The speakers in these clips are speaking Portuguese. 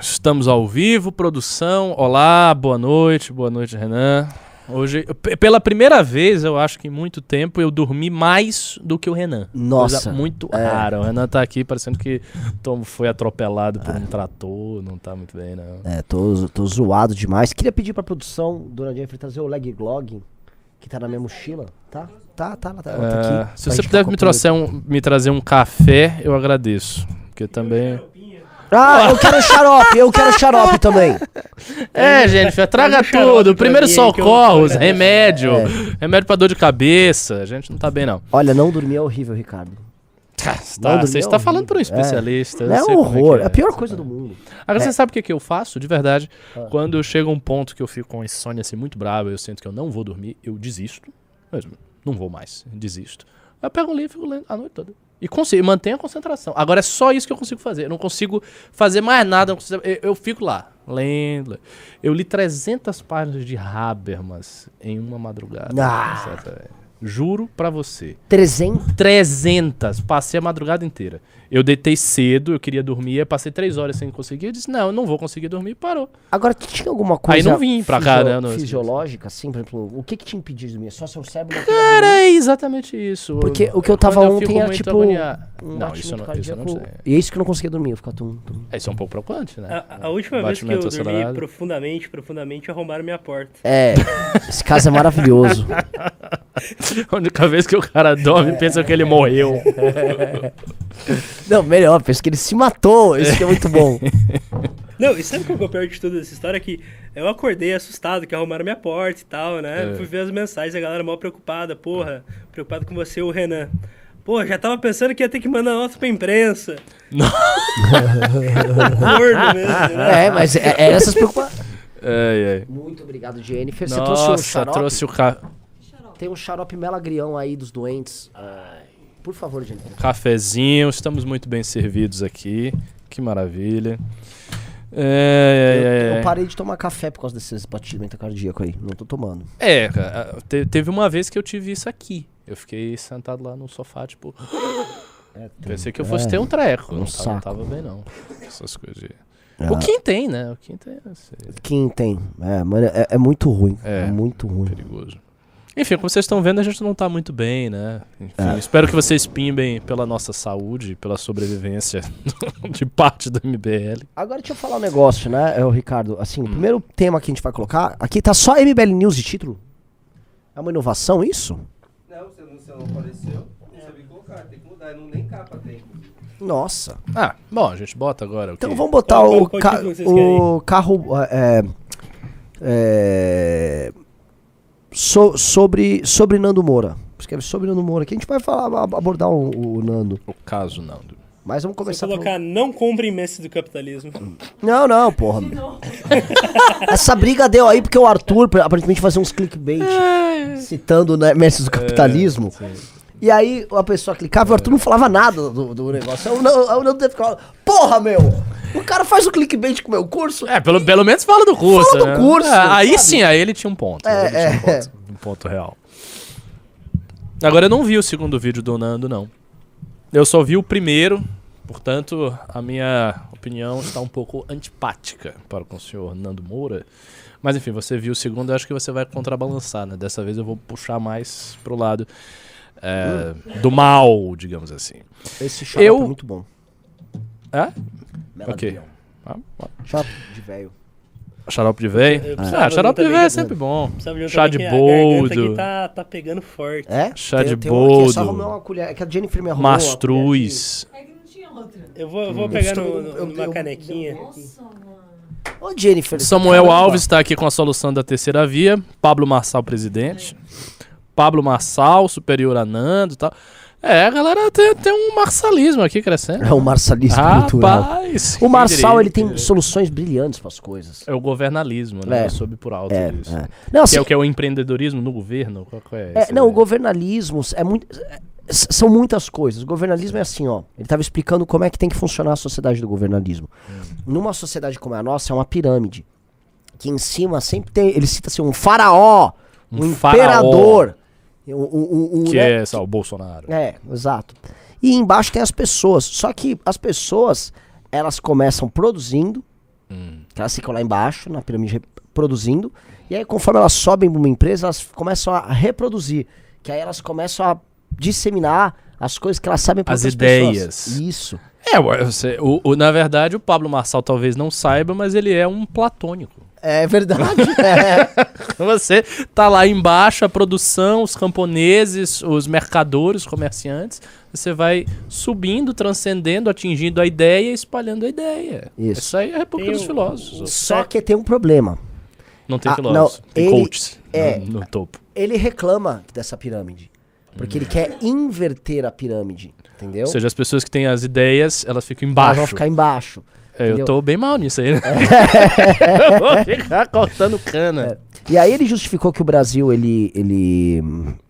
Estamos ao vivo, produção. Olá, boa noite, boa noite, Renan. Hoje, pela primeira vez, eu acho que em muito tempo, eu dormi mais do que o Renan. Nossa, Coisa muito é. rara. O Renan tá aqui parecendo que Tom foi atropelado por um trator, não tá muito bem, não. É, tô, tô zoado demais. Queria pedir pra produção, Dona Jeffrey, trazer o leg glog que tá na minha mochila. Tá? Tá, tá, tá, tá É, aqui. se você puder me, trouxer um, me trazer um café, eu agradeço. Porque também. Ah, eu quero xarope, eu quero xarope também. É, gente, traga tudo. Primeiro socorros, remédio. É. Remédio pra dor de cabeça. A gente não tá bem, não. Olha, não dormir é horrível, Ricardo. Tá, Não, você está é falando para um especialista. Não é sei um como horror, que é a pior coisa do mundo. Agora, É. você sabe o que, que eu faço, de verdade? Ah. Quando chega um ponto que eu fico com insônia assim, muito brava, eu sinto que eu não vou dormir, eu desisto. Mesmo, não vou mais, desisto. Eu pego um livro e fico lendo a noite toda. E consigo, mantenho a concentração. Agora é só isso que eu consigo fazer. Eu não consigo fazer mais nada. consigo- eu, eu fico lá, lendo. Eu li 300 páginas de Habermas em uma madrugada. Ah. Certo? Juro pra você. 300. 300. Passei a madrugada inteira. Eu deitei cedo, eu queria dormir, eu passei três horas sem conseguir. Eu disse, não, eu não vou conseguir dormir e parou. Agora, tinha alguma coisa não vim pra cá, né, no- fisiológica, assim, por exemplo, o que que te impedia de dormir? Só seu cérebro não Cara, é exatamente isso. Porque o que eu tava Quando ontem era, tipo, agoniado- um Não, isso não, isso não. E é isso que eu não conseguia dormir, eu ficava tum, tum. É, Isso é um pouco preocupante, né? A, a última vez que eu dormi acelerado. profundamente, profundamente, arrombaram minha porta. É, esse caso é maravilhoso. A única vez que o cara dorme, pensa que ele morreu. Não, melhor, penso que ele se matou, isso que é muito bom. Não, e sabe qual que é o pior de tudo dessa história? Que eu acordei assustado que arrumaram minha porta e tal, né? É. Fui ver as mensagens, a galera mal preocupada, porra, preocupado com você, o Renan. Pô, já tava pensando que ia ter que mandar nota pra imprensa. Gordo mesmo, né? É, mas é, é essas preocupações. Ai, ai. Muito obrigado, Jennifer. Você trouxe um Nossa, xarope? trouxe o ca... Tem um xarope melagrião aí dos doentes. Por favor, Jennifer. cafezinho. Estamos muito bem servidos aqui. Que maravilha. É, Eu, é, é, eu parei de tomar café por causa desse batimento cardíaco aí. Não tô tomando. É, cara, te- teve uma vez que eu tive isso aqui. Eu fiquei sentado lá no sofá, tipo. Pensei que eu fosse é, ter um treco. um não, tava, não tava bem, não. Essas coisas. de- Ah. O Kim tem, né? O Kim tem esse Quem tem? É, mano, é, é muito ruim. É. É. muito ruim. perigoso. Enfim, como vocês estão vendo, a gente não tá muito bem, né? Enfim, É. espero que vocês pimbem pela nossa saúde, pela sobrevivência de parte do MBL. Agora deixa eu falar um negócio, né, é, o Ricardo? Assim, Hum. o primeiro tema que a gente vai colocar, aqui tá só MBL News de título? É uma inovação isso? Não, você não, não apareceu, não sabia colocar, tem que mudar, não, nem capa tem. Nossa. Ah, bom, a gente bota agora. o Então vamos botar o, ca- o carro é, é, so- sobre, sobre Nando Moura. Escreve sobre Nando Moura, que a gente vai falar, ab- abordar o, o Nando. O caso, Nando. Mas vamos Se eu começar por- colocar não comprem Messi do capitalismo. Não, não, porra. Essa briga deu aí porque o Arthur aparentemente fazia uns clickbait citando né, do capitalismo. E aí a pessoa clicava e o Arthur não falava nada do, do negócio. Eu não, eu não devo falar, porra, meu! O cara faz o clickbait com o meu curso. É, pelo, pelo menos fala do curso. Fala do né? curso, É, aí sim, aí ele tinha um ponto. É, tinha um é. ponto, um ponto real. Agora eu não vi o segundo vídeo do Nando, não. Eu só vi o primeiro, portanto, a minha opinião está um pouco antipática para com o senhor Nando Moura. Mas enfim, você viu o segundo, eu acho que você vai contrabalançar, né? Dessa vez eu vou puxar mais pro lado é, do mal, digamos assim. Esse xarope Eu- é muito bom. É? Meladrião. Ah, ah. Xarope de velho. Xarope de precisava Ah, xarope de véi é sempre bom. De um Chá de boldo. aqui tá, tá pegando forte. É? Chá de tem uma aqui, é só boldo. arrumar uma colher. É que a Jennifer me arrumou colher Mastruz. É que não tinha outra. Eu vou, eu vou Eu pegar no, eu- numa eu- canequinha. Nossa, mano. Ô, Jennifer. Samuel caramba. Alves está aqui com a solução da terceira via. Pablo Marçal, presidente. Pablo Marçal, superior a Nando e tal. É, a galera tem, tem um marçalismo aqui crescendo. É o marçalismo cultural. Rapaz, O Marçal, ele direito. tem soluções brilhantes para as coisas. É o governalismo, né? É. Eu soube por alto É, disso. é. Não, Que assim, é o que é o empreendedorismo no governo? Qual que é, É, não, o governalismo é muito. é, São muitas coisas. O governalismo é assim, ó. Ele estava explicando como é que tem que funcionar a sociedade do governalismo. Numa sociedade como a nossa, é uma pirâmide. Que em cima sempre tem. Ele cita assim, um faraó, um, Um imperador. Um, um- um- um, Que né, é só, o Bolsonaro. É, exato. E embaixo tem as pessoas. Só que as pessoas, elas começam produzindo Que elas ficam lá embaixo, na pirâmide, produzindo. E aí, conforme elas sobem pra uma empresa, elas começam a reproduzir. Que aí elas começam a disseminar as coisas que elas sabem para As ideias. pessoas. Isso. É, você- o, o- na verdade, o Pablo Marçal talvez não saiba, mas ele é um platônico. É verdade. é. Você tá lá embaixo, a produção, os camponeses, os mercadores, os comerciantes. Você vai subindo, transcendendo, atingindo a ideia e espalhando a ideia. Isso. Isso aí é a República Tem dos Filósofos. Só que tem um problema. Não tem Ah, filósofos, não, tem ele- coaches é. no, no topo. Ele reclama dessa pirâmide. Porque ele quer inverter a pirâmide. Entendeu? Ou seja, as pessoas que têm as ideias, elas ficam Elas embaixo. vão ficar embaixo. É, eu tô bem mal nisso aí, né? eu vou ficar cortando cana. E aí ele justificou que o Brasil, ele, ele,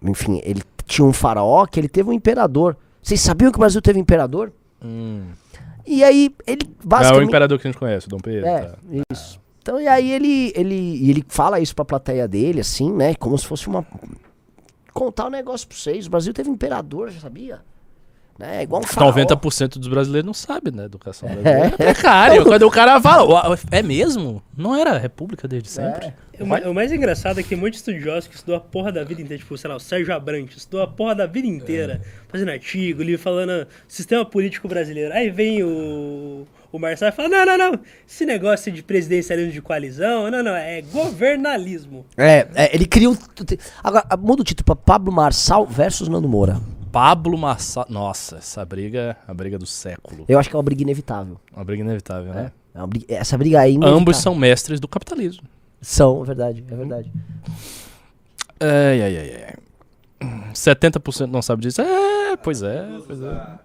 enfim, ele tinha um faraó, que ele teve um imperador. Vocês sabiam que o Brasil teve imperador? E aí ele É o basicamente... imperador que a gente conhece, o Dom Pedro. É, tá. isso. Então, e aí ele, ele, ele fala isso pra plateia dele, assim, né? Como se fosse uma... Contar um negócio pra vocês. O Brasil teve imperador, já sabia? Né? Igual um faraó. 90% dos brasileiros não sabem, né? Educação brasileira. É precário. Quando o cara fala, "Uau, é mesmo? Não era a república desde sempre? O, ma- o mais engraçado é que tem muitos estudiosos que estudou a porra da vida inteira, tipo, sei lá, o Sérgio Abrantes, estudou a porra da vida inteira, fazendo artigo, livro falando sistema político brasileiro. Aí vem o, o Marcelo e fala: não, não, não, esse negócio de presidencialismo de coalizão, não, não, é governalismo. É, é, ele cria um... Agora, muda o título pra Pablo Marçal versus Nando Moura. Pablo Marçal. Nossa, essa briga é a briga do século. Eu acho que é uma briga inevitável. Uma briga inevitável, né? É uma briga- essa briga aí... inevitável. Ambos são mestres do capitalismo. São, é verdade, é verdade. Ai, ai, ai, ai. 70% não sabe disso. É, pois é, pois é.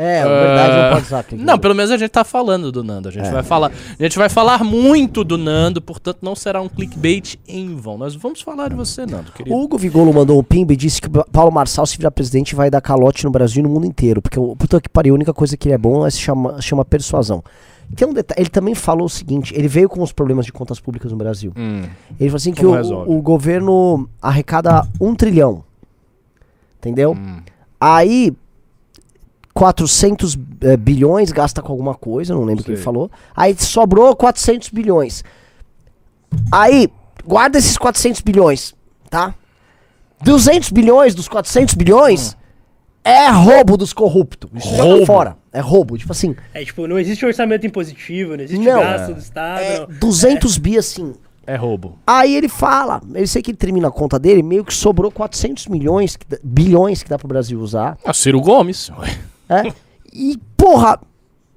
É, é verdade, não pode usar. clickbait. Não, pelo menos a gente tá falando do Nando. A gente É. vai falar, a gente vai falar muito do Nando, portanto não será um clickbait em vão. Nós vamos falar de você, Nando, querido. O Hugo Vigolo mandou um pimba e disse que o Paulo Marçal, se virar presidente, vai dar calote no Brasil e no mundo inteiro. Porque o puta que pariu, a única coisa que ele é bom é se chama, chama persuasão. Tem um detalhe, ele também falou o seguinte: ele veio com os problemas de contas públicas no Brasil. Hum, Ele falou assim que o, o governo arrecada um trilhão. Entendeu? hum. Aí, 400 eh, bilhões gasta com alguma coisa, não lembro o que ele falou. Aí sobrou 400 bilhões. Aí, guarda esses 400 bilhões, tá? 200 bilhões dos 400 bilhões é roubo dos corruptos. Isso joga Roubo? fora. É roubo. Tipo assim, É tipo, não existe orçamento impositivo, não existe Não. gasto do Estado. é não. 200 bi assim. É roubo. Aí ele fala, eu sei que ele termina a conta dele, meio que sobrou 400 milhões, bilhões que dá pro Brasil usar. Ah, Ciro Gomes. ué. É. E, porra,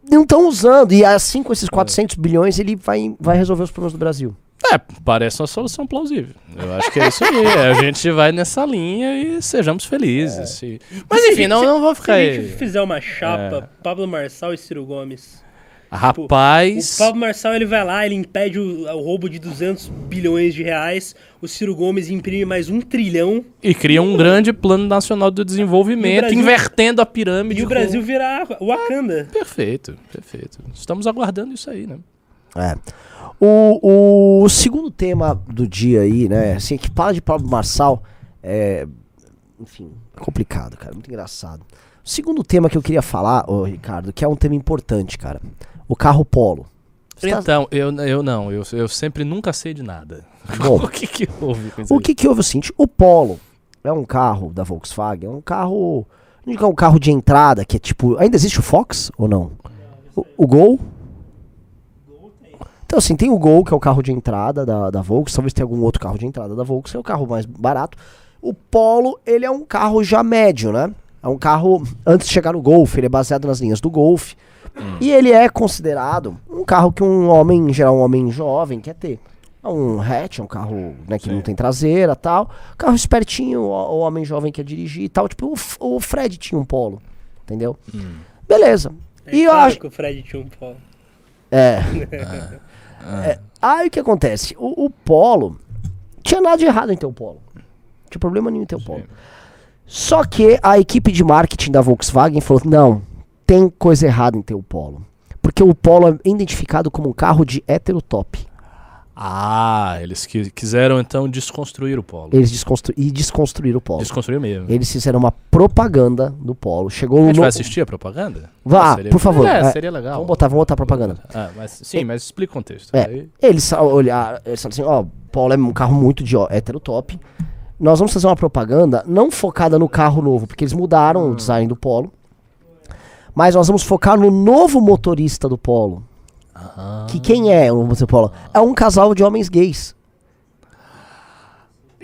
não estão usando. E assim, com esses 400 bilhões, ele vai, vai resolver os problemas do Brasil. É, parece uma solução plausível. Eu acho que é isso aí. A gente vai nessa linha e sejamos felizes. Se- Mas enfim, não, não vou Se ficar a aí. gente fizer uma chapa, É. Pablo Marçal e Ciro Gomes. Rapaz. O Pablo Marçal ele vai lá, ele impede o, o roubo de 200 bilhões de reais. O Ciro Gomes imprime mais um trilhão. E cria um grande plano nacional de E o desenvolvimento, Brasil- invertendo a pirâmide. E o com- Brasil virar Wakanda. Perfeito, perfeito. Estamos aguardando isso aí, né? É. O, o segundo tema do dia aí, né? Assim, que fala de Pablo Marçal é. Enfim, complicado, cara. Muito engraçado. O segundo tema que eu queria falar, ô Ricardo, que é um tema importante, cara. O carro polo. Você tá- Então, eu, eu não, eu, eu sempre nunca sei de nada. Bom. o que que houve com isso O que que houve é o seguinte, o Polo é um carro da Volkswagen, é um carro, não digo que é um carro de entrada, que é tipo, ainda existe o Fox ou não? O, o Gol? Então assim, tem o Gol, que é o carro de entrada da, da Volkswagen, talvez tenha algum outro carro de entrada da Volkswagen, é o carro mais barato. O Polo, ele é um carro já médio, né? É um carro, antes de chegar no Golf, ele é baseado nas linhas do Golf. E ele é considerado um carro que um homem, em geral um homem jovem, quer ter. É um hatch, é um carro né, que não tem traseira tal. Carro espertinho, o, o homem jovem quer dirigir e tal. Tipo, o, o Fred tinha um polo, entendeu? Beleza. É e eu claro acho... que o Fred tinha um pó. É. É. Aí o que acontece? O, o polo, tinha nada de errado em ter o polo. Não tinha problema nenhum em ter o polo. Só que a equipe de marketing da Volkswagen falou: não, tem coisa errada em ter o polo. Porque o polo é identificado como um carro de heterotop. Ah, eles qui- quiseram então desconstruir o polo. Eles desconstru... e desconstruíram o polo. Desconstruir mesmo. Eles fizeram uma propaganda do polo. Chegou A no. gente vai assistir a propaganda? Vá, Seria- por favor. É, É, seria legal. Vamos botar, vamos botar a propaganda. Ah, mas, sim, mas explica o contexto. É, Aí- eles sa- olhar, eles falam assim, ó, Polo é um carro muito de ó, hétero top. Nós vamos fazer uma propaganda não focada no carro novo, porque eles mudaram o design do Polo. Mas nós vamos focar no novo motorista do Polo. Que quem é o motorista do Polo? É um casal de homens gays.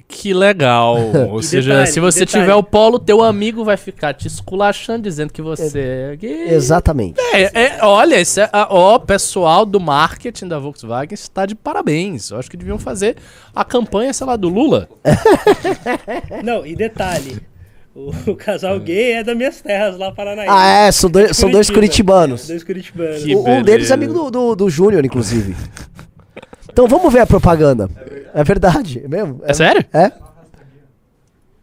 Que legal. Ou seja, detalhe, se você detalhe. tiver o polo, teu amigo vai ficar te esculachando, dizendo que você é gay. Exatamente. É, é, olha, isso é, ó, pessoal do marketing da Volkswagen está de parabéns. Eu acho que deviam fazer a campanha, sei lá, do Lula. Não, e detalhe. O, o casal gay é das minhas terras lá Paranaíba. Ah, é, são dois, são dois Curitiba. curitibanos. Dois curitibanos. O- um deles é amigo do, do, do Júnior, inclusive. Então vamos ver a propaganda. É verdade, é mesmo? É sério? É?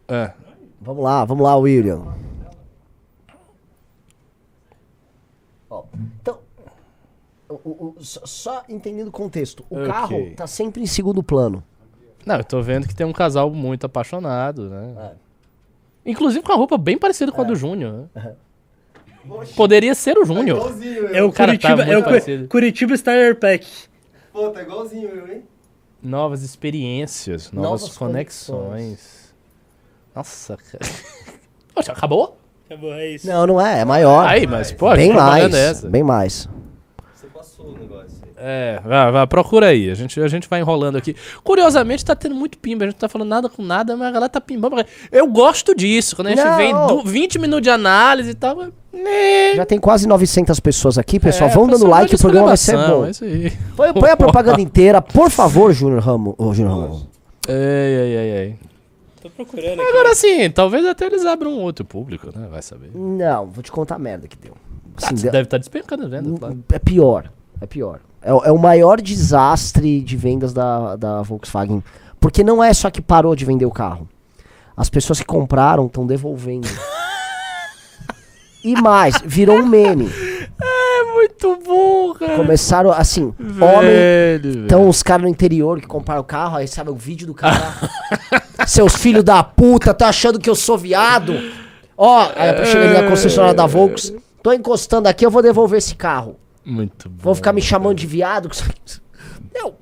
É. Vamos lá, vamos lá, William. Ó, então, o- o- o- só, entendendo o contexto, o Ok. carro tá sempre em segundo plano. Não, eu tô vendo que tem um casal muito apaixonado, né? É. Inclusive com a roupa bem parecida com a do Júnior. né? Poderia ser o Júnior. Igualzinho É eu. o Cara, tá Curitiba, é o. Curitiba Starter Pack. Pô, tá igualzinho eu, hein? Novas experiências, novas, Novas conexões. Nossa, cara. Poxa, acabou? Acabou, é isso. Não, não é, é maior. Aí, mas, pô, bem propaganda mais, essa? bem mais. Você passou o negócio aí. É, vai, vai, procura aí. A gente, a gente vai enrolando aqui. Curiosamente, tá tendo muito pimba. A gente não tá falando nada com nada, mas a galera tá pimbando. Eu gosto disso. Quando a gente Não. vem do 20 minutos de análise e tal. Né? Já tem quase 900 pessoas aqui, pessoal. É, vão dando like, o programa vai ser bom. É isso aí. Põe, põe a propaganda inteira, por favor, Júnior Ramos. Ô, Júnior Ramos. Ei, ei, ei, ei. Tô procurando aqui. Agora sim, talvez até eles abram um outro público, né? Vai saber. Não, vou te contar a merda que deu. Ah, Assim, você deu- deve estar despencando a venda, claro. É pior, é pior. É, o- é o maior desastre de vendas da, da Volkswagen. Porque não é só que parou de vender o carro. As pessoas que compraram estão devolvendo. e mais, virou um meme. É muito bom, cara. Começaram assim, homem. Velho, Então os caras no interior que compraram o carro, aí sabe o vídeo do cara. Seus filhos da puta, tá achando que eu sou viado? Ó, aí eu cheguei na concessionária da Volks. Tô encostando aqui, eu vou devolver esse carro. Muito bom. Vão ficar me chamando de viado. Meu,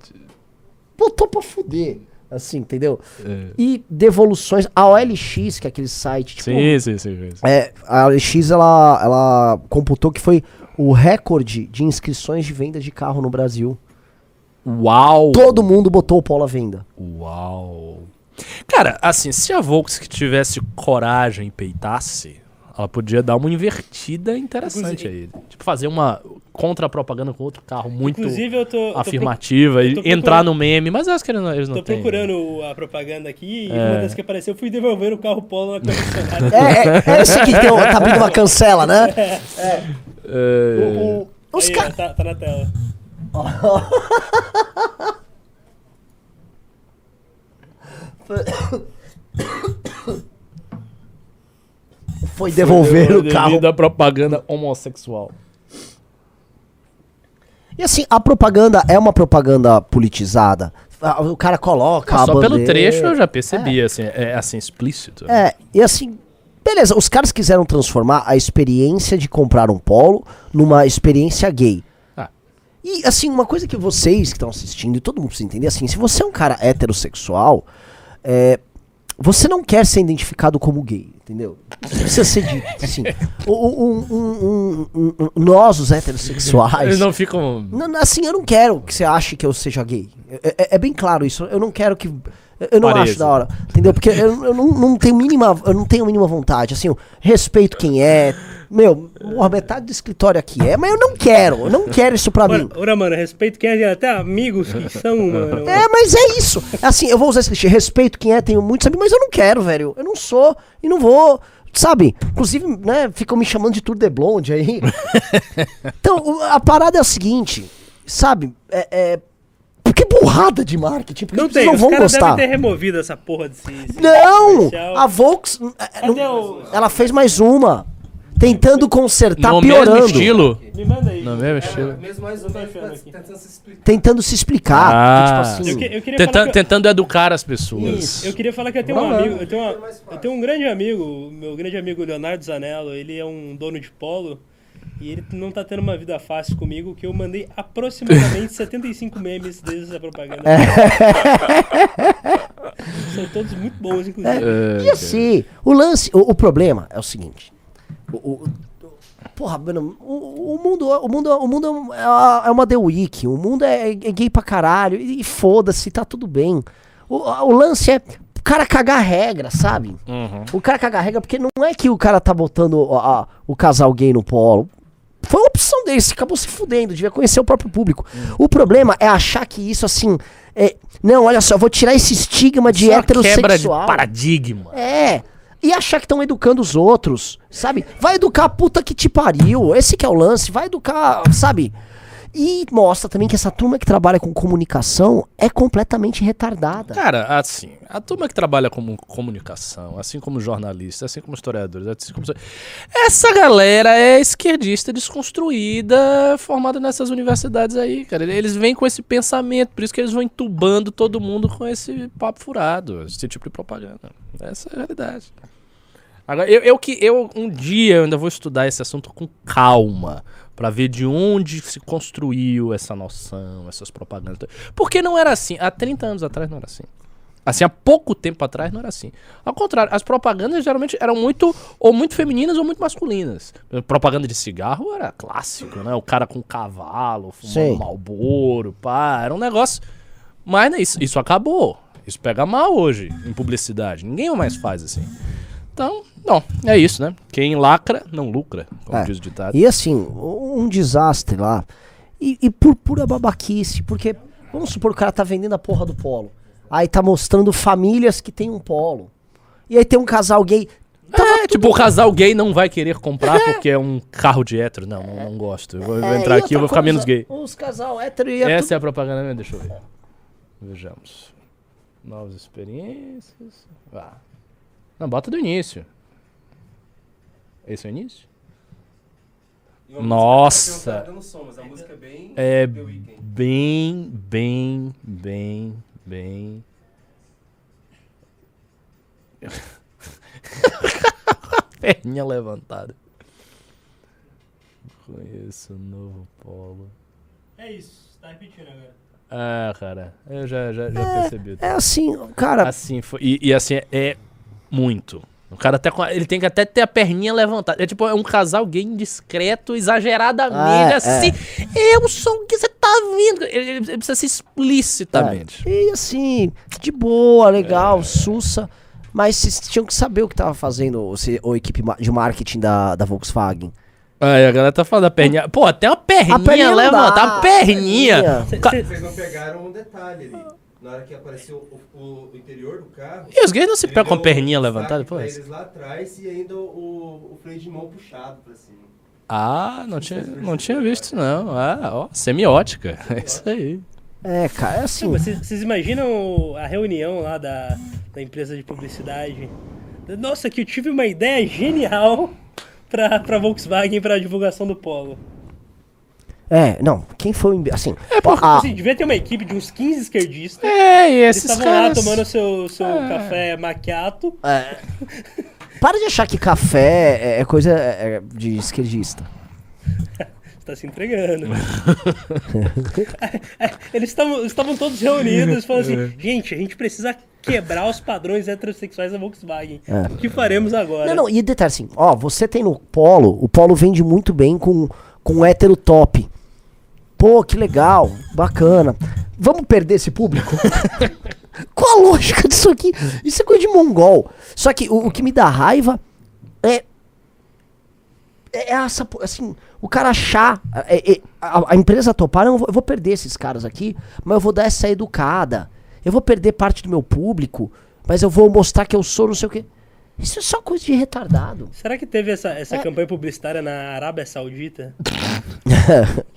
botou pra fuder. Assim, entendeu? É. E devoluções. A OLX, que é aquele site, tipo. Sim, sim, sim. sim. É, a OLX, ela, ela computou que foi o recorde de inscrições de venda de carro no Brasil. Uau! Todo mundo botou o polo à venda. Uau! Cara, assim, se a Volkswagen tivesse coragem e peitasse, ela podia dar uma invertida interessante aí. Tipo, fazer uma contra-propaganda com outro carro muito Inclusive, eu tô. afirmativa e entrar no meme, mas eu acho que eles não, eles Tô têm. procurando a propaganda aqui e É. uma das que apareceu, eu fui devolver o carro Polo na concessionária. É, é, é esse aqui que tem, o- tá abrindo uma cancela, né? É, O- o- os caras. tá, tá na tela. Foi devolver o carro. À propaganda homossexual. E assim, a propaganda é uma propaganda politizada. Ah, O cara coloca. a só pelo trecho eu já percebi, assim, é assim, explícito. né? É, e assim, beleza, os caras quiseram transformar a experiência de comprar um polo numa experiência gay. Ah. E assim, uma coisa que vocês que estão assistindo, e todo mundo precisa entender, assim, se você é um cara heterossexual, é, você não quer ser identificado como gay, entendeu? Isso precisa ser dito, assim. Um- um- um- nós, os heterossexuais... Eles não ficam. Não, não, assim, eu não quero que você ache que eu seja gay. É, é- é bem claro isso. Eu não quero que. Eu não acho da hora. Entendeu? Porque eu, eu não, não tenho mínima. Eu não tenho a mínima vontade. Assim, eu respeito quem é. Meu, porra, metade do escritório aqui é, mas eu não quero. Eu não quero isso pra mim. Ora, mano, respeito quem é, até amigos que são, mano. É, mas é isso. Assim, eu vou usar esse clichê. Respeito quem é, tenho muitos amigos, mas eu não quero, velho. Eu não sou e não vou. Sabe? Inclusive, né, ficam me chamando de Tour de Blonde aí. então, a parada é o seguinte, sabe? É. é porque burrada de marketing, porque Não tem, não os vão gostar. ter removido essa porra desse. esse Não! comercial. A Volks. é, Cadê não- o- Ela fez mais uma. tentando consertar, no piorando. mesmo estilo. Me manda aí. No mesmo estilo. Mesmo mais achando tá aqui. tentando se explicar. Tentando se explicar. Ah. porque, tipo Eu, assim, que- eu queria Tentando, falar que eu- tentando educar as pessoas. Eu queria falar que eu tenho um Vamos lá. amigo, eu tenho, uma- eu tenho um grande amigo, meu grande amigo Leonardo Zanello, ele é um dono de polo e ele não tá tendo uma vida fácil comigo, que eu mandei aproximadamente 75 memes desde essa propaganda. São todos muito bons, inclusive. É, E assim, o lance, o, o problema é o seguinte. O, o- porra, mano, o, o mundo, o mundo, o mundo é uma- é uma The Week. O mundo é, é gay pra caralho. E, e foda-se, tá tudo bem. O, o lance é o cara cagar regra, sabe? Uhum. O cara cagar regra, porque não é que o cara tá botando o, a- o casal gay no polo. Foi uma opção dele, você acabou se fudendo, devia conhecer o próprio público. O problema é achar que isso, assim. É, não, olha só, eu vou tirar esse estigma de Só heterossexual. quebra de paradigma. É. E achar que estão educando os outros, sabe? Vai educar a puta que te pariu. Esse que é o lance. Vai educar, sabe? E mostra também que essa turma que trabalha com comunicação é completamente retardada. Cara, assim, a turma que trabalha com comunicação, assim como jornalistas, assim como historiadores, assim como... Essa galera é esquerdista desconstruída, formada nessas universidades aí, cara. Eles vêm com esse pensamento, por isso que eles vão entubando todo mundo com esse papo furado, esse tipo de propaganda. Essa é a realidade. Agora, eu, eu que eu um dia eu ainda vou estudar esse assunto com calma, Pra ver de onde se construiu essa noção, essas propagandas. Porque não era assim. Há 30 anos atrás não era assim. Assim, há pouco tempo atrás não era assim. Ao contrário, as propagandas geralmente eram muito ou muito femininas ou muito masculinas. Propaganda de cigarro era clássico, né? O cara com cavalo, fumando Sim. malboro, pá, era um negócio. Mas né, isso, isso acabou. Isso pega mal hoje em publicidade. Ninguém mais faz assim. Então, não, é isso, né? Quem lacra, não lucra, como É. diz o ditado. E assim, um desastre lá. E, e por pura babaquice, porque vamos supor que o cara tá vendendo a porra do polo. Aí tá mostrando famílias que tem um polo. E aí tem um casal gay. É, tipo, o casal gay não vai querer comprar porque é um carro de hétero. Não, não, não gosto. Eu vou, É, entrar aqui e vou ficar menos coisa, gay. Os casal hétero e é Essa é a propaganda mesmo? Deixa eu ver. Vejamos. Novas experiências. Ah. Não, bota do início. Esse é o início? Nossa. é bem É bem, bem, bem, bem. Perninha levantada. Conheço o novo polo. É isso, tá repetindo agora. Ah, cara, eu já, já, já percebi. É assim, cara. Assim, foi, e, e assim, é muito. O cara até com a- ele tem que até ter a perninha levantada. É tipo, é um casal gay indiscreto, exageradamente, Ah, é, assim. Eu sou o que você tá vendo. Ele, ele precisa ser explicitamente. E assim, de boa, legal, sussa. Mas vocês tinham que saber o que tava fazendo o, se- o equipe de marketing da, da Volkswagen. Aí a galera tá falando da perninha. Pô, até uma perninha, perninha Uma perninha. perninha. Cê- Ca- cê- Vocês não pegaram um detalhe ali. Na hora que apareceu o, o- interior do carro. E os gays não se pegam com a perninha um levantada pra depois? eles lá atrás e ainda o, o freio de mão puxado pra cima. Ah, não tinha, não tinha visto, não. Ah, ó, semiótica. É isso aí. É, cara, é assim. Vocês, vocês imaginam a reunião lá da, da empresa de publicidade? Nossa, que eu tive uma ideia genial pra, pra Volkswagen pra divulgação do Polo. É, não, quem foi o. Assim, porque- a- Assim, devia ter uma equipe de uns 15 esquerdistas. É, e Eles esses estavam lá caras... tomando seu, seu café macchiato. para de achar que café é, é coisa é, é, de esquerdista. Você tá se entregando. Eles estavam estavam todos reunidos falando assim: gente, a gente precisa quebrar os padrões heterossexuais da Volkswagen. O que faremos agora? Não, não, e detalhe assim, ó, você tem no Polo, o Polo vende muito bem com, com hétero top. Pô, que legal, bacana. Vamos perder esse público? Qual a lógica disso aqui? Isso é coisa de mongol. Só que o, o que me dá raiva é. É essa, po- assim, o cara achar. é- é- a, a empresa topar, eu vou- eu vou perder esses caras aqui, mas eu vou dar essa educada. Eu vou perder parte do meu público, mas eu vou mostrar que eu sou não sei o quê. Isso é só coisa de retardado. Será que teve essa, essa É. campanha publicitária na Arábia Saudita?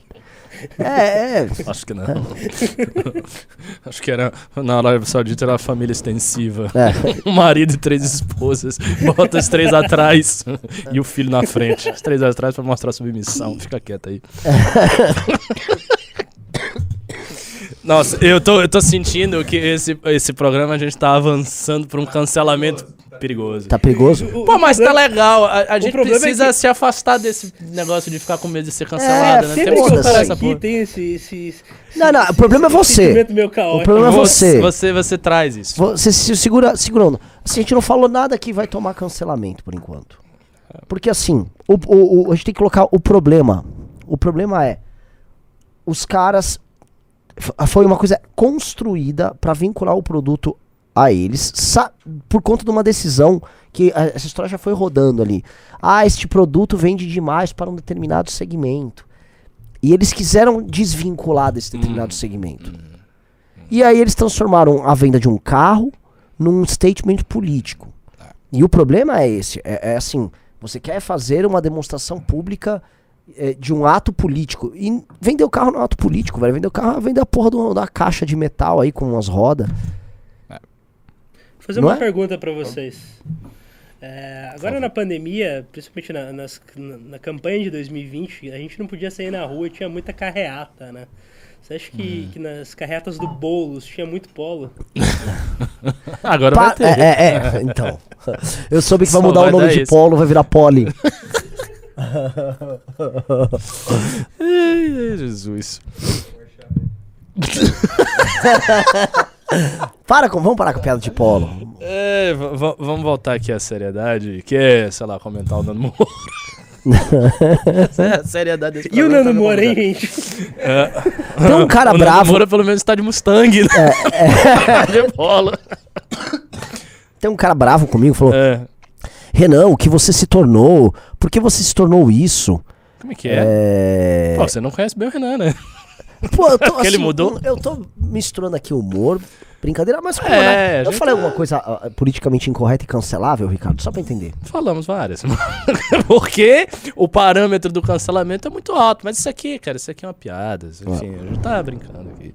É, é. Acho que não. Acho que era. Na Arábia Saudita era a família extensiva. É. Um marido e três esposas. Bota os três atrás e o filho na frente. Os três atrás pra mostrar submissão. Fica quieto aí. Nossa, eu tô, eu tô sentindo que esse, esse programa a gente tá avançando pra um cancelamento perigoso. Tá perigoso? O- Pô, o mas tá problema- legal. A, a gente é precisa que- se afastar desse negócio de ficar com medo de ser cancelado, É, né? Sempre Temos que eu essa aqui, porra. tem esse, esse, esse- Não, não, esse- o problema é você. O problema é você. Você, você traz isso. Você se segura, segurando. Se a gente não falou nada que vai tomar cancelamento por enquanto. Porque assim, o, o- o- a gente tem que colocar o problema. O problema é os caras foi uma coisa construída pra vincular o produto a eles, por conta de uma decisão que a- essa história já foi rodando ali. Ah, este produto vende demais para um determinado segmento. E eles quiseram desvincular desse determinado segmento. E aí eles transformaram a venda de um carro num statement político. E o problema é esse, é, é assim, você quer fazer uma demonstração pública é, de um ato político. E vender o carro não é um ato político, velho. Vender o carro é vender a porra do- da caixa de metal aí com umas rodas. Vou fazer Não uma é? pergunta pra vocês. É, agora na pandemia, principalmente na, nas- na- na campanha de 2020, a gente não podia sair na rua, tinha muita carreata, né? Você acha que, que nas carreatas do Boulos tinha muito polo? Agora Pa- vai ter. é, é, é, então. Eu soube que vai Só mudar vai o nome de isso. polo, vai virar poli. Ai, Jesus. Para com, vamos parar com a piada de polo. É, vamos voltar aqui à seriedade, que é, sei lá, comentar o Nando Moura. é, a seriedade desse E o Nando tá Moura, hein, gente? Tem um cara o Nando bravo. Moura pelo menos tá de Mustang, né? de polo. Tem um cara bravo comigo, falou: É. Renan, o que você se tornou? Por que você se tornou isso? Como é que é? É. Pô, você não conhece bem o Renan, né? Pô, eu tô, Que ele assim, mudou? Eu tô misturando aqui humor, brincadeira, mas pô, É, né? Eu falei alguma coisa ah, politicamente incorreta e cancelável, Ricardo? Só pra entender. Falamos várias. Porque o parâmetro do cancelamento é muito alto. Mas isso aqui, cara, isso aqui é uma piada. Enfim, a gente tá brincando aqui.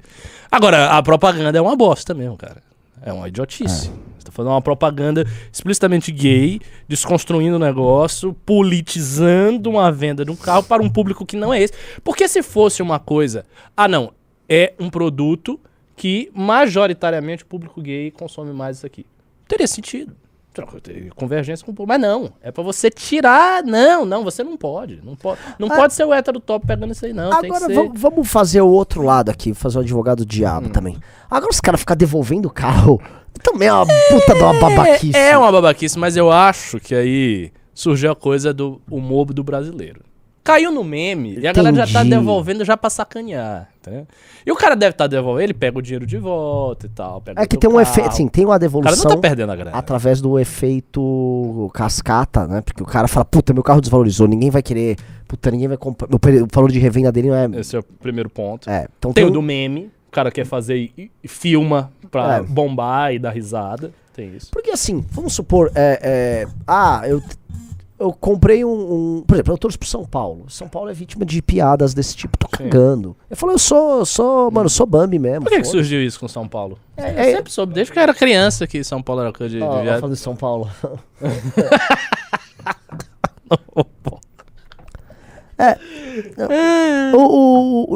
Agora, a propaganda é uma bosta mesmo, cara. É uma idiotice. Você tá fazendo uma propaganda explicitamente gay, desconstruindo o negócio, politizando uma venda de um carro para um público que não é esse. Porque se fosse uma coisa. Ah, não. É um produto que majoritariamente o público gay consome mais isso aqui. Teria sentido. Ter Convergência com o público. Mas não. É pra você tirar. Não, não, você não pode. Não pode, não Ah. pode ser o hétero top pegando isso aí, não. Agora ser. Hum. vamos, fazer o outro lado aqui, fazer o advogado do diabo também. Agora os caras ficam devolvendo o carro. Também é uma puta de uma babaquice. É, é uma babaquice, mas eu acho que aí surgiu a coisa do humor do brasileiro. Caiu no meme e a galera já tá Entendi. devolvendo já pra sacanear. Entendeu? E o cara deve estar devolvendo, ele pega o dinheiro de volta e tal. É que tem um carro. efeito, assim, tem uma O cara devolução não tá perdendo a grana. através do efeito cascata, né? Porque o cara fala, puta, meu carro desvalorizou, ninguém vai querer, puta, ninguém vai comprar, o valor de revenda dele não é... Esse é o primeiro ponto. É, então Tem tem, o do meme, o cara quer fazer e, e filma pra É. bombar e dar risada. Tem isso. Porque assim, vamos supor, é, é, ah, eu, eu comprei um, um- Por exemplo, eu torço pro São Paulo. São Paulo é vítima de piadas desse tipo, tô Sim. cagando. Eu falo, eu sou, sou, mano, sou Bambi mesmo. Por que, que surgiu isso com São Paulo? É, eu é- sempre soube, desde que eu era criança que São Paulo era coisa de, de viado. falando de São Paulo. o,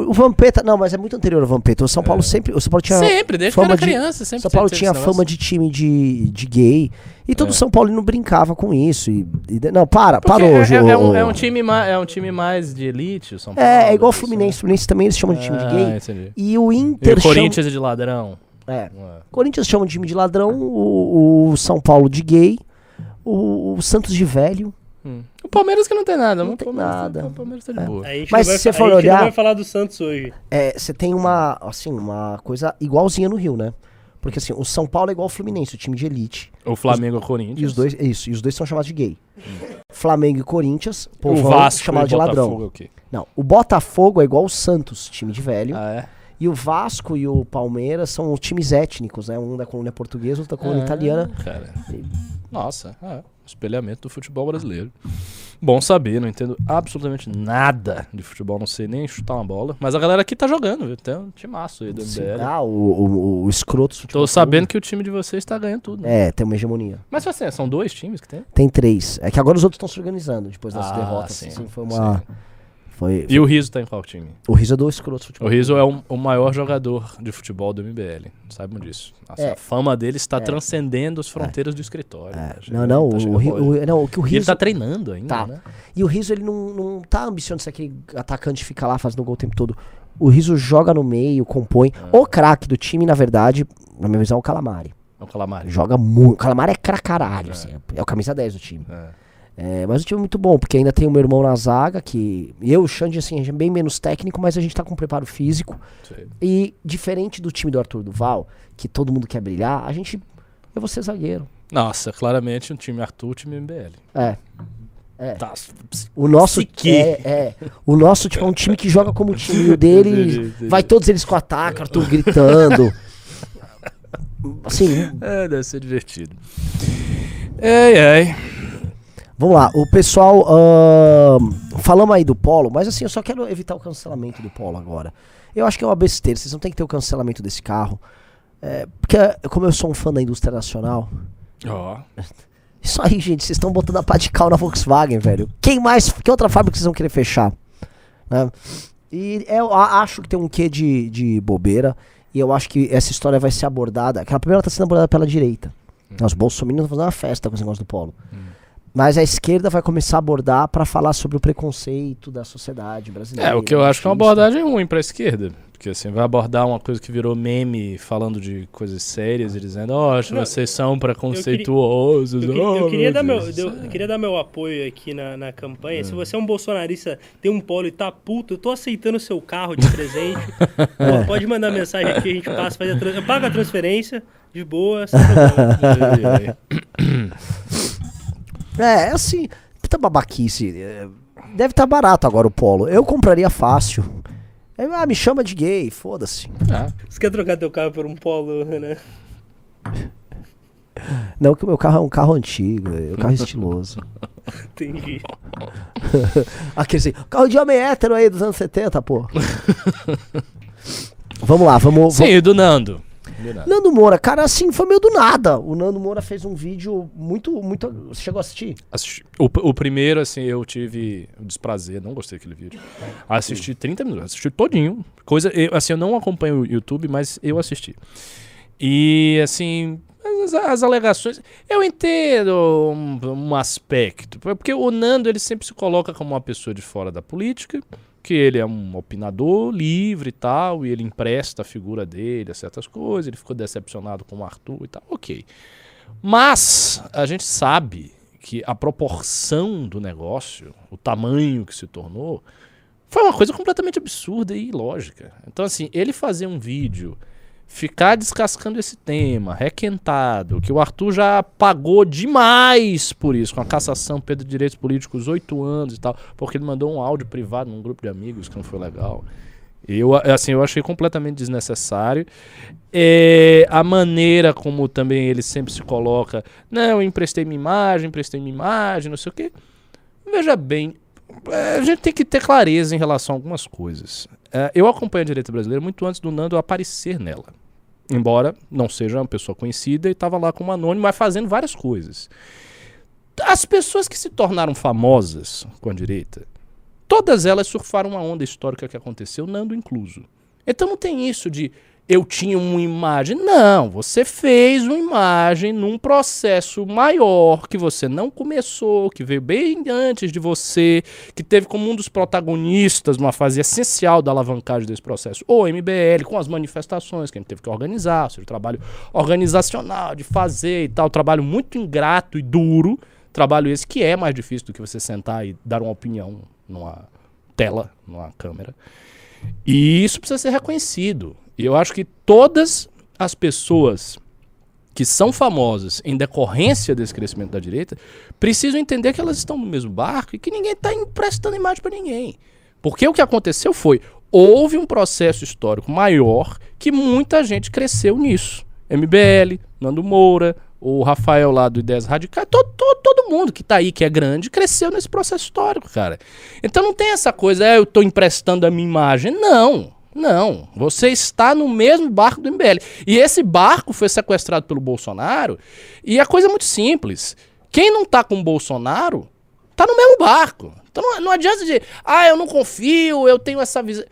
o, o Vampeta, não, mas é muito anterior ao Vampeta. O São Paulo sempre, o São Paulo tinha Sempre, desde que eu era de- criança. Sempre São Paulo tinha fama de time de, de gay. E todo É. São Paulino brincava com isso. E, e- não, para, Porque parou, é, Jô. é, é um, é, um time ma- é um time mais de elite, o São Paulo. É, é igual o Fluminense. O Fluminense também eles chamam de time de Ah, gay. entendi. E o E Inter o chama- Corinthians é de ladrão. É. É. Corinthians chama de time de ladrão, o, o São Paulo de gay, o, o Santos de velho. Hum. O Palmeiras que não tem nada. Não o tem Palmeiras nada. Tá, o Palmeiras tá de boa. A gente Mas não se você for olhar- não vai falar do Santos hoje. É, você tem uma, assim, uma coisa igualzinha no Rio, né? Porque assim, o São Paulo é igual ao Fluminense, o time de elite. O Flamengo e o Corinthians. E os dois, isso, e os dois são chamados de gay. Flamengo e Corinthians, O povão, Vasco chamado e de o ladrão. Botafogo é o quê? Não, o Botafogo é igual o Santos, time de velho. Ah, é? E o Vasco e o Palmeiras são times étnicos, né? Um da colônia portuguesa, outro da colônia Ah, italiana. Cara. Nossa, é. espelhamento do futebol brasileiro. Bom saber, não entendo absolutamente nada de futebol, não sei nem chutar uma bola. Mas a galera aqui tá jogando, viu? Tem um timaço aí do MBL. Ah, o, o, o escroto. Tô sabendo que o time de vocês tá ganhando tudo. né? É, tem uma hegemonia. Mas assim, são dois times que tem? Tem três. É que agora os outros estão se organizando depois das Ah, derrotas. sim, assim, foi uma. sim. Foi, E o Riso tá em qual time? O riso é do escroto O futebol. Riso é o, o maior jogador de futebol do MBL. Saibam disso. Nossa, É. A fama dele está É. transcendendo as fronteiras do escritório. É, né? não, não, tá o, longe. o- não, o que o E ele tá treinando ainda, Tá. né? E o Riso, ele não, não tá ambicioso de ser aquele atacante que fica lá fazendo gol o tempo todo. O Riso joga no meio, compõe. É. O craque do time, na verdade, na minha visão, é o Calamari. É o Calamari. Joga muito. O Calamari é cracaralho, assim. É o camisa 10 do time. É. É, mas o time é muito bom, porque ainda tem o meu irmão na zaga, que. Eu o Xande, assim, é bem menos técnico, mas a gente tá com preparo físico. Sei. E diferente do time do Arthur Duval, que todo mundo quer brilhar, a gente. Eu vou ser zagueiro. Nossa, claramente um time Arthur, um time MBL. É. É. Tá. O nosso que. é, é. O nosso tipo, é um time que joga como o time o dele. Vai todos eles com ataque, Arthur gritando. Assim, É, deve ser divertido. Ai, ai. Vamos lá. O pessoal. ahn, falamos aí do Polo, mas assim, eu só quero evitar o cancelamento do Polo agora. Eu acho que é uma besteira, vocês não tem que ter o cancelamento desse carro. É, porque, como eu sou um fã da indústria nacional, Ó. Isso aí, gente, vocês estão botando a pá de cal na Volkswagen, velho. Quem mais, que outra fábrica vocês vão querer fechar? Né? E eu acho que tem um quê de, de bobeira. E eu acho que essa história vai ser abordada. Aquela primeira tá sendo abordada pela direita. Os bolsominions estão fazendo uma festa com esse negócio do polo. Mas a esquerda vai começar a abordar pra falar sobre o preconceito da sociedade brasileira. É, o que eu acho que é uma abordagem ruim pra esquerda. Porque assim, vai abordar uma coisa que virou meme falando de coisas sérias e dizendo, ó, Não, vocês são preconceituosos. Eu, que- eu oh, queria, dar meu, eu, eu queria dar meu apoio aqui na, na campanha. Se você é um bolsonarista, tem um polo e tá puto, eu tô aceitando o seu carro de presente. Pô, pode mandar mensagem aqui, a gente passa, faz a tran- eu pago a transferência, de boa, sem problema. Ai. É, assim, puta babaquice. é, Deve estar barato agora o polo. Eu compraria fácil. É, Ah, me chama de gay, foda-se. Ah, Você quer trocar teu carro por um polo, né? Não que o meu carro é um carro antigo, é um carro estiloso. Entendi. Aquele assim, carro de homem hétero aí dos anos 70, pô. vamos lá, vamos. Sim, e do Nando. Do Nando. Moura, cara, assim, foi meio do nada. O Nando Moura fez um vídeo muito, muito. Você chegou a assistir? Assisti- O, o primeiro, assim, eu tive o desprazer, não gostei daquele vídeo. Assisti 30 minutos, assisti todinho. Coisa, eu, assim, eu não acompanho o YouTube, mas eu assisti. E, assim, as, as alegações. Eu entendo um, um aspecto. Porque o Nando, ele sempre se coloca como uma pessoa de fora da política, que ele é um opinador livre e tal, e ele empresta a figura dele a certas coisas, ele ficou decepcionado com o Arthur e tal. Ok. Mas a gente sabe que a proporção do negócio, o tamanho que se tornou, foi uma coisa completamente absurda e ilógica. Então, assim, ele fazer um vídeo, ficar descascando esse tema, requentado, que o Arthur já pagou demais por isso, com a cassação Pedro de Direitos Políticos, oito anos e tal, porque ele mandou um áudio privado num grupo de amigos que não foi legal. Eu, assim, eu achei completamente desnecessário. É, a maneira como também ele sempre se coloca, não, eu emprestei minha imagem, emprestei minha imagem, não sei o quê. Veja bem, a gente tem que ter clareza em relação a algumas coisas. É, eu acompanho a direita brasileira muito antes do Nando aparecer nela. Embora não seja uma pessoa conhecida e estava lá como anônimo, mas fazendo várias coisas. As pessoas que se tornaram famosas com a direita, todas elas surfaram uma onda histórica que aconteceu, Nando incluso. Então não tem isso de eu tinha uma imagem. Não, você fez uma imagem num processo maior que você não começou, que veio bem antes de você, que teve como um dos protagonistas uma fase essencial da alavancagem desse processo, o MBL, com as manifestações que a gente teve que organizar, o trabalho organizacional de fazer e tal, trabalho muito ingrato e duro, trabalho esse que é mais difícil do que você sentar e dar uma opinião numa tela, numa câmera. E isso precisa ser reconhecido. E eu acho que todas as pessoas que são famosas em decorrência desse crescimento da direita precisam entender que elas estão no mesmo barco e que ninguém está emprestando imagem para ninguém. Porque o que aconteceu foi, houve um processo histórico maior que muita gente cresceu nisso. MBL, Nando Moura, o Rafael lá do Ideias Radicais, todo, todo, todo mundo que tá aí, que é grande, cresceu nesse processo histórico, cara. Então não tem essa coisa, é, eu tô emprestando a minha imagem. Não, não. Você está no mesmo barco do MBL. E esse barco foi sequestrado pelo Bolsonaro, e a coisa é muito simples. Quem não tá com o Bolsonaro, tá no mesmo barco. Então não, não adianta dizer, ah, eu não confio, eu tenho essa visão.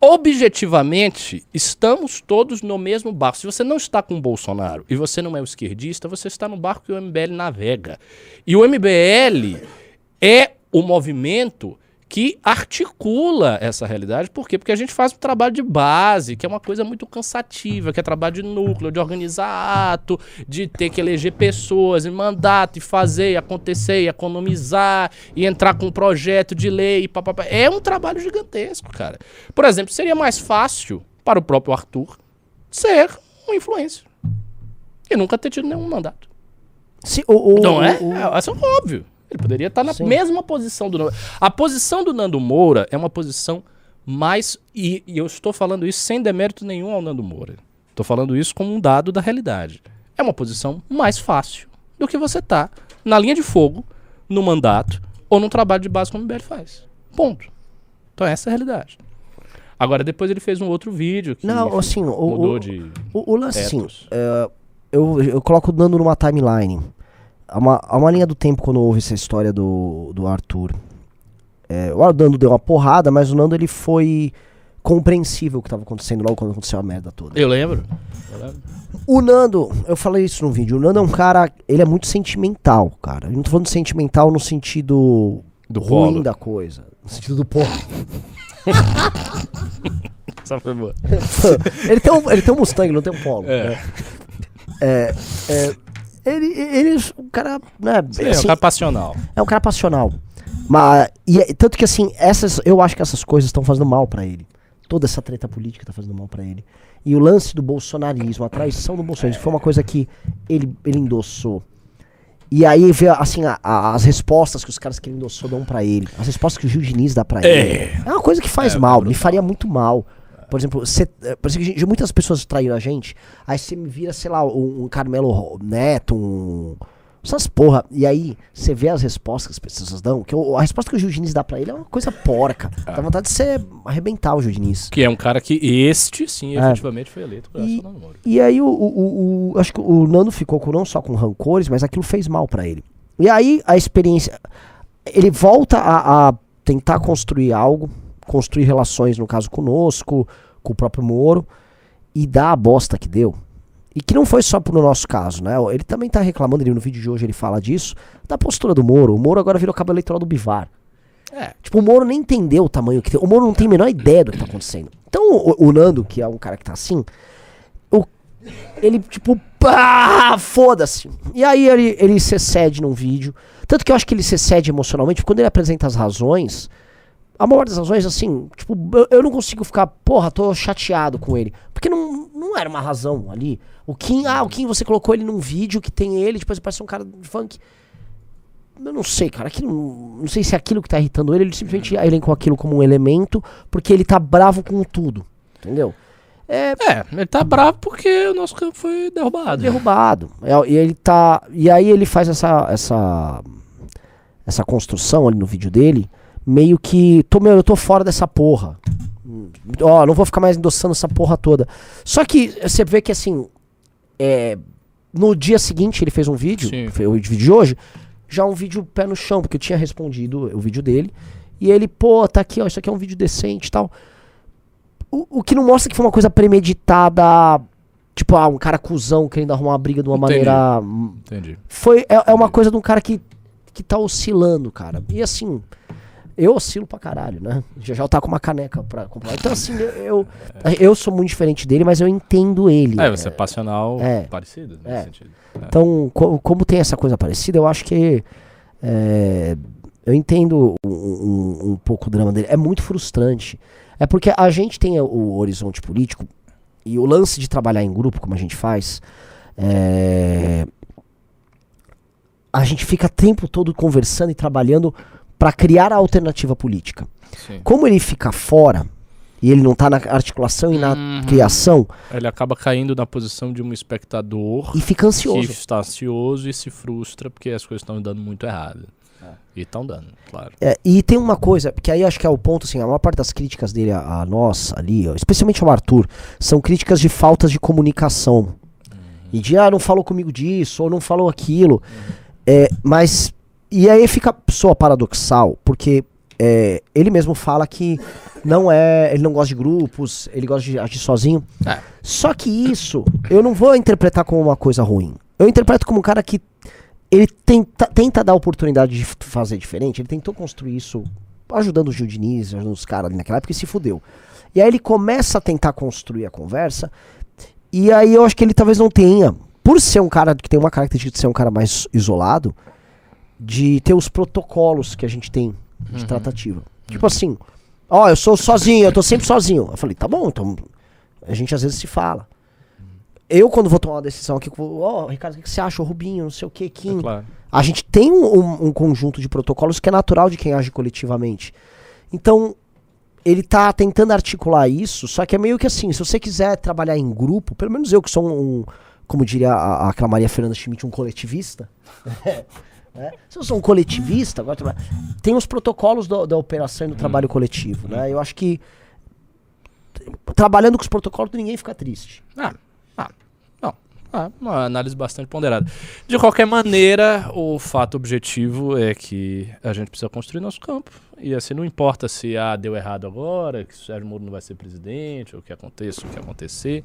Objetivamente, estamos todos no mesmo barco. Se você não está com o Bolsonaro e você não é o esquerdista, você está no barco que o MBL navega. E o MBL é o movimento que articula essa realidade. Por quê? Porque a gente faz um trabalho de base, que é uma coisa muito cansativa, que é trabalho de núcleo, de organizar ato, de ter que eleger pessoas em mandato, e fazer, e acontecer, e economizar, e entrar com um projeto de lei, e papapá. É um trabalho gigantesco, cara. Por exemplo, seria mais fácil para o próprio Arthur ser um influencer. E nunca ter tido nenhum mandato. Se, o, o, Não é? o- É, Isso é óbvio. Ele poderia estar na Sim. mesma posição do Nando. A posição do Nando Moura é uma posição mais. E, e eu estou falando isso sem demérito nenhum ao Nando Moura. Estou falando isso como um dado da realidade. É uma posição mais fácil do que você tá na linha de fogo, no mandato ou num trabalho de base como o MBL faz. Ponto. Então essa é a realidade. Agora, depois ele fez um outro vídeo que Não, assim, mudou o- de. O, o lance, assim, é, eu, eu coloco o Nando numa timeline. Há uma, há uma linha do tempo quando houve essa história do, do Arthur. É, o Nando deu uma porrada, mas o Nando ele foi compreensível o que estava acontecendo logo quando aconteceu a merda toda. Eu lembro. Eu lembro. O Nando, eu falei isso no vídeo, o Nando é um cara, ele é muito sentimental, cara. Eu não tô falando sentimental no sentido Do ruim polo. da coisa. No sentido do porra. Essa foi boa. ele, tem um, ele tem um Mustang, não tem um polo. É. né? É, é, ele, ele é um cara, né, Sim, é um assim, cara passional. é um cara passional. Mas, e, é- tanto que assim, essas, eu acho que essas coisas estão fazendo mal pra ele. Toda essa treta política tá fazendo mal pra ele. E o lance do bolsonarismo, a traição do bolsonarismo, foi uma coisa que ele, ele endossou. E aí vê, assim, a- a- as respostas que os caras que ele endossou dão pra ele. As respostas que o Gil Diniz dá pra ele. É uma coisa que faz É, mal, me faria muito mal. Por exemplo, cê, é, por exemplo, gente- muitas pessoas traíram a gente, aí você me vira, sei lá, um, um Carmelo Neto, um. Essas porra. E aí, você vê as respostas que as pessoas dão, que o- a resposta que o Gil Diniz dá pra ele é uma coisa porca. Dá vontade de você arrebentar o Gil Diniz. Que é um cara que este, sim, É. efetivamente foi eleito por E-. E aí o, o, o- acho que o Nando ficou com, não só com rancores, mas aquilo fez mal pra ele. E aí a experiência. Ele volta a, a tentar construir algo, construir relações, no caso conosco, com o próprio Moro, e dá a bosta que deu. E que não foi só pro nosso caso, né? Ele também tá reclamando, ele, no vídeo de hoje ele fala disso, da postura do Moro. O Moro agora virou cabo eleitoral do Bivar. É. Tipo, o Moro nem entendeu o tamanho que tem. O Moro não tem a menor ideia do que tá acontecendo. Então, o, o Nando, que é um cara que tá assim, o- ele, tipo, pá, foda-se. E aí ele, ele se cede num vídeo. Tanto que eu acho que ele se cede emocionalmente, porque quando ele apresenta as razões, a maior das razões, assim, tipo, eu, eu não consigo ficar, porra, tô chateado com ele. Porque não, não era uma razão ali. O Kim, ah, o Kim, você colocou ele num vídeo que tem ele, depois parece um cara de funk. Eu não sei, cara. Aquilo, não sei se é aquilo que tá irritando ele. Ele simplesmente elencou aquilo como um elemento porque ele tá bravo com tudo. Entendeu? É É, ele tá bravo porque o nosso campo foi derrubado. derrubado. É, E ele tá. E aí ele faz essa. essa. essa construção ali no vídeo dele. Meio que. Tô, meu, eu tô fora dessa porra. Ó, não vou ficar mais endossando essa porra toda. Só que você vê que assim. É, no dia seguinte ele fez um vídeo. Sim. Foi o vídeo de hoje. Já um vídeo pé no chão, porque eu tinha respondido o vídeo dele. E ele, pô, tá aqui, ó, isso aqui é um vídeo decente e tal. O, o que não mostra que foi uma coisa premeditada. Tipo, ah, um cara cuzão querendo arrumar uma briga de uma Entendi. maneira. Entendi. Foi, é, é uma coisa de um cara que, que tá oscilando, cara. E assim, eu oscilo pra caralho, né? Já já tá com uma caneca pra comprar. Então, assim, eu, eu, eu sou muito diferente dele, mas eu entendo ele. É, você é passional É. parecido nesse É. sentido. Então, co- como tem essa coisa parecida, eu acho que. é, eu entendo um, um- um pouco o drama dele. É muito frustrante. É porque a gente tem o horizonte político e o lance de trabalhar em grupo, como a gente faz, é, a gente fica o tempo todo conversando e trabalhando para criar a alternativa política. Sim. Como ele fica fora e ele não tá na articulação e na Uhum. criação, Ele acaba caindo na posição de um espectador e fica ansioso. que está ansioso e se frustra porque as coisas estão dando muito errado. E estão dando, claro. É, e tem uma coisa, que aí acho que é o ponto, assim, a maior parte das críticas dele a, a nós ali, especialmente ao Arthur, são críticas de faltas de comunicação. E de, ah, não falou comigo disso, ou não falou aquilo. É, mas, e aí fica soa paradoxal, porque é, ele mesmo fala que não é, ele não gosta de grupos, ele gosta de agir sozinho. É. Só que isso, eu não vou interpretar como uma coisa ruim. Eu interpreto como um cara que ele tenta, tenta dar oportunidade de fazer diferente. Ele tentou construir isso ajudando o Gil Diniz, ajudando os caras ali naquela época e se fudeu. E aí ele começa a tentar construir a conversa. E aí eu acho que ele talvez não tenha, por ser um cara que tem uma característica de ser um cara mais isolado, de ter os protocolos que a gente tem de tratativa. Tipo assim, ó, eu sou sozinho, eu tô sempre sozinho. Eu falei, tá bom, então a gente às vezes se fala. Eu, quando vou tomar uma decisão aqui, ó, Ricardo, o que você acha? O Rubinho, não sei o que, Kim. É claro. A gente tem um, um- conjunto de protocolos que é natural de quem age coletivamente. Então, ele tá tentando articular isso, só que é meio que assim, se você quiser trabalhar em grupo, pelo menos eu que sou um, um- como diria a, a- aquela Maria Fernanda Schmidt, um coletivista. né? Se eu sou um coletivista, agora tem os protocolos do- da operação e do trabalho coletivo. Né? Eu acho que trabalhando com os protocolos ninguém fica triste. Ah, ah, não. Ah, uma análise bastante ponderada. De qualquer maneira, o fato objetivo é que a gente precisa construir nosso campo. E assim, não importa se ah, deu errado agora, que o Sérgio Moro não vai ser presidente, ou o que aconteça, o que acontecer.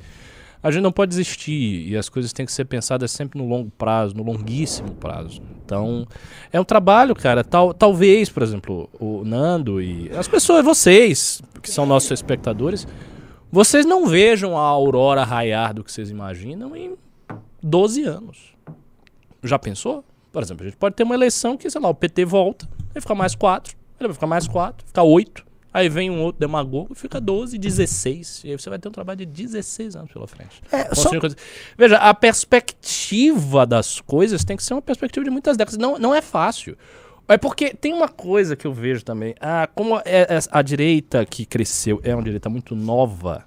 A gente não pode desistir e as coisas têm que ser pensadas sempre no longo prazo, no longuíssimo prazo. Então, é um trabalho, cara. Tal, talvez, por exemplo, o Nando e as pessoas, vocês, que são nossos espectadores, vocês não vejam a aurora raiar do que vocês imaginam em 12 anos. Já pensou? Por exemplo, a gente pode ter uma eleição que, sei lá, o PT volta, aí fica mais 4, aí vai ficar mais 4, fica 8, aí vem um outro demagogo e fica 12, 16. E aí você vai ter um trabalho de 16 anos pela frente. É, só. Veja, a perspectiva das coisas tem que ser uma perspectiva de muitas décadas. Não, não é fácil. É porque tem uma coisa que eu vejo também. Ah, como é- é- a direita que cresceu é uma direita muito nova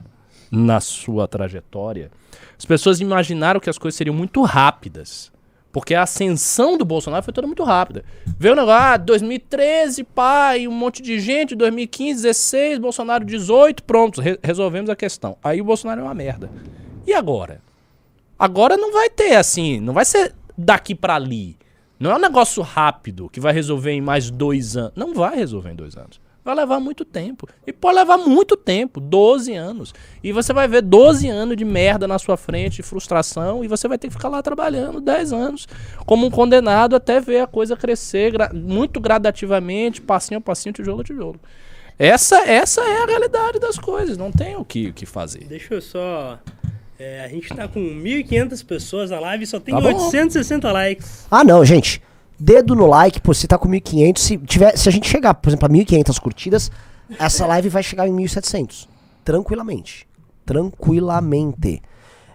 na sua trajetória, as pessoas imaginaram que as coisas seriam muito rápidas. Porque a ascensão do Bolsonaro foi toda muito rápida. Veio negócio, ah, 2013, pai, um monte de gente, 2015, 16, Bolsonaro 18, pronto, re- resolvemos a questão. Aí o Bolsonaro é uma merda. E agora? Agora não vai ter assim, não vai ser daqui pra ali. Não é um negócio rápido que vai resolver em mais dois anos. Não vai resolver em dois anos. Vai levar muito tempo. E pode levar muito tempo 12 anos. E você vai ver 12 anos de merda na sua frente, de frustração, e você vai ter que ficar lá trabalhando 10 anos como um condenado até ver a coisa crescer gra- muito gradativamente, passinho a passinho, tijolo a tijolo. Essa, essa é a realidade das coisas. Não tem o que, o que fazer. Deixa eu só. é, a gente tá com 1.500 pessoas na live e só tem Tá bom. 860 likes. Ah, não, gente. Dedo no like, pô, se tá com 1.500, se, tiver, se a gente chegar, por exemplo, a 1.500 curtidas, essa live vai chegar em 1.700. Tranquilamente. Tranquilamente.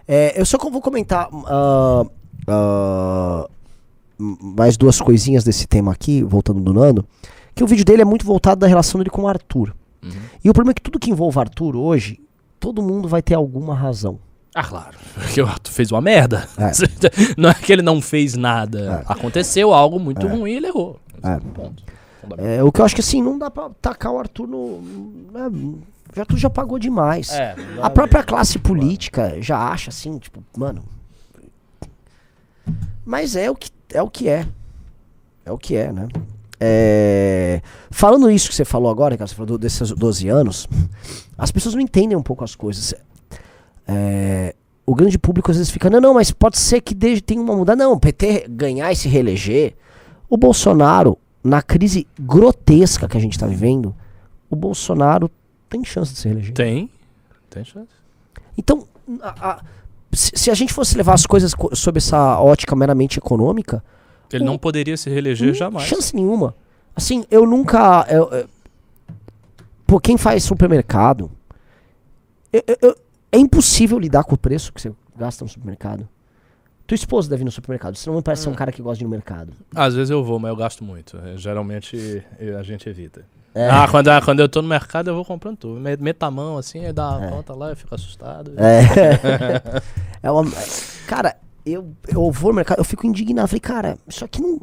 É, eu só vou comentar ah, m- mais duas coisinhas desse tema aqui, voltando do Nando, que o vídeo dele é muito voltado da relação dele com o Arthur. E o problema é que tudo que envolve Arthur hoje, todo mundo vai ter alguma razão. Ah, claro. Porque o Arthur fez uma merda. É. Não é que ele não fez nada. É. Aconteceu algo muito ruim e ele errou. É. Ponto. É, o que eu acho que assim, não dá pra tacar o Arthur no. né, o Arthur já pagou demais. É, A própria classe política já acha assim, tipo, mano. Mas é o que é. O que é. É o que é, né? É, Falando isso que você falou agora, cara, você falou desses 12 anos, as pessoas não entendem um pouco as coisas. É, O grande público às vezes fica, não, não, mas pode ser que desde tem uma mudança. Não, o PT ganhar e se reeleger. O Bolsonaro, na crise grotesca que a gente tá vivendo, o Bolsonaro tem chance de se reeleger. Tem. Tem chance. Então, a- a- se, se a gente fosse levar as coisas co- sob essa ótica meramente econômica, Ele não poderia se reeleger jamais. chance nenhuma. Assim, eu nunca. eu- eu- pô, quem faz supermercado. eu- eu- é impossível lidar com o preço que você gasta no supermercado. Tua esposa deve ir no supermercado. Você não me parece Hum. ser um cara que gosta de ir no mercado. Às vezes eu vou, mas eu gasto muito. É, Geralmente a gente evita. É. Ah, quando, ah, quando eu tô no mercado eu vou comprando tudo. Me- Meto a mão assim, aí dá uma conta lá, eu fico assustado. É. é uma, cara, eu, eu vou no mercado, eu fico indignado. Falei, cara, isso aqui não,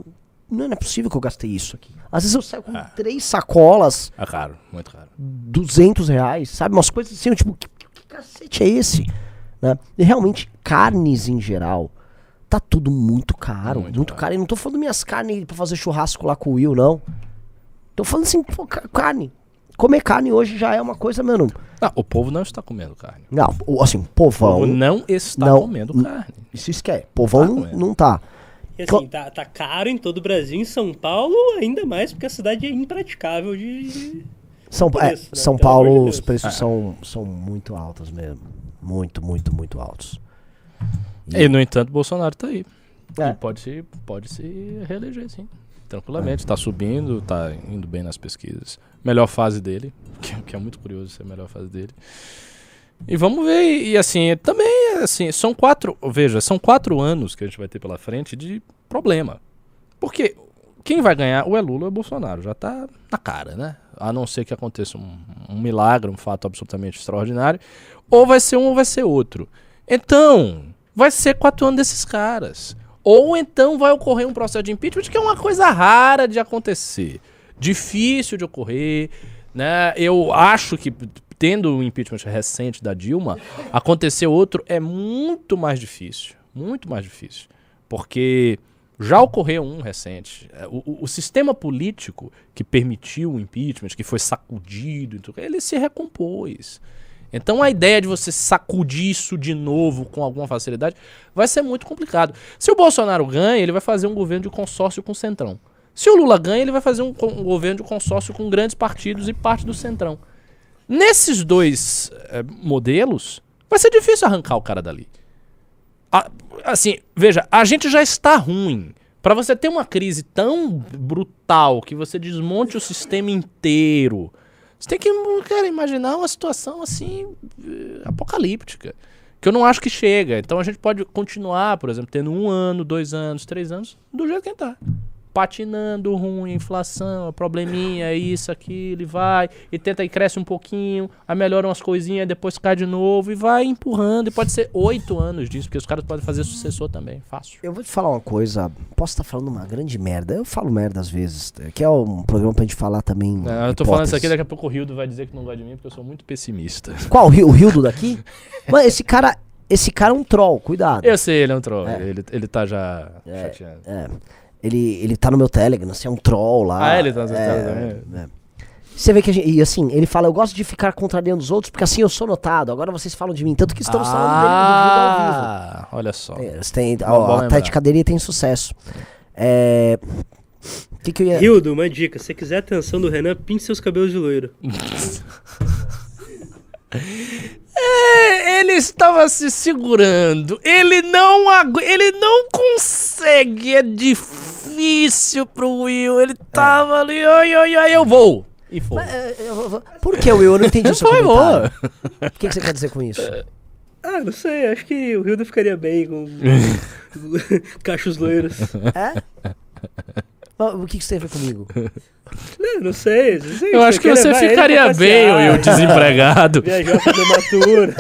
não é possível que eu gastei isso aqui. Às vezes eu saio com Ah. três sacolas, É caro, muito caro. 200 reais, sabe? Umas coisas assim, eu, tipo, que cacete é esse? Né? E realmente, carnes em geral, tá tudo muito caro. Muito, Muito caro. caro. E não tô falando minhas carnes pra fazer churrasco lá com o Will, não. Tô falando assim, pô, ca- carne. Comer carne hoje já é uma coisa, mano. Ah, o povo não está comendo carne. Não, o- assim, O povão. povo não está Não. comendo carne. Isso esquece. Povão Tá não, comendo. não tá. E assim, tá, tá caro em todo o Brasil, em São Paulo ainda mais, porque a cidade é impraticável de... São, é, isso, né? São Paulo, os preços Ah. são, são muito altos mesmo. Muito, muito, muito altos. E, no entanto, Bolsonaro tá aí. É. E pode se, pode se reeleger, sim. Tranquilamente. Tá subindo, tá indo bem nas pesquisas. Melhor fase dele, que, que é muito curioso ser a melhor fase dele. E vamos ver, e, e assim, também, assim, são quatro, veja, são quatro anos que a gente vai ter pela frente de problema. Porque quem vai ganhar ou é Lula ou é Bolsonaro, já tá na cara, né? A não ser que aconteça um, um milagre, um fato absolutamente extraordinário, ou vai ser um ou vai ser outro. Então, vai ser quatro anos desses caras. Ou então vai ocorrer um processo de impeachment, que é uma coisa rara de acontecer. Difícil de ocorrer, né? Eu acho que tendo o impeachment recente da Dilma, acontecer outro é muito mais difícil, muito mais difícil, porque já ocorreu um recente. É, O, o- o sistema político que permitiu o impeachment, que foi sacudido, ele se recompôs. Então a ideia de você sacudir isso de novo com alguma facilidade vai ser muito complicado. Se o Bolsonaro ganha, ele vai fazer um governo de consórcio com o Centrão. Se o Lula ganha, ele vai fazer um, um governo de consórcio com grandes partidos e parte do Centrão. Nesses dois eh, modelos, vai ser difícil arrancar o cara dali. A- assim, veja, a gente já está ruim. Para você ter uma crise tão brutal que você desmonte o sistema inteiro, você tem que cara, imaginar uma situação assim eh, apocalíptica. Que eu não acho que chega. Então a gente pode continuar, por exemplo, tendo um ano, dois anos, três anos, do jeito que tá. Patinando ruim, inflação, probleminha, isso, aquilo, e vai, e tenta e cresce um pouquinho, aí melhora umas coisinhas, depois cai de novo, e vai empurrando. E pode ser oito anos disso, porque os caras podem fazer sucessor também, fácil. Eu vou te falar uma coisa, posso estar falando uma grande merda. Eu falo merda às vezes, que é um programa pra gente falar também. É, eu tô falando isso aqui, daqui a pouco o Rildo vai dizer que não gosta de mim, porque eu sou muito pessimista. Qual? O Rildo daqui? Mano, esse cara, esse cara é um troll, cuidado. Eu sei, ele é um troll, É. ele, ele tá já É. chateado. É. Ele, ele tá no meu Telegram, assim, é um troll lá. Ah, ele tá no seu é, Telegram, é. Você vê que a gente. E assim, ele fala, eu gosto de ficar contrariando os outros, porque assim eu sou notado. Agora vocês falam de mim, tanto que estamos falando dele ao vivo. Ah, olha só. É, Bom, ó, a tática dele tem sucesso. É. O que, que eu ia. Rildo, uma dica. Se você quiser a atenção do Renan, pinte seus cabelos de loiro. É, ele estava se segurando. Ele não agu... ele não consegue. É difícil pro Will. Ele tava ali, ai, ai, ai, eu vou. E foi. É, Por que, Will? Eu não entendi o seu Foi, comentário. O que, que você quer dizer com isso? Ah, não sei, acho que o Rildo ficaria bem com cachos loiros. É? O que, que você tem a ver comigo? Não, não sei. não sei, Eu acho que você ele ficaria bem, Will, desempregado. Viajar pra coisa.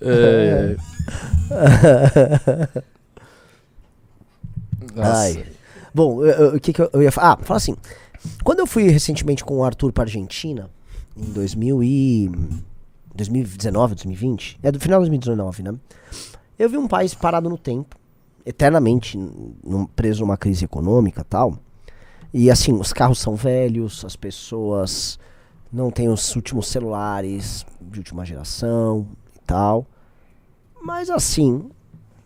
É. Nossa. Ai. Bom, eu- eu- o que, que eu, eu ia falar? Ah, fala assim. Quando eu fui recentemente com o Arthur pra Argentina, em 2000 e... 2019, 2020, é do final de 2019, né? Eu vi um país parado no tempo, eternamente num- preso numa crise econômica e tal. E assim, os carros são velhos, as pessoas não têm os últimos celulares de última geração e tal. Mas assim,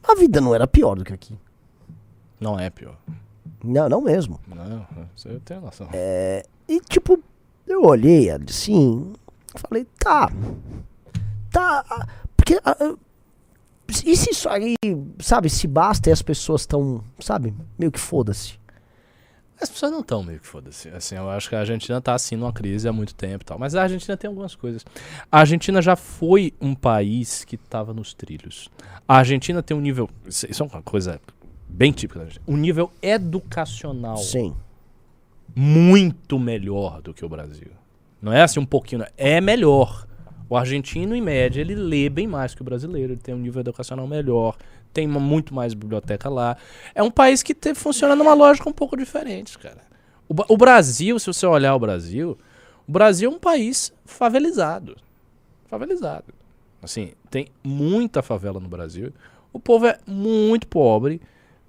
a vida não era pior do que aqui. Não é pior. Não, não mesmo. Não, você tem noção. E tipo, eu olhei assim, falei, tá. Tá. ah, Porque. ah, ah, E se isso aí, sabe, se basta e as pessoas estão, sabe, meio que foda-se. As pessoas não estão meio que foda-se. Assim, eu acho que a Argentina tá assim numa crise há muito tempo e tal. Mas a Argentina tem algumas coisas. A Argentina já foi um país que tava nos trilhos. A Argentina tem um nível. Isso é uma coisa bem típica da Argentina. Um nível educacional Sim. muito melhor do que o Brasil. Não é assim um pouquinho, é melhor. O argentino, em média, ele lê bem mais que o brasileiro, ele tem um nível educacional melhor, tem uma- muito mais biblioteca lá. É um país que te, funciona numa lógica um pouco diferente, cara. O, o Brasil, se você olhar o Brasil, o Brasil é um país favelizado. Favelizado. Assim, tem muita favela no Brasil. O povo é muito pobre.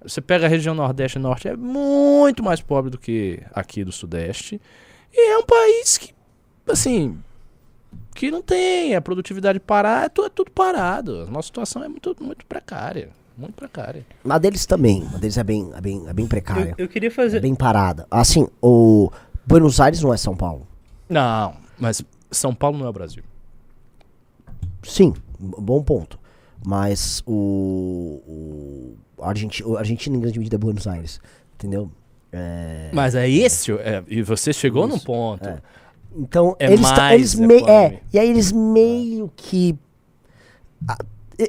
Você pega a região Nordeste e Norte, é muito mais pobre do que aqui do Sudeste. E é um país que, assim, que não tem a produtividade parada, é, tu- é tudo parado. A nossa situação é muito, muito precária. Muito precária. A deles também. A deles é bem, é bem, é bem precária. Eu, eu queria É fazer. bem parada. Assim, o Buenos Aires não é São Paulo. Não, mas São Paulo não é o Brasil. Sim, bom ponto. Mas o, o, Argenti o Argentina, em grande medida, é Buenos Aires. Entendeu? É, Mas é esse, o- é, e você chegou num Isso, ponto. é. Então, É eles, eles meio. É, e aí eles meio que. a-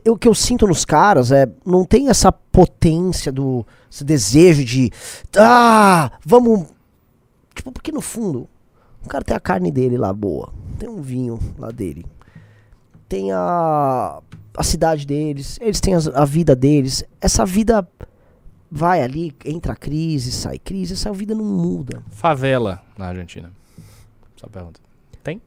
O que eu sinto nos caras é. Não tem essa potência do. Esse desejo de. Ah, vamos. Tipo, porque no fundo. O cara tem a carne dele lá boa. Tem um vinho lá dele. Tem a. A cidade deles. Eles têm as- a vida deles. Essa vida. Vai ali, entra crise, sai crise. Essa vida não muda. Favela na Argentina. Só pergunta. Tem?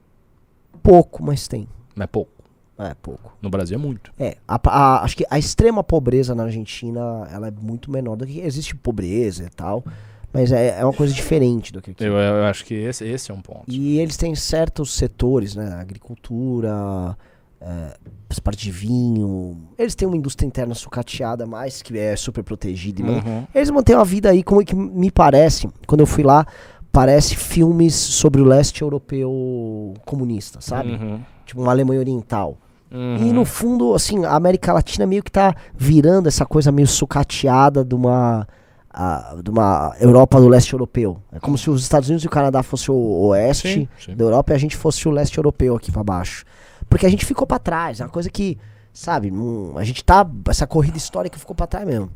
Pouco, mas tem. Mas é pouco. É, pouco. No Brasil é muito. É, a- a- acho que a extrema pobreza na Argentina, ela é muito menor do que existe pobreza e tal, mas é, é uma coisa diferente do que aqui. Eu, eu acho que esse, esse é um ponto. E eles têm certos setores, né, agricultura, é, parte de vinho, eles têm uma indústria interna sucateada, mais que é super protegida. Uhum. Eles mantêm uma vida aí, como é que me parece, quando eu fui lá, parece filmes sobre o leste europeu comunista, sabe? Uhum. Tipo uma Alemanha Oriental. E Uhum. no fundo, assim, a América Latina meio que tá virando essa coisa meio sucateada de uma, a- de uma Europa do leste europeu. É como se os Estados Unidos e o Canadá fossem o oeste Sim, sim. da Europa e a gente fosse o leste europeu aqui pra baixo. Porque a gente ficou pra trás, é uma coisa que, sabe, a gente tá. Essa corrida histórica ficou pra trás mesmo.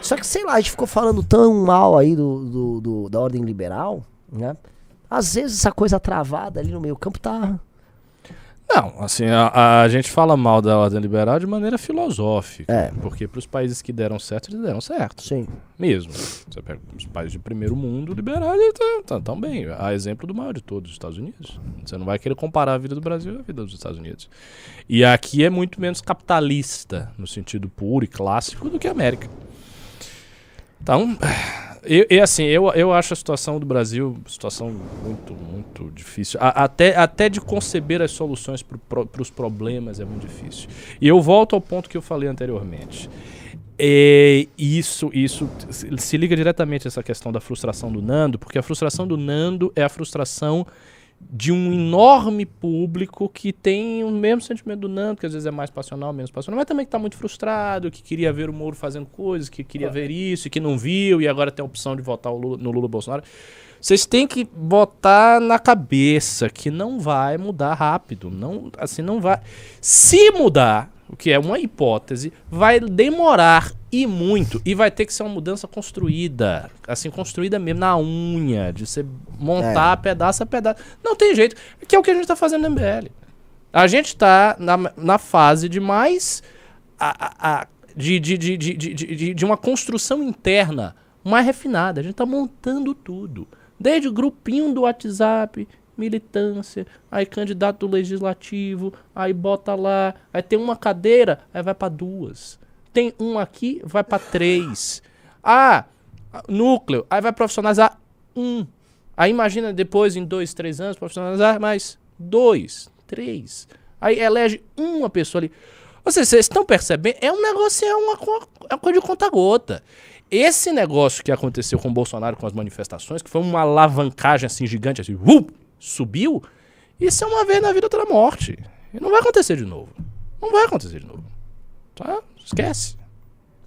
Só que, sei lá, a gente ficou falando tão mal aí do, do- do- da ordem liberal, né? Às vezes essa coisa travada ali no meio campo tá. Não, assim, a, a gente fala mal da ordem liberal de maneira filosófica. É. Porque para os países que deram certo, eles deram certo. Sim. Mesmo. Você pega os países de primeiro mundo liberais, eles estão bem. A exemplo do maior de todos, os Estados Unidos. Você não vai querer comparar a vida do Brasil à vida dos Estados Unidos. E aqui é muito menos capitalista, no sentido puro e clássico, do que a América. Então, eu, e assim, eu, eu acho a situação do Brasil situação muito, muito difícil. A- até, até de conceber as soluções para os problemas é muito difícil. E eu volto ao ponto que eu falei anteriormente. É, isso, isso se liga diretamente a essa questão da frustração do Nando, porque a frustração do Nando é a frustração de um enorme público que tem o mesmo sentimento do Nando, que às vezes é mais passional, menos passional, mas também que está muito frustrado, que queria ver o Moro fazendo coisas, que queria ver isso, e que não viu, e agora tem a opção de votar Lula- no Lula Bolsonaro. Vocês têm que botar na cabeça que não vai mudar rápido, não, assim não vai. Se mudar, o que é uma hipótese, vai demorar e muito e vai ter que ser uma mudança construída, assim construída mesmo na unha, de você montar pedaço a pedaço. Não tem jeito, que é o que a gente está fazendo no MBL. A gente está na, na fase de mais a- a- a- de, de, de, de, de, de, de uma construção interna mais refinada. A gente está montando tudo. Desde o grupinho do WhatsApp, militância, aí candidato legislativo, aí bota lá, aí tem uma cadeira, aí vai para duas. Tem um aqui, vai para três. Ah, núcleo, aí vai profissionalizar um. Aí imagina depois, em dois, três anos, profissionalizar mais dois, três. Aí elege uma pessoa ali. Vocês estão percebendo? É um negócio, é uma, é uma coisa de conta-gota. Esse negócio que aconteceu com o Bolsonaro com as manifestações, que foi uma alavancagem assim gigante, assim, uh, subiu, isso é uma vez na vida outra morte. E não vai acontecer de novo. Não vai acontecer de novo. Tá? Esquece.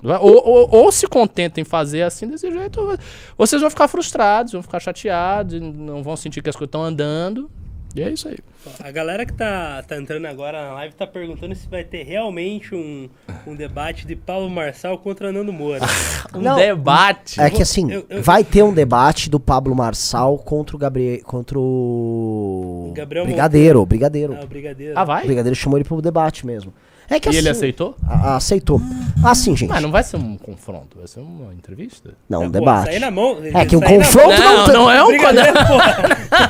Ou, ou, ou se contentem em fazer assim desse jeito, ou vocês vão ficar frustrados, vão ficar chateados, não vão sentir que as coisas estão andando. E é isso aí. A galera que tá, tá entrando agora na live tá perguntando se vai ter realmente um, um debate de Paulo Marçal contra Nando Moura. Um Não, debate. É que assim, eu- eu- vai ter um debate do Pablo Marçal contra o Gabriel. contra o. Gabriel Brigadeiro, Brigadeiro. Ah, o Brigadeiro. Ah, O vai? Brigadeiro chamou ele pro debate mesmo. É que E assim. ele aceitou? a- aceitou. Assim, gente. Mas não vai ser um confronto, vai ser uma entrevista. Não, um Pô, debate. Sair na mão. É que o na confronto não, Não, tem- não é um.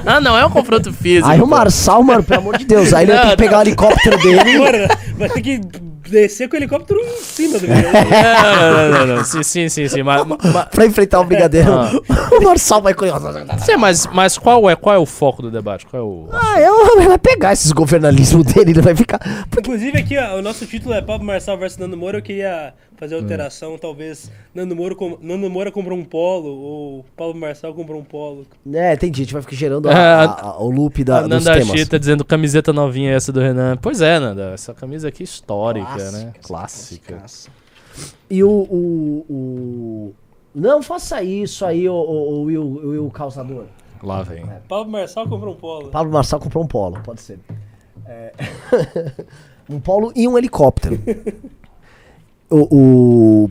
Ah, não é um confronto físico. Aí o pô. Marçal, mano, pelo amor de Deus. Aí ele vai ter Não, que pegar o helicóptero dele. Moura, vai ter que descer com o helicóptero em cima do Brigadeiro. Não, não, não, não. Sim, sim, sim, sim. Mas, mas, pra enfrentar o Brigadeiro. Ah. O Marçal vai correr. sim, mas, mas qual, é, qual é o foco do debate? Qual é o. Ah, eu, ele vai pegar esses governalismos dele, ele vai ficar. Porque Inclusive aqui, ó, o nosso título é Pablo Marçal versus Nando Moura. Eu queria fazer Hum. alteração, talvez Nando Moura, com- Nando Moura comprou um polo ou Pablo Marçal comprou um polo. É, entendi. A gente vai ficar gerando a- É, a- a- o loop da, a dos Nanda temas. Tá dizendo camiseta novinha essa do Renan. Pois é, Nanda. Essa camisa aqui é histórica, Clássica, né? Clássica. classicaça. E o, o, o- Não faça isso aí, o, o, o o Will Causador. Lá vem. Pablo Marçal comprou um polo. Pablo Marçal comprou um polo, pode ser. É, um polo e um helicóptero. O, o,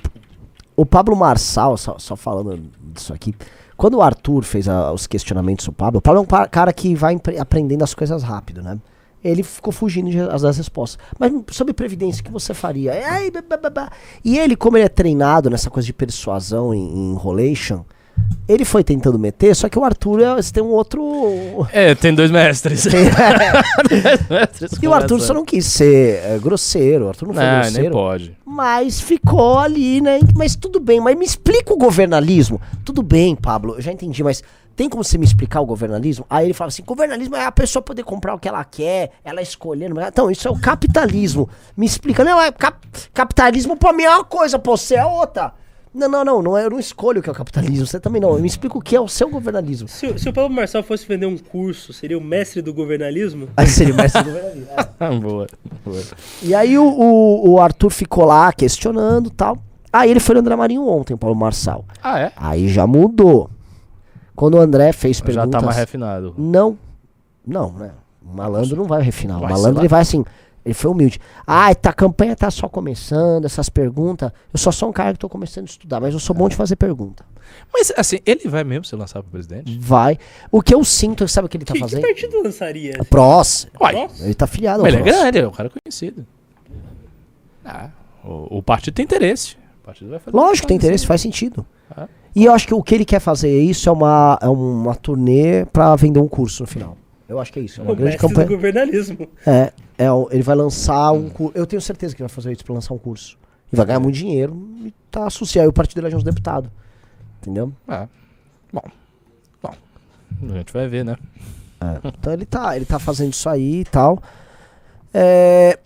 o Pablo Marçal, só, só falando disso aqui, quando o Arthur fez a- os questionamentos do Pablo, o Pablo é um cara que vai aprendendo as coisas rápido, né? Ele ficou fugindo das respostas. Mas sobre previdência, o que você faria? E ele, como ele é treinado nessa coisa de persuasão em, em ele foi tentando meter, só que o Arthur é, tem um outro. É, tem dois mestres. Dois mestres E o Arthur só não quis ser é, grosseiro, o Arthur não foi Não, nem grosseiro. pode. Mas ficou ali, né? Mas tudo bem, mas me explica o governalismo. Tudo bem, Pablo, eu já entendi, mas tem como você me explicar o governalismo? Aí ele fala assim: governalismo é a pessoa poder comprar o que ela quer, ela é? Então, isso é o capitalismo. Me explica. Não, é cap- capitalismo pra mim é uma coisa, pô, você é outra. Não, não, não, não eu não escolho o que é o capitalismo, você também não. Me explica o que é o seu governalismo. Se, o- se o Pablo Marçal fosse vender um curso, seria o mestre do governalismo? Aí seria o mestre do governalismo. É. Ah, boa. boa. E aí o, o, o Arthur ficou lá questionando e tal. Aí ele foi no André Marinho ontem, o Paulo Marçal. Ah, é? Aí já mudou. Quando o André fez Já perguntas... tá mais refinado. Não, não, né? O malandro não vai refinar. O Vai, malandro sei lá. ele vai assim... Ele foi humilde. Ah, tá, a campanha tá só começando, essas perguntas. Eu só sou um cara que tô começando a estudar, mas eu sou bom de fazer pergunta. Mas, assim, ele vai mesmo se lançar pro presidente? Vai. O que eu sinto, sabe o que ele tá que, que fazendo? partido lançaria? Prós. Uai. Ele tá filiado ao ele é grande, é um cara conhecido. Ah, o, o partido tem interesse. O partido vai fazer Lógico, tem interesse, isso. faz sentido. Ah. E eu acho que o que ele quer fazer é isso, é uma, é uma turnê pra vender um curso no final. Eu acho que é isso, é uma O grande mestre do campanha. governalismo. É, é, ele vai lançar um curso. Eu tenho certeza que ele vai fazer isso pra lançar um curso. E vai ganhar muito dinheiro e tá associado. E o partido elege uns deputados. Entendeu? Ah, bom. Bom, a gente vai ver, né? Então ele tá, ele tá fazendo isso aí e tal. É,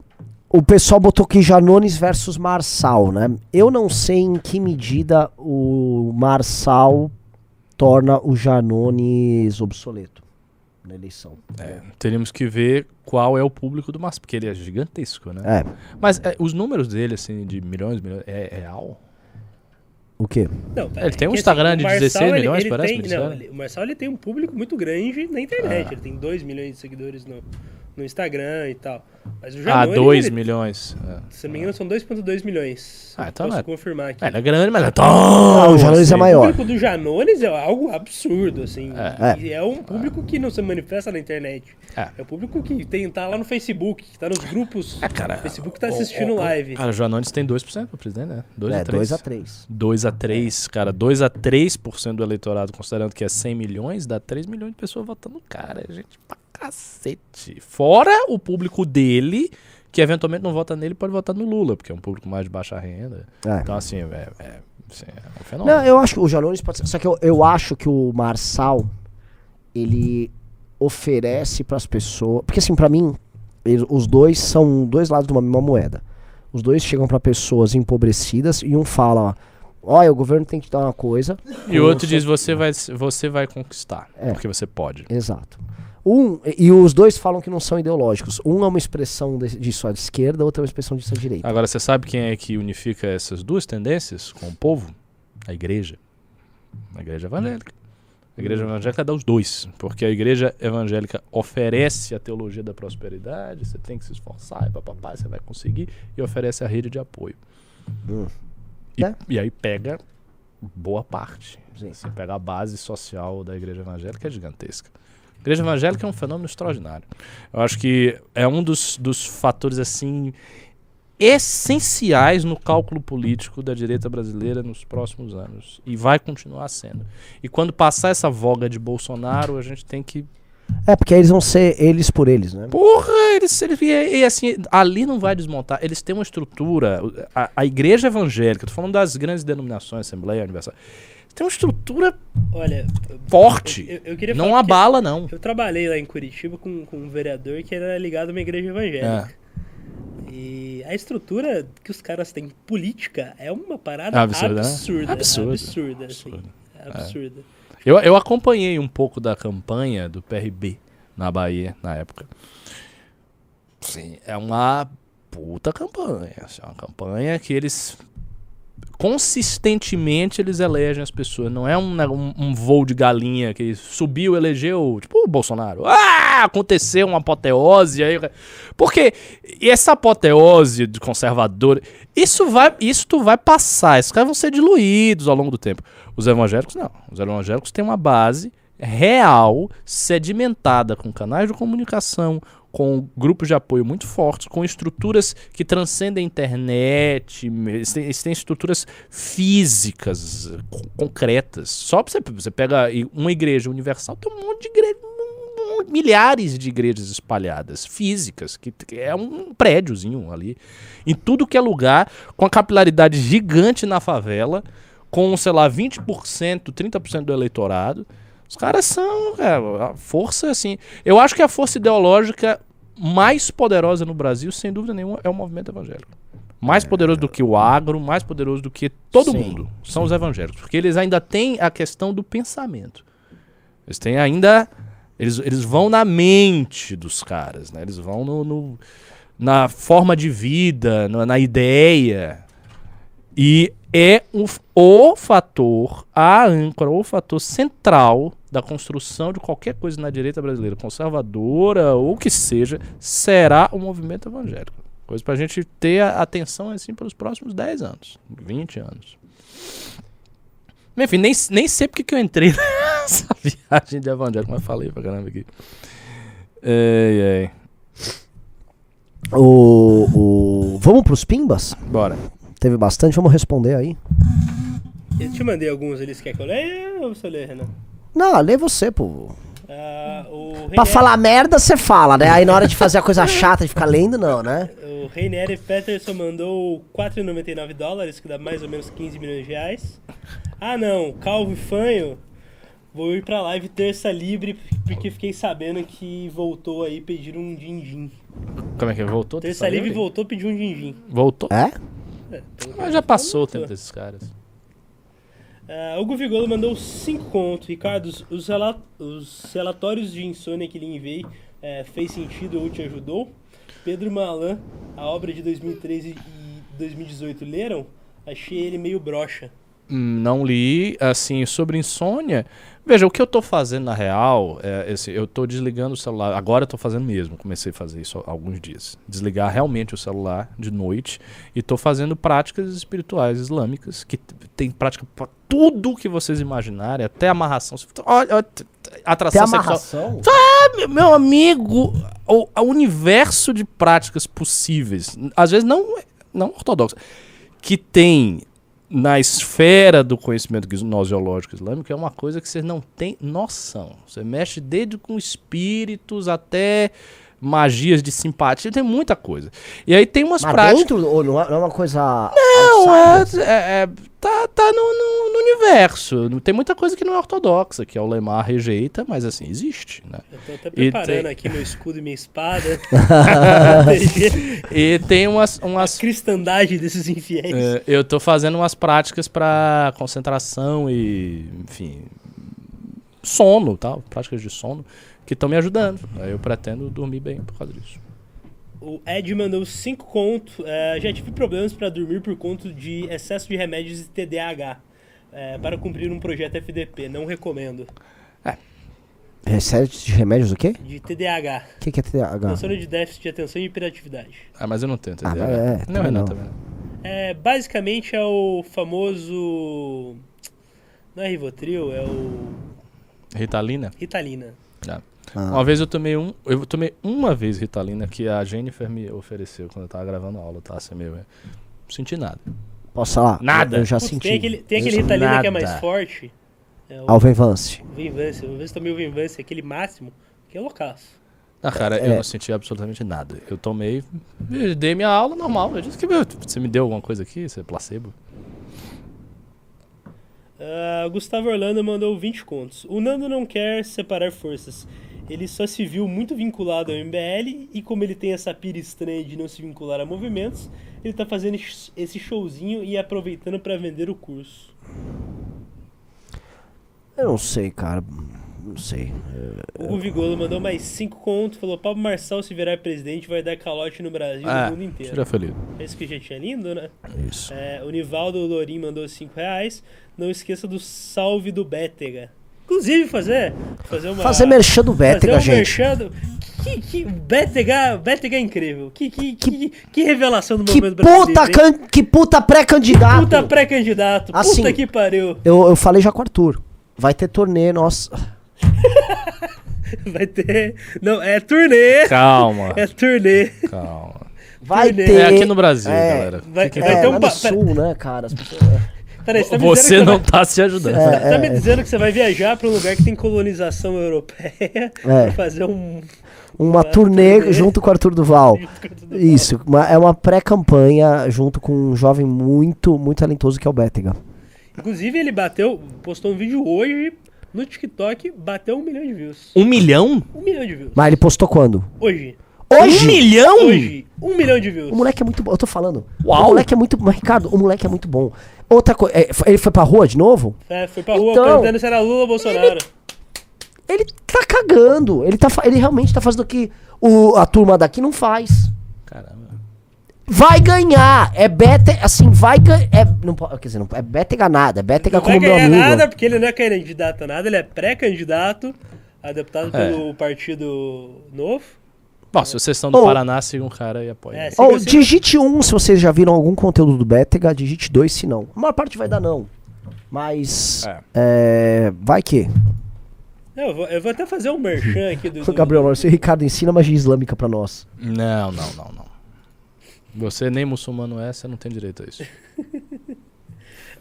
o pessoal botou aqui Janones versus Marçal, né? Eu não sei em que medida o Marçal torna o Janones obsoleto na eleição. É, teríamos que ver qual é o público do Márcio, porque ele é gigantesco, né? É. Mas é, os números dele, assim, de milhões, milhões, é real? O quê? Não, Ele tem um porque, Instagram o de Marçal, 16 milhões, parece, Tem, não, ele- o Marçal ele tem um público muito grande na internet. Ah. Ele tem 2 milhões de seguidores no, no Instagram e tal. Mas o Ah, Janones, 2 ele- milhões. É. Se não me engano, são 2,2 milhões. Ah, então posso é- confirmar aqui. É, ele é grande, mas é tão. Ah, o Janones é assim. O maior. público do Janones é algo absurdo, assim. É. E é um público que não se manifesta na internet. É. É o público que tem, tá lá no Facebook, que tá nos grupos. É, cara. O Facebook tá o- assistindo o- live. Cara, o Janones tem 2% pro presidente, né? 2 É, a 3. 2 a 3 2 a 3, cara, 2 a 3% do eleitorado, considerando que é 100 milhões, dá 3 milhões de pessoas votando no cara, é gente pra cacete. Fora o público dele, que eventualmente não vota nele, pode votar no Lula, porque é um público mais de baixa renda. É. Então, assim, é, é, assim, é um fenômeno. Não, eu acho que o Janones pode ser. Só que eu, eu acho que o Marçal, ele oferece pras pessoas. Porque assim, pra mim, os dois são dois lados de uma mesma moeda. Os dois chegam pra pessoas empobrecidas e um fala: ó, olha, o governo tem que dar uma coisa. E o outro diz, você vai, você vai conquistar, É. porque você pode. Exato. Um, e os dois falam que não são ideológicos. Um é uma expressão de- disso à esquerda, outro é uma expressão disso à direita. Agora, você sabe quem é que unifica essas duas tendências com o povo? A igreja. A igreja evangélica. A igreja evangélica dá os dois, porque a igreja evangélica oferece a teologia da prosperidade, você tem que se esforçar, e papapá, você vai conseguir, e oferece a rede de apoio. Hum. E, É. e aí pega boa parte. Sim. Você pega a base social da igreja evangélica, é gigantesca. A igreja evangélica é um fenômeno extraordinário. Eu acho que é um dos, dos fatores assim essenciais no cálculo político da direita brasileira nos próximos anos e vai continuar sendo. E quando passar essa voga de Bolsonaro, a gente tem que É, porque aí eles vão ser eles por eles, né? Porra, eles, eles e, e assim, ali não vai desmontar. Eles têm uma estrutura. A, a igreja evangélica, tô falando das grandes denominações, Assembleia Universal. Tem uma estrutura Olha, forte. eu, eu não abala, não. Eu trabalhei lá em Curitiba com, com um vereador que era ligado a uma igreja evangélica. É. E a estrutura que os caras têm política é uma parada Absurda, né? absurda. Absurda. Absurda. assim. Absurda. absurda. Eu, eu acompanhei um pouco da campanha do PRB na Bahia na época. Sim, é uma puta campanha. assim, É uma campanha que eles consistentemente eles elegem as pessoas. Não é um, um, um voo de galinha que subiu, elegeu, tipo o Bolsonaro. Ah, aconteceu uma apoteose. Aí, porque essa apoteose de conservador, isso vai, isso tu vai passar. Esses caras vão ser diluídos ao longo do tempo. Os evangélicos não. Os evangélicos têm uma base real, sedimentada com canais de comunicação, com grupos de apoio muito fortes, com estruturas que transcendem a internet, eles têm, eles têm estruturas físicas, co- concretas. Só você, você pega uma igreja universal, tem um monte de igreja, milhares de igrejas espalhadas, físicas, que, que é um prédiozinho ali, em tudo que é lugar, com a capilaridade gigante na favela, com, sei lá, 20%, 30% do eleitorado. Os caras são, cara, a força, assim. Eu acho que a força ideológica mais poderosa no Brasil, sem dúvida nenhuma, é o movimento evangélico. Mais poderoso do que o agro, mais poderoso do que todo Sim, mundo. São os evangélicos. Porque eles ainda têm a questão do pensamento. Eles têm ainda. Eles, eles vão na mente dos caras, né? Eles vão no, no- na forma de vida, na, na ideia. E é o, o fator, a âncora, o fator central da construção de qualquer coisa na direita brasileira, conservadora ou o que seja, será o movimento evangélico. Coisa pra gente ter a atenção assim pelos próximos 10 anos, 20 anos. Enfim, nem, nem sei porque que eu entrei nessa viagem de evangélico, mas falei pra caramba aqui. Ei, ei. O, o... Vamos pros pimbas? Bora. Teve bastante, vamos responder aí. Eu te mandei alguns ali, você quer que eu leia ou você lê, Renan? Não, lê você, pô. O Pra falar merda, você fala, né? Aí na hora de fazer a coisa chata de ficar lendo, não, né? O Reinier Peterson mandou 4,99 dólares, que dá mais ou menos 15 milhões de reais. Ah não, Calvo e Fanho, vou ir pra live terça livre, porque fiquei sabendo que voltou aí pedir um din-din. Como é que voltou? Terça livre voltou pedir um din-din. Voltou? É? Mas já passou o tempo desses caras. Ah, Hugo Vigolo mandou 5 contos. Ricardo, os, os rela- os relatórios de insônia que lhe enviei eh, fez sentido ou te ajudou? Pedro Malan, a obra de 2013 e 2018 leram? Achei ele meio broxa. Não li, assim, sobre insônia. Veja, o que eu tô fazendo na real, é, esse, eu tô desligando o celular. Agora eu tô fazendo mesmo, comecei a fazer isso há alguns dias. Desligar realmente o celular de noite e tô fazendo práticas espirituais islâmicas, que tem prática pra tudo que vocês imaginarem, até amarração. Olha, t- Tem atração sexual. amarração? Meu- meu amigo, o, o universo de práticas possíveis, às vezes não, não ortodoxas, que tem na esfera do conhecimento gnoseológico islâmico é uma coisa que vocês não têm noção. Você mexe desde com espíritos até magias de simpatia, tem muita coisa. E aí tem umas Mas práticas. dentro, ou não é é uma coisa... Não, é, é- é- tá, tá no, no- no universo. Tem muita coisa que não é ortodoxa, que é o Lemar rejeita, mas assim, existe, né? Eu tô até E preparando tem- aqui meu escudo e minha espada. E tem umas, a umas cristandade desses infiéis. É, eu tô fazendo umas práticas pra concentração e, enfim, sono, tal, práticas de sono. Que estão me ajudando. Aí eu pretendo dormir bem por causa disso. O Ed mandou 5 conto. É, já tive problemas para dormir por conta de excesso de remédios e TDAH. é, para cumprir um projeto FDP. Não recomendo. Recebe de remédios o quê? De TDAH. O que, que é TDAH? Transtorno de déficit de atenção e hiperatividade. Ah, mas eu não tenho, Ah, entendeu? mas é, não, é não, não. também não. É, basicamente é o famoso. Não é Rivotril, é o. Ritalina? Ritalina. Ah. Ah. Uma vez eu tomei um. Eu tomei uma vez Ritalina que a Jennifer me ofereceu quando eu tava gravando a aula, tá? Assim, meio. Não senti nada. Posso falar? Nada. Eu, eu já Putz, senti. tem aquele, tem aquele Ritalina que é mais nada. forte. É o Alvenvance. Vinvance. Uma vez eu tomei o Vinvance, aquele máximo, que é loucaço. Ah, cara, É. eu não senti absolutamente nada. Eu tomei, eu dei minha aula normal. Eu disse que meu, você me deu alguma coisa aqui, você é placebo. Ah, Gustavo Orlando mandou 20 contos. O Nando não quer separar forças. Ele só se viu muito vinculado ao MBL e como ele tem essa pira estranha de não se vincular a movimentos, ele tá fazendo esse showzinho e aproveitando pra vender o curso. Eu não sei, cara. Não sei. O Hugo Vigolo mandou mais 5 contos, falou: Pablo Marçal se virar presidente vai dar calote no Brasil e Ah, no mundo inteiro. tira feliz. Esse que já tinha lindo, né? Isso. É, o Nivaldo Lorim mandou 5 reais. Não esqueça do salve do Bétega. Inclusive, fazer, fazer uma. Fazer merchan do Bétega, fazer um gente. merchan do- Que, que, Bétega, Bétega é incrível. Que, que, que, que revelação do Que movimento brasileiro. puta, can... que puta pré-candidato. Puta pré-candidato. Assim, puta que pariu. Eu, eu falei já com o Arthur. Vai ter turnê, nossa. Vai ter. Não, é turnê. Calma, É turnê. calma. Vai Turnê. ter. É aqui no Brasil, é, galera. Vai- vai É, ter um lá ba- no sul, né, cara? As pessoas- Peraí, você tá Você não vai- tá se ajudando. É, Você tá me dizendo que você vai viajar pra um lugar que tem colonização europeia É. pra fazer um. Uma Uma turnê turnê. junto com o Arthur Duval. Isso, uma- é uma pré-campanha junto com um jovem muito, muito talentoso que é o Bétega. Inclusive, ele bateu, postou um vídeo hoje no TikTok, bateu um milhão de views. Um milhão? Um milhão de views. Mas ele postou quando? Hoje. Hoje? Um milhão? Hoje. Um milhão de views. O moleque é muito bom, eu tô falando. Uau. O moleque é muito bom. Ricardo, o moleque é muito bom. Outra coisa, ele foi pra rua de novo? É, foi pra rua Então, perguntando se era Lula ou Bolsonaro. Ele tá cagando. Ele, tá, ele realmente tá fazendo o que o, a turma daqui não faz. Caramba. Vai ganhar. É Bétega, assim, vai ganhar. É, não, quer dizer, não, é Bétega nada. É Não vai como meu ganhar amigo. nada porque ele não é candidato a nada, ele é pré-candidato a deputado É. pelo Partido Novo. Bom, se vocês estão do. Paraná, sigam o cara e apoiem. É, ele. sim. Ou Siga, siga. digite um se vocês já viram algum conteúdo do Bétega, digite dois se não. A maior parte vai dar não. Mas. É. é, vai que. Eu vou, eu vou até fazer um merchan aqui do. do- Gabriel, você Ricardo ensina magia islâmica pra nós. Não, não, não, não. Você nem muçulmano é, você não tem direito a isso.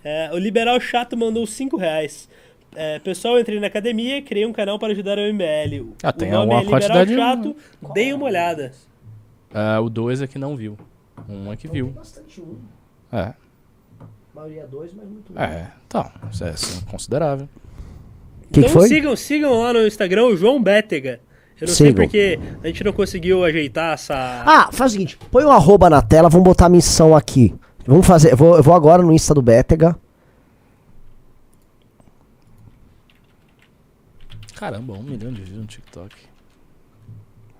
É, o Liberal Chato mandou 5 reais. É, pessoal, entrei na academia, criei um canal para ajudar o MBL. Ah, tem o nome alguma é Liberal quantidade- Chato, deem uma olhada. Ah, o dois é que não viu. Um é que viu. bastante um. É, Maioria dois, mas muito é. Então, isso é assim, considerável. O que, então que foi? Sigam, sigam lá no Instagram o João Bétega. Eu não sei Sigam. porque a gente não conseguiu ajeitar essa. Ah, faz o seguinte, põe um arroba na tela, vamos botar a missão aqui. Vamos fazer, eu vou, eu vou agora no Insta do Bétega. Caramba, um milhão de views no TikTok.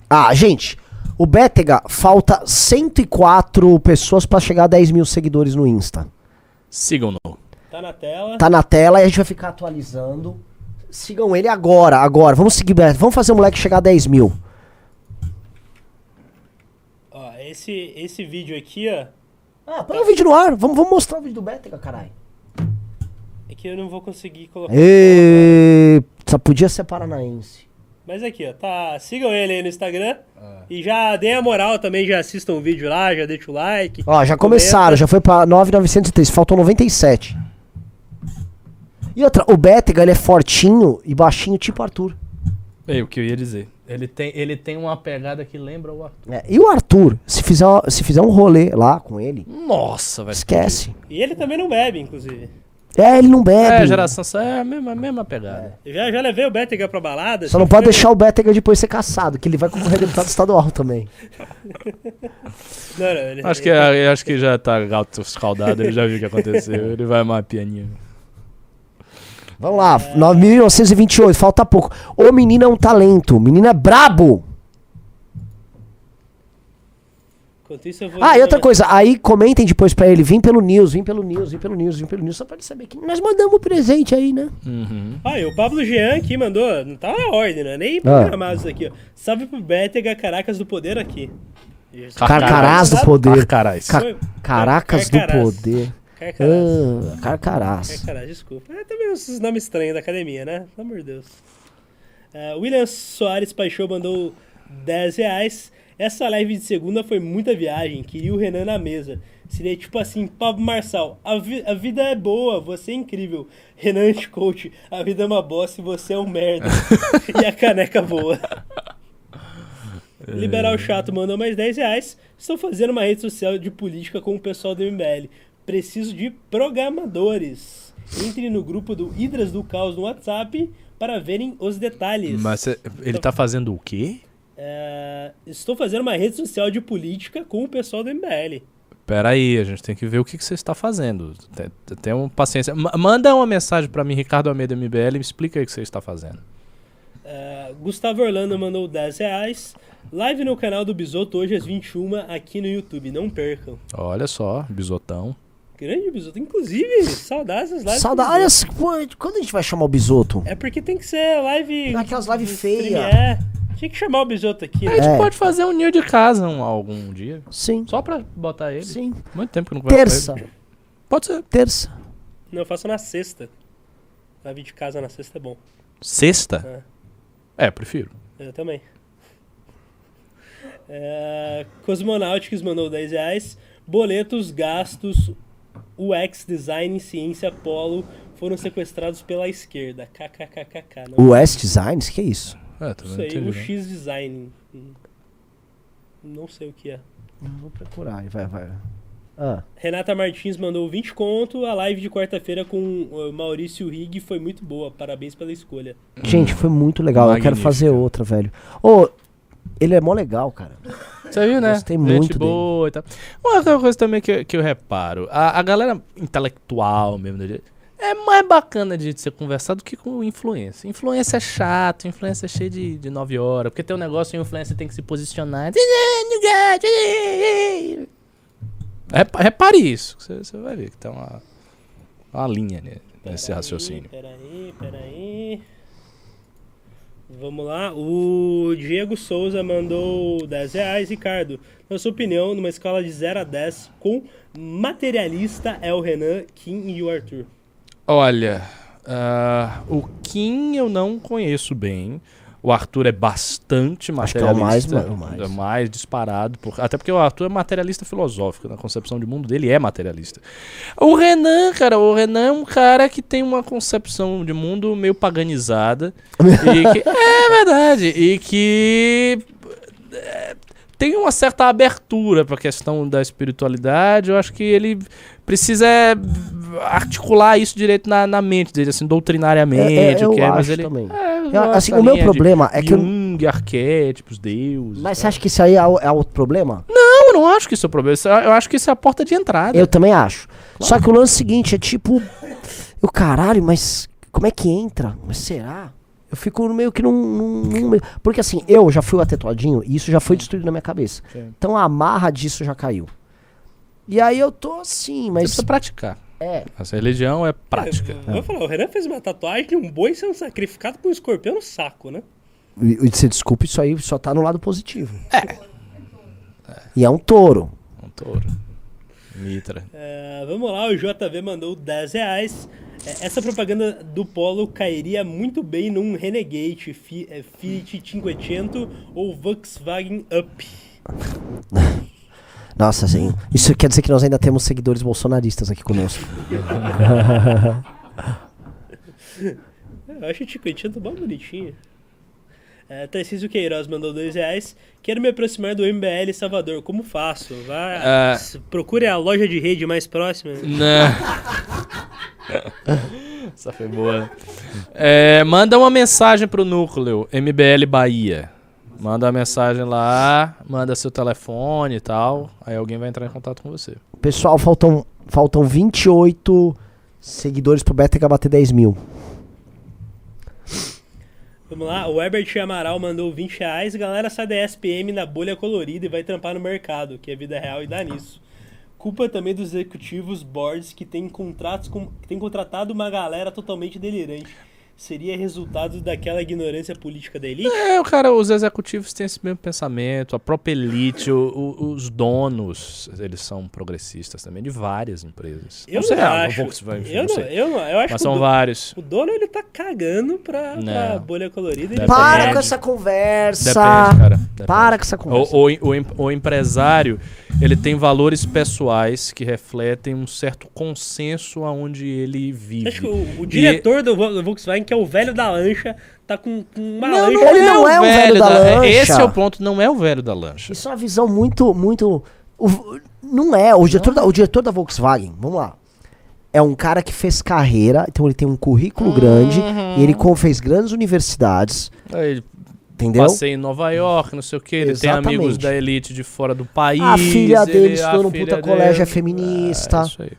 Ah, gente, o Bétega falta 104 pessoas pra chegar a 10 mil seguidores no Insta. Sigam no. Tá na tela. Tá na tela e a gente vai ficar atualizando. Sigam ele agora, agora. Vamos seguir, Bétega. Vamos fazer o moleque chegar a 10 mil. Ó, esse, esse vídeo aqui, ó. Ah, põe o vídeo no ar. Vamos, vamos mostrar o vídeo do Bétega, caralho. É que eu não vou conseguir colocar. E... Só podia ser paranaense. Mas aqui, ó. Tá, sigam ele aí no Instagram. E já deem a moral também, já assistam o vídeo lá, já deixa o like. Ó, já comenta. começaram, já foi pra 9,903, faltam 97. E outra, o Bétega, ele é fortinho e baixinho, tipo Arthur. É o que eu ia dizer. Ele tem, ele tem uma pegada que lembra o Arthur. É, e o Arthur, se fizer, se fizer um rolê lá com ele, Nossa, velho. esquece. E ele também não bebe, inclusive. É, ele não bebe. É, geração só é a mesma, a mesma pegada. Eu já, já levei o Bétega pra balada. Só não pode deixar o Bétega depois ser caçado, que ele vai concorrer a deputado estadual também. Não, não, ele- Acho que, ele- acho que já tá gato escaldado, ele já viu o que aconteceu. Ele vai mais pianinho. Vamos lá, 9.928, falta pouco. O menino é um talento, o menino é brabo. Enquanto isso, eu vou. Ah, e outra coisa, aí comentem depois pra ele, vim pelo news, vim pelo news, vim pelo news, vim pelo news, só pra ele saber que nós mandamos presente aí, né? Uhum. Ah, e o Pablo Jean aqui mandou. Não tá na ordem, né? Nem Ah. programado isso aqui, ó. Salve pro Bétega Caracas do Poder aqui. Carcarás do poder. Carcarás. Ca- Foi- Caracas do Carcarás. poder. Carcarás. Ah, carcarás. Carcarás, desculpa. É também esses nomes estranhos da academia, né? Pelo amor de Deus. Ah, William Soares Paixão mandou 10 reais. Essa live de segunda foi muita viagem. Queria o Renan na mesa. Seria tipo assim, Pablo Marçal, a, vi- a vida é boa, você é incrível. Renan Coach, a vida é uma bosta e você é um merda. e a caneca boa. Liberal Chato mandou mais 10 reais. Estou fazendo uma rede social de política com o pessoal do MBL. Preciso de programadores. Entre no grupo do Hidras do Caos no WhatsApp para verem os detalhes. Mas ele tá fazendo o quê? É, estou fazendo uma rede social de política com o pessoal do MBL. Pera aí, a gente tem que ver o que, que você está fazendo. Tem- Tenha paciência. Ma- Manda uma mensagem pra mim, Ricardo Almeida MBL, e me explica aí o que você está fazendo. É, Gustavo Orlando mandou 10 reais. Live no canal do Bisoto hoje às 21 aqui no YouTube. Não percam. Olha só, bisotão. Grande Bisoto. Inclusive, saudades das lives. Saudade. do Olha, Bisoto. qu- quando a gente vai chamar o Bisoto? É porque tem que ser live. Aquelas live de feia. stream, É. Tinha que chamar o Bisoto aqui. A né? gente É. pode fazer um ninho de casa um- algum dia. Sim. Só pra botar ele. Sim. Muito tempo que eu não converso Terça. ele. Pode ser. Terça. Não, eu faço na sexta. Live de casa na sexta é bom. Sexta? É, prefiro. Eu também. É, Cosmonautics mandou 10 reais. Boletos, gastos, UX Design, Ciência, Polo foram sequestrados pela esquerda. KKKKK. Não, O Designs, que é isso? É, também isso aí, entendi, o não. X Design. Hum. Não sei o que é. Vou procurar, vai, vai. Ah, Renata Martins mandou 20 conto. A live de quarta-feira com o Maurício Rig foi muito boa. Parabéns pela escolha. gente, foi muito legal. Eu quero Magnífico. fazer outra, velho. Ô, ele é mó legal, cara. Você viu, né? Gostei Gente muito boa e tal. Uma outra coisa também que, que eu reparo. A, a galera intelectual mesmo, né, é mais bacana de ser conversado do que com influência. Influência é chato, influência é cheio de, de nove horas. Porque tem um negócio, a influência tem que se posicionar. Repa- Repare isso. Você, você vai ver que tem uma, uma linha nesse Peraí, raciocínio. Peraí, peraí. Vamos lá. O Diego Souza mandou 10 reais. Ricardo, na sua opinião, numa escala de 0 a 10, com materialista é o Renan, Kim e o Arthur? Olha, ah, o Kim eu não conheço bem. O Arthur é bastante Acho que é o mais, materialista. mais. É mais disparado. por- até porque o Arthur é materialista filosófico. Na concepção de mundo dele é materialista. O Renan, cara, o Renan é um cara que tem uma concepção de mundo meio paganizada. e que- é verdade. E que tem uma certa abertura para a questão da espiritualidade. Eu acho que ele precisa é, articular isso direito na, na mente dele, assim, doutrinariamente. É, é, eu o é, mas acho ele, também. É, eu Eu- assim, o meu problema é que eu- Jung, arquétipos, deuses. Mas tal. você acha que isso aí é, o- é outro problema? Não, eu não acho que isso é o problema. É- Eu acho que isso é a porta de entrada. Eu também acho. Só que o lance seguinte é tipo. Eu, caralho, mas como é que entra? Mas será? Eu fico meio que num, num- num- Porque assim, eu já fui o atetuadinho e isso já foi destruído na minha cabeça. Sim. Então a amarra disso já caiu. E aí eu tô assim, Você mas. precisa praticar. É. Essa religião é prática. Eu vou falar, o Renan fez uma tatuagem de um boi sendo sacrificado por um escorpião no saco, né? E, e você desculpa, isso aí só tá no lado positivo. É. E é um touro. Um touro. Mitra. É, vamos lá, o JV mandou 10 reais. É, essa propaganda do Polo cairia muito bem num Renegade, Fi- é, Fiat 500 ou Volkswagen Up. Nossa, assim. Isso quer dizer que nós ainda temos seguidores bolsonaristas aqui conosco. Eu acho o 500 bem bonitinho. É, Tarcísio Queiroz mandou 2 reais. Quero me aproximar do MBL Salvador. Como faço? Vá, s- procure a loja de rede mais próxima. Não. Essa foi boa. É, manda uma mensagem pro núcleo MBL Bahia. Manda uma mensagem lá, manda seu telefone e tal. Aí alguém vai entrar em contato com você. Pessoal, faltam, faltam 28 seguidores pro Betega bater 10 mil. Vamos lá, o Herbert Amaral mandou 20 reais. Galera sai da SPM na bolha colorida e vai trampar no mercado, que é vida real e dá nisso. Culpa também dos executivos boards que têm contratos com, que têm contratado uma galera totalmente delirante. Seria resultado daquela ignorância política da elite? É, o cara, os executivos têm esse mesmo pensamento, a própria elite, o- o- os donos, eles são progressistas também, de várias empresas. Eu não sei, não ah, acho. Volkswagen, eu, não sei. eu não, eu acho Mas que o, são do- vários. o dono ele tá cagando pra, pra bolha colorida. Depende. tá- Para com essa conversa. Depende, cara. Depende. Para com essa conversa. O, o, o, em- o empresário, ele tem valores pessoais que refletem um certo consenso aonde ele vive. Acho que o, o E- diretor Vol- do Volkswagen, que é o velho da lancha, tá com, com uma Não, lancha. não, Ele não é o velho da lancha. Esse é o ponto, não é o velho da lancha. Isso é uma visão muito, muito. o- não é. O diretor, da, o diretor da Volkswagen, vamos lá. É um cara que fez carreira, então ele tem um currículo grande, Uhum. e ele fez grandes universidades, Aí Ele entendeu? passei em Nova York, não sei o que, ele tem Exatamente. amigos da elite de fora do país. A filha ele- dele estudou num puta dele- colégio, é feminista. É, isso aí.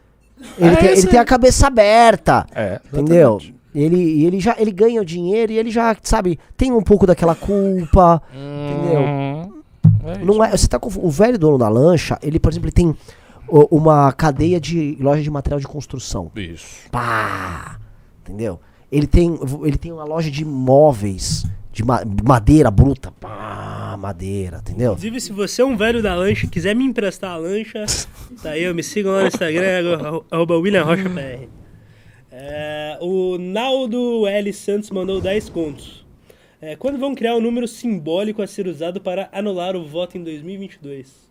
Ele, É tem, isso ele tem a cabeça aberta, É, entendeu? exatamente. Ele, e ele já ele ganha o dinheiro e ele já, sabe, tem um pouco daquela culpa. Entendeu? Hum, é. Não é, você tá com o velho dono da lancha, ele, por exemplo, ele tem ó, uma cadeia de loja de material de construção. Isso. Pá! Entendeu? Ele tem, ele tem uma loja de móveis, de ma- madeira bruta. Pá, madeira, entendeu? Inclusive, se você é um velho da lancha e quiser me emprestar a lancha, tá aí, eu me sigam lá no Instagram, arro- arroba William Rocha PR. É, o Naldo L. Santos mandou 10 contos. É, quando vão criar um número simbólico a ser usado para anular o voto em 2022?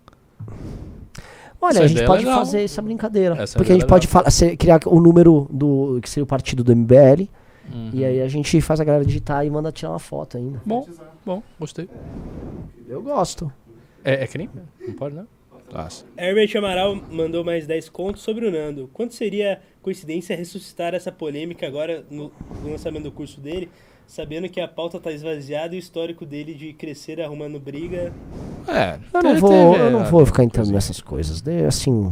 Olha, Essa a gente é pode legal. fazer essa brincadeira. Essa porque a ideia gente é pode legal. falar, se- criar o número do que seria o partido do MBL. Uhum. E aí a gente faz a galera digitar e manda tirar uma foto ainda. Bom, bom, gostei. Eu gosto. É, é crime? Não pode, não? Nossa. Herbert Amaral mandou mais 10 contos sobre o Nando. Quanto seria coincidência ressuscitar essa polêmica agora no, lançamento do curso dele, sabendo que a pauta tá esvaziada e o histórico dele de crescer arrumando briga É, Eu não vou, eu não é, vou ficar entrando nessas coisas. De, assim,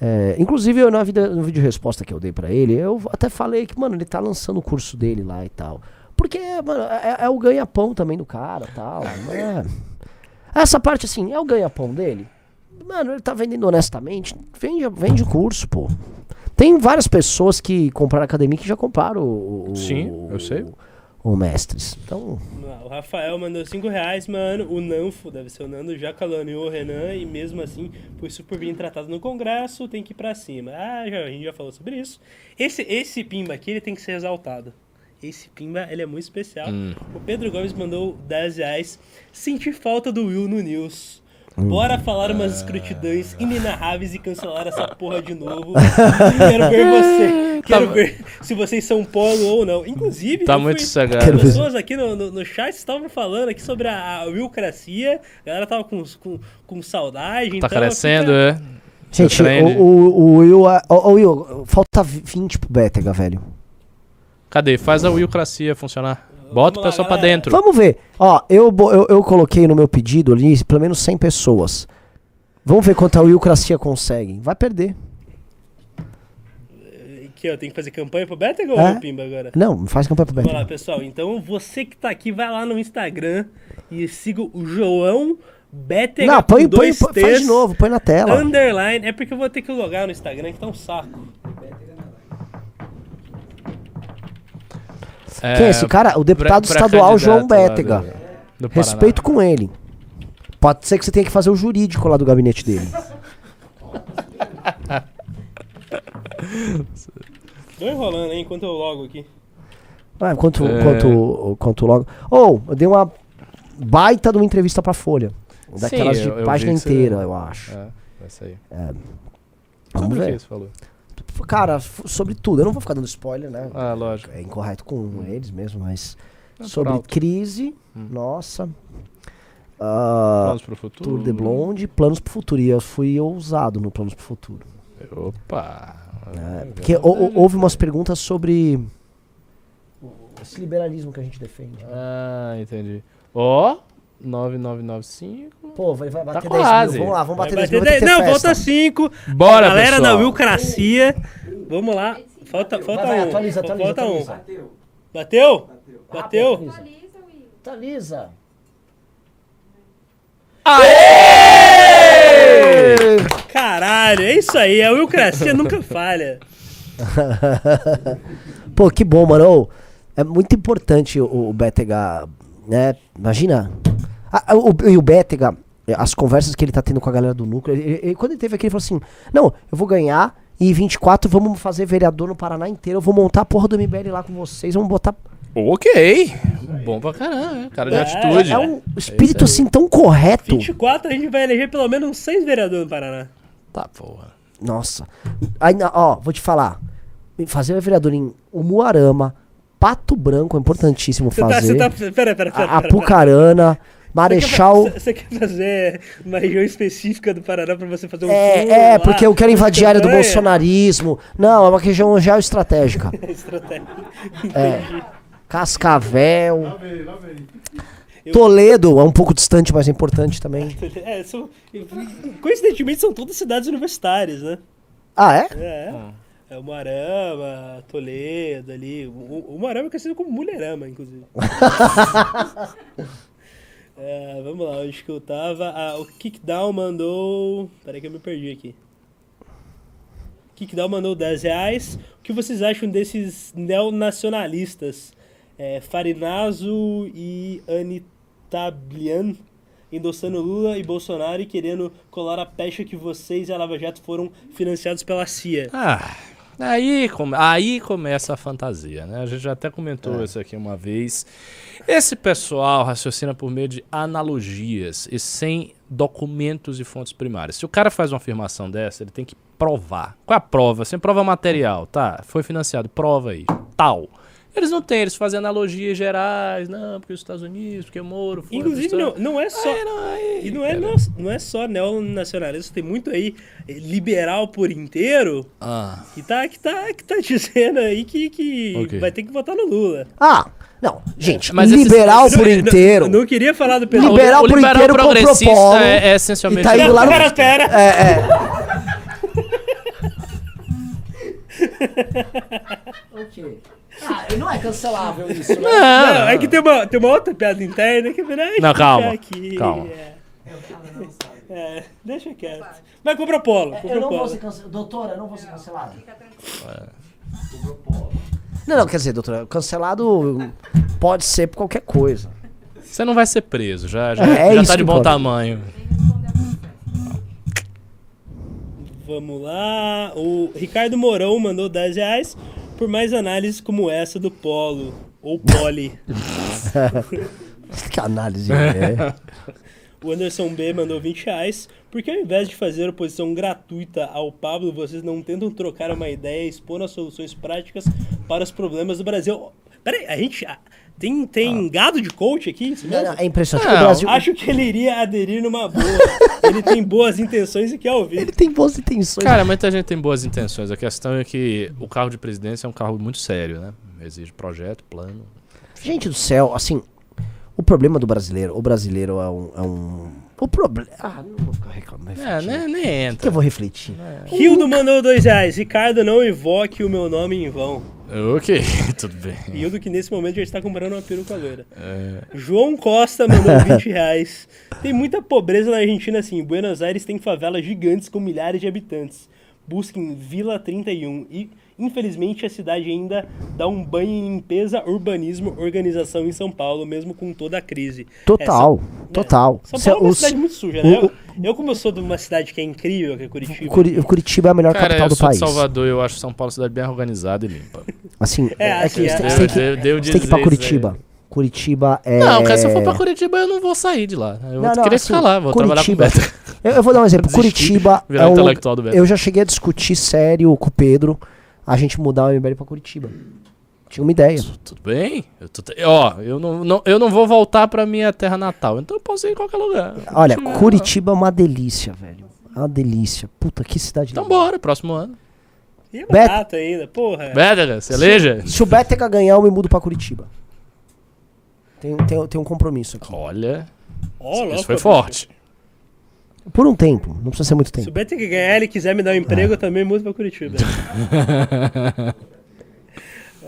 é, inclusive eu na vida, no vídeo de resposta que eu dei pra ele, eu até falei que, mano, ele tá lançando o curso dele lá e tal. Porque, mano, é, é o ganha-pão também do cara e tal. né? Essa parte, assim, é o ganha-pão dele. Mano, ele tá vendendo honestamente. Vende, vende o curso, pô. Tem várias pessoas que compraram a academia que já compraram o. o- Sim, eu sei. O, o Mestres. Então. O Rafael mandou 5 reais, mano. O Nanfo, deve ser o Nando, já caloneou o Renan e mesmo assim foi super bem tratado no Congresso, tem que ir pra cima. Ah, já, a gente já falou sobre isso. Esse, esse Pimba aqui, ele tem que ser exaltado. Esse Pimba, ele é muito especial. O Pedro Gomes mandou 10 reais. Senti falta do Will no News. Bora falar umas escrutidões inenarráveis e cancelar essa porra de novo. Quero ver você. Quero ver se vocês são polo ou não. Inclusive, Tá muito as pessoas aqui no, no, no chat estavam falando aqui sobre a, a Willcracia. A galera tava com, com, com saudade. Tá então crescendo, é? Gente, o, o, o Will. ô, Will, falta 20 pro Bétega, velho. Cadê? Faz a Willcracia funcionar. Bota o lá, pessoal pra galera. dentro. Vamos ver. Ó, eu, eu, eu coloquei no meu pedido ali pelo menos 100 pessoas. Vamos ver quanto a Willcracia consegue. Vai perder. Aqui, ó, tem que fazer campanha pro Betega ou É? pro Pimba agora? Não, faz campanha pro Vamos lá, pessoal. Então, você que tá aqui, vai lá no Instagram e siga o João Betega Não, põe, põe, põe- faz de novo, põe na tela. Underline. É porque eu vou ter que logar no Instagram, que tá um saco. Quem é esse cara? O deputado pré- estadual João Bétega. do- do. Respeito com ele. Pode ser que você tenha que fazer o jurídico lá do gabinete dele. Tô enrolando, hein, enquanto eu logo aqui. Ah, enquanto, É. enquanto, enquanto logo. Ou, eu dei uma baita de uma entrevista pra Folha. Daquelas Sim, de eu- eu página inteira, eu acho. É, vai sair. Vamos Sobre o que ver. você falou? Cara, sobre tudo. Eu não vou ficar dando spoiler, né? Ah, lógico. É incorreto com eles mesmo, mas. Natural. Sobre crise, Hum. nossa. Ah, Planos pro futuro. Tour de Blonde, planos pro futuro. E eu fui ousado no planos pro futuro. Opa. né? Porque hou- hou- houve umas perguntas sobre esse liberalismo que a gente defende. Ah, entendi. Ó, 9995. Pô, vai, vai bater Tá 10 quase. mil. Vamos lá, vamos Vai bater 10 bater mil. vai ter 10 que ter Não, festa. volta 5. Bora, Galera pessoal. da Willcracia. Vamos lá. Falta, falta vai, um. atualiza, atualiza, falta um. atualiza. Bateu? Bateu? Atualiza. Atualiza Thalisa. Caralho, é isso aí. A Wilcracia nunca falha. Pô, que bom, mano. É muito importante o, o Bétega, né? Imagina. A- a- o, e o Bétega, eh, as conversas que ele tá tendo com a galera do núcleo, ele- ele- quando ele teve aqui, ele falou assim: Não, eu vou ganhar e 24 vamos fazer vereador no Paraná inteiro. Eu vou montar a porra do MBL lá com vocês. Vamos botar. Ok. Bom pra caramba, né? cara de É, atitude. É um espírito assim tão correto. 24 a gente vai eleger pelo menos uns 6 vereadores no Paraná. Tá, porra. Nossa. Aí, ó, vou te falar. Fazer vereador em Umuarama, Pato Branco, é importantíssimo Você tá, fazer. você tá. Pera, pera, pera. pera, A- pera. Apucarana, Marechal. Você você quer fazer uma região específica do Paraná pra você fazer um tour É, é, lá, porque eu quero invadir a área do bolsonarismo. Não, é uma região geoestratégica. Estratégia. É. Cascavel. Toledo é um pouco distante, mas é importante também. É, são, coincidentemente são todas cidades universitárias, né? Ah, é? É. É o Marama, Toledo ali. O, o Marama é conhecido como Mulherama, inclusive. É, vamos lá, onde que eu tava? Ah, o Kickdown mandou. Peraí que eu me perdi aqui. Kickdown mandou 10 reais. O que vocês acham desses neonacionalistas? É, Farinazo e Anitablian endossando Lula e Bolsonaro e querendo colar a pecha que vocês e a Lava Jato foram financiados pela CIA. Ah, aí, come- aí começa a fantasia, né? A gente já até comentou isso aqui uma vez. Esse pessoal raciocina por meio de analogias e sem documentos e fontes primárias. Se o cara faz uma afirmação dessa, ele tem que provar. Qual é a prova? Sem prova material, tá? Foi financiado, prova aí. Tal. Eles não têm, eles fazem analogias gerais, não, porque os Estados Unidos, porque o Moro, foi Inclusive, não, não é só. Aí, não, aí, E não é, não, não é só neonacionalismo, tem muito aí eh, liberal por inteiro Ah, que tá, que tá, que tá dizendo aí que, que Ok. vai ter que votar no Lula. Ah, não, gente, Mas esses- liberal Eu por não- inteiro. Eu não queria falar do o, pessoal. Liberal o por liberal inteiro progressista polo é, é essencialmente... e tá indo lá no- Pera, pera. É, é. O quê? Ah, não é cancelável isso, né? Não, é que tem uma, tem uma outra piada interna que é melhor Não, calma, aqui. calma. É. É, deixa quieto. Mas compra polo, compra Eu não vou polo. ser cancelado. Doutora, eu não vou ser cancelado. Não, não, quer dizer, doutora, cancelado pode ser por qualquer coisa. Você não vai ser preso, já, já, É, é já tá de bom importa. tamanho. Vamos lá. O Ricardo Mourão mandou 10 reais por mais análises como essa do Polo. Ou Poli. Que análise é. O Anderson B mandou 20 reais. Porque ao invés de fazer oposição gratuita ao Pablo, vocês não tentam trocar uma ideia expondo as soluções práticas para os problemas do Brasil. Peraí, a gente. ah, Tem, tem gado de coach aqui? Não, não, é impressionante. Não, o Brasil Acho que ele iria aderir numa boa. ele tem boas intenções e quer ouvir. ele tem boas intenções. Cara, muita gente tem boas intenções. A questão é que o carro de presidência é um carro muito sério, né? Exige projeto, plano. Gente do céu, assim, o problema do brasileiro, o brasileiro é um. É um o problema. Ah, não vou ficar reclamando. É, refletindo. né? Nem Que entra. eu vou refletir. Hildo mandou 2 reais. Ricardo, não invoque o meu nome em vão. Ok, tudo bem. Hildo que nesse momento já está comprando uma peruca loira. É, João Costa mandou 20 reais. Tem muita pobreza na Argentina, assim. Buenos Aires tem favelas gigantes com milhares de habitantes. Busquem Vila 31. E, infelizmente, a cidade ainda dá um banho em limpeza, urbanismo, organização em São Paulo, mesmo com toda a crise. Total, É, total. São Cê- Paulo é uma os- cidade muito suja, né? Eu, eu, como eu sou de uma cidade que é incrível, que é Curitiba. Curi- Curitiba é a melhor Cara, capital eu do sou país. de Salvador e eu acho São Paulo uma cidade bem organizada e limpa. Assim, É, é, assim, que é- você tem que, tem que ir pra Curitiba. Curitiba é. Não, cara, se eu for pra Curitiba, eu não vou sair de lá. Eu Não, vou não, querer assim, ficar lá, vou Curitiba- trabalhar com o Beto. Eu, eu vou dar um exemplo. Desistir, Curitiba virar é um, intelectual do Beto. Eu já cheguei a discutir sério com o Pedro a gente mudar o MBL pra Curitiba. Tinha uma ideia. Tudo bem? Eu tô te- Ó, eu não, não- eu não vou voltar pra minha terra natal, então eu posso ir em qualquer lugar. Olha, Curitiba é uma delícia, velho. É uma delícia. Puta, que cidade Então legal. bora, próximo ano. E é Beto- barato ainda, porra. Bétega, você eleja? Se o Betega ganhar, eu me mudo pra Curitiba. Tem, tem, tem um compromisso aqui. Olha, Ó, isso louco, foi forte. Por um tempo, não precisa ser muito Se o tempo. Beto ganhar ele quiser me dar um emprego, eu também mudo pra Curitiba.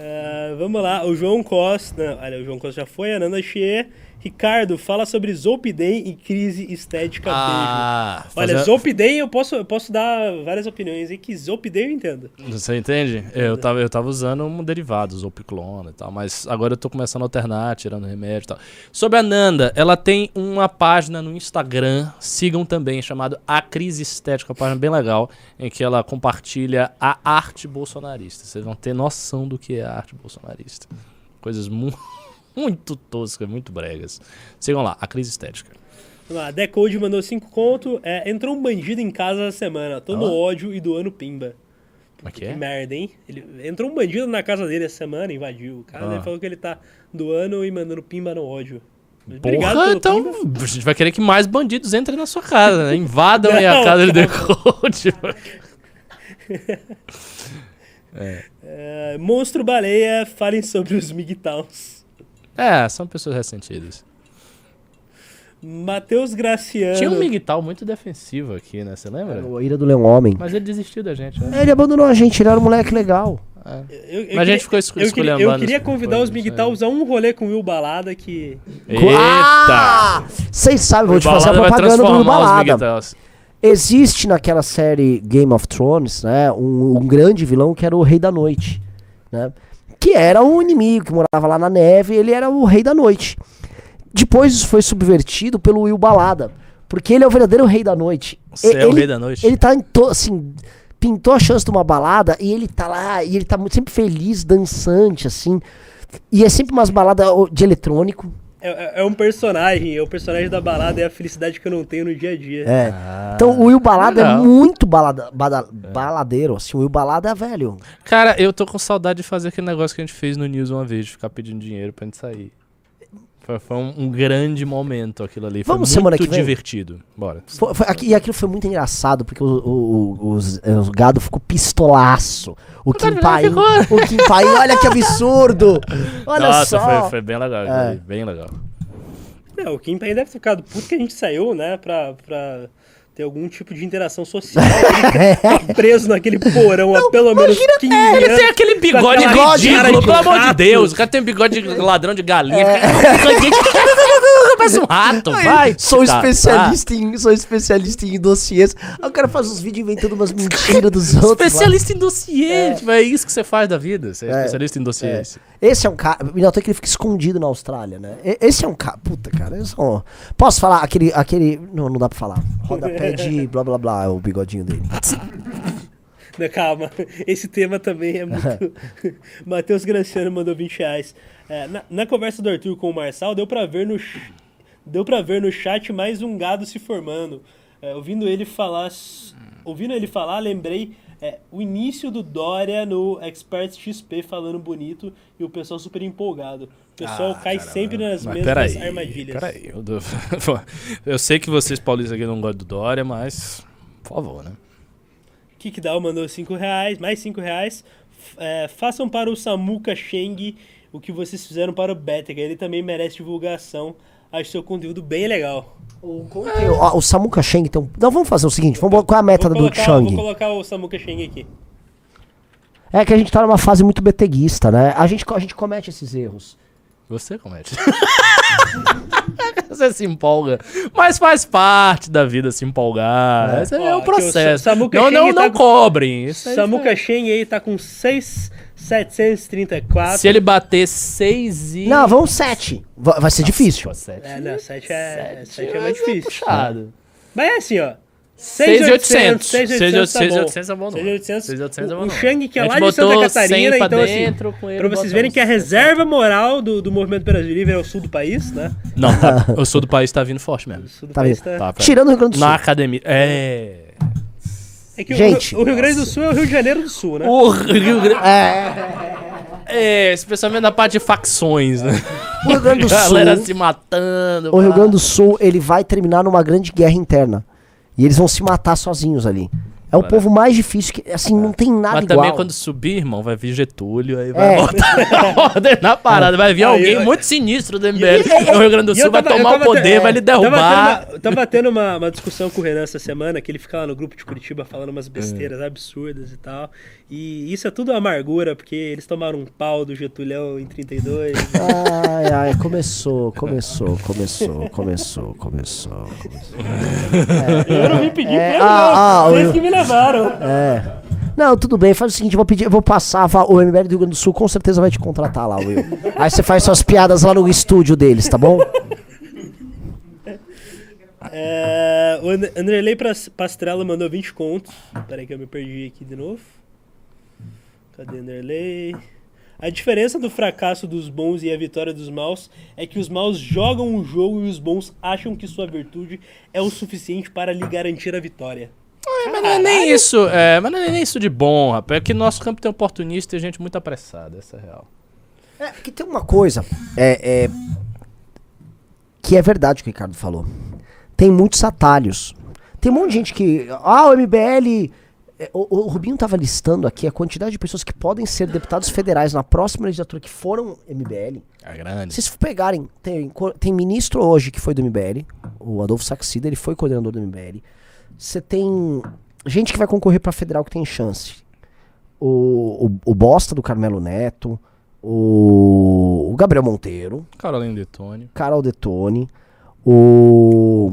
Ah, vamos lá, o João Costa. Olha, o João Costa já foi, a Nanda Xie. Ricardo, fala sobre Zolpidem e crise estética Ah. Olha, fazer- Zolpidem eu posso, eu posso dar várias opiniões aí, que Zolpidem eu entendo. Você entende? Eu tava, eu tava usando um derivado, Zopiclona e tal, mas agora eu tô começando a alternar, tirando remédio e tal. Sobre a Nanda, ela tem uma página no Instagram, sigam também, chamado A Crise Estética, uma página bem legal, em que ela compartilha a arte bolsonarista. Vocês vão ter noção do que é a arte bolsonarista. Coisas mu muito toscas, muito bregas. Sigam lá, A Crise Estética. Vamos lá, Decode mandou 5 conto. É, entrou um bandido em casa essa semana. Tô no ódio e doando pimba. Como é que Que é? merda, hein? Ele, entrou um bandido na casa dele essa semana, invadiu. O cara Ah. falou que ele tá doando e mandando pimba no ódio. Mas Porra, então pimba. a gente vai querer que mais bandidos entrem na sua casa, né? Invadam aí a casa calma. Decode. É, Monstro Baleia, falem sobre os MGTOWs. É, são pessoas ressentidas. Matheus Graciano. Tinha um Miguel muito defensivo aqui, né? Você lembra? O Ira do Leão Homem. Mas ele desistiu da gente, né? Ele abandonou a gente, ele era um moleque legal. Eu- eu Mas a gente ficou esco- eu queria, eu queria convidar os coisas, MGTOWs a um rolê com o Will Balada que. Eita! Ah! Vocês sabem, vou te fazer a propaganda do os Balada. Existe naquela série Game of Thrones, né, um, um grande vilão que era o Rei da Noite, né? Que era um inimigo que morava lá na neve, ele era o Rei da Noite. Depois isso foi subvertido pelo Will Balada, porque ele é o verdadeiro Rei da Noite. Você E- é o ele- rei da noite? Ele tá em to, assim, pintou a chance de uma balada e ele tá lá, e ele tá muito, sempre feliz, dançante, assim. E é sempre umas baladas de eletrônico. É, é- é um personagem, é o personagem da balada, é a felicidade que eu não tenho no dia a dia. É. então o Will Balada é muito balada, bada- baladeiro, assim. O Will Balada é velho. Cara, eu tô com saudade de fazer aquele negócio que a gente fez no News uma vez, de ficar pedindo dinheiro pra gente sair. Foi, foi um, um grande momento aquilo ali. Vamos foi semana muito que vem? divertido. Bora. Foi- foi- aqui- e aquilo foi muito engraçado, porque o, o, o- os, os gado ficou pistolaço. O Kim Paim, ficou- o Kim Paim, olha que absurdo! Olha Nossa, só! foi, foi bem legal. É. Bem legal. É, o Kim Payne deve ter ficado puto que a gente saiu, né, pra, pra ter algum tipo de interação social. Ele tá preso naquele porão há pelo menos 15 É, Ele anos. tem aquele bigode ridículo, de pelo amor de. Deus. O cara tem um bigode de ladrão de galinha. É. Parece um rato, vai. Sou Tá, especialista em sou especialista em dossiês. Aí o cara faz uns vídeos inventando umas mentiras dos tá. outros. lá. Especialista em dossiê. tipo, É isso que você faz da vida. Você é, É. especialista em dossiês. Esse é um cara. Me notou que ele fica escondido na Austrália, né? Esse é um cara. Puta, cara. É um... Posso falar? Aquele. aquele não, não dá pra falar. Rodapé de blá blá blá, é o bigodinho dele. Não, calma, esse tema também é muito. Matheus Graciano mandou 20 reais. É, na, na conversa do Arthur com o Marçal, deu pra ver no, deu pra ver no chat mais um gado se formando. É, ouvindo ele falar. Ouvindo ele falar, lembrei é, o início do Dória no Expert XP falando bonito e o pessoal super empolgado. O pessoal cai sempre nas Mas mesmas peraí, armadilhas. peraí. Eu, dou- eu sei que vocês paulistas aqui não gostam do Dória, mas... Por favor, né? Kikdal mandou 5 reais, mais 5 reais. É, façam para o Samuka Sheng o que vocês fizeram para o Betega. Ele também merece divulgação. Acho seu conteúdo bem legal. O, ó, o Samuka Sheng tem um. Não, vamos fazer o seguinte: vamos, qual é a meta Vou do colocar, Chang? vou colocar o Samuka Sheng aqui. É que a gente tá numa fase muito beteguista, né? A gente, a gente comete esses erros. Você comete. Você se empolga. Mas faz parte da vida se empolgar. É. Esse é, Ó, o o processo. Samuka não, não, não tá com- cobrem. Samuka Sheng aí tá com 6,734. Se ele bater 6 e... Não, vamos sete. Va- Vai ser difícil. Pô, sete. É, não, 7 é, Sete sete é mais vai ser difícil. puxado. Mas é assim, ó. 6,800. 6,800 tá bom. 6,800 é bom não. 6,800. 6,800 é bom O não. Shang que é A lá de Santa Catarina, 100 pra então assim, dentro, ele pra vocês verem que a 60. reserva moral do, do movimento Brasil Livre é o sul do país, né? Não, tá, o sul do país tá vindo forte mesmo. O sul do Tá país tá... Tá, pra- Tirando o Rio Grande do Sul. Na academia. É. É que o- Gente. o, o Rio Grande do Sul é o Rio de Janeiro do Sul, né? O Rio Grande. É, É, especialmente na parte de facções, né? o Rio Grande do Galera Sul. se matando. O Rio. Grande do Sul, ele vai terminar numa grande guerra interna. E eles vão se matar sozinhos ali. É o povo mais difícil que, assim, não tem nada Mas igual. também quando subir, irmão, vai vir Getúlio, aí vai É. botar a ordem na parada. Vai vir alguém eu- muito sinistro do MBL no Rio Grande do Sul, vai tava- eu tomar o tava poder, te- vai lhe Tava derrubar. tendo, uma, tava tendo uma, uma discussão com o Renan essa semana, que ele fica lá no grupo de Curitiba falando umas besteiras absurdas e tal. E isso é tudo amargura, porque eles tomaram um pau do Getulhão em 32. Ai, ai, começou, começou, começou, começou, começou, começou. eu não vim pedir É, pra ah, ah, não. Vocês eu- que me levaram. É. Não, tudo bem, faz o seguinte, eu vou pedir, eu vou passar, o MBL do Rio Grande do Sul com certeza vai te contratar lá, Will. Aí você faz suas piadas lá no estúdio deles, tá bom? É, o And- Anderley Pastrella mandou 20 contos. Peraí que eu me perdi aqui de novo. Cadê Anderley? A diferença do fracasso dos bons e a vitória dos maus é que os maus jogam o jogo e os bons acham que sua virtude é o suficiente para lhe garantir a vitória. Mas não é nem isso, é, mas não é nem isso de bom, rapaz. É que nosso campo tem oportunista e gente muito apressada, essa é a real. É, que tem uma coisa, é, é, que é verdade o que o Ricardo falou. Tem muitos atalhos. Tem um monte de gente que. Ah, o MBL. É, O, o Rubinho tava listando aqui a quantidade de pessoas que podem ser deputados federais na próxima legislatura que foram MBL. É grande. Se vocês pegarem, tem, tem ministro hoje que foi do MBL, o Adolfo Saxida, ele foi coordenador do MBL. Você tem gente que vai concorrer pra federal que tem chance. O, o, o Bosta do Carmelo Neto, o, o Gabriel Monteiro, Carolina de Tony. Carol Detone, o.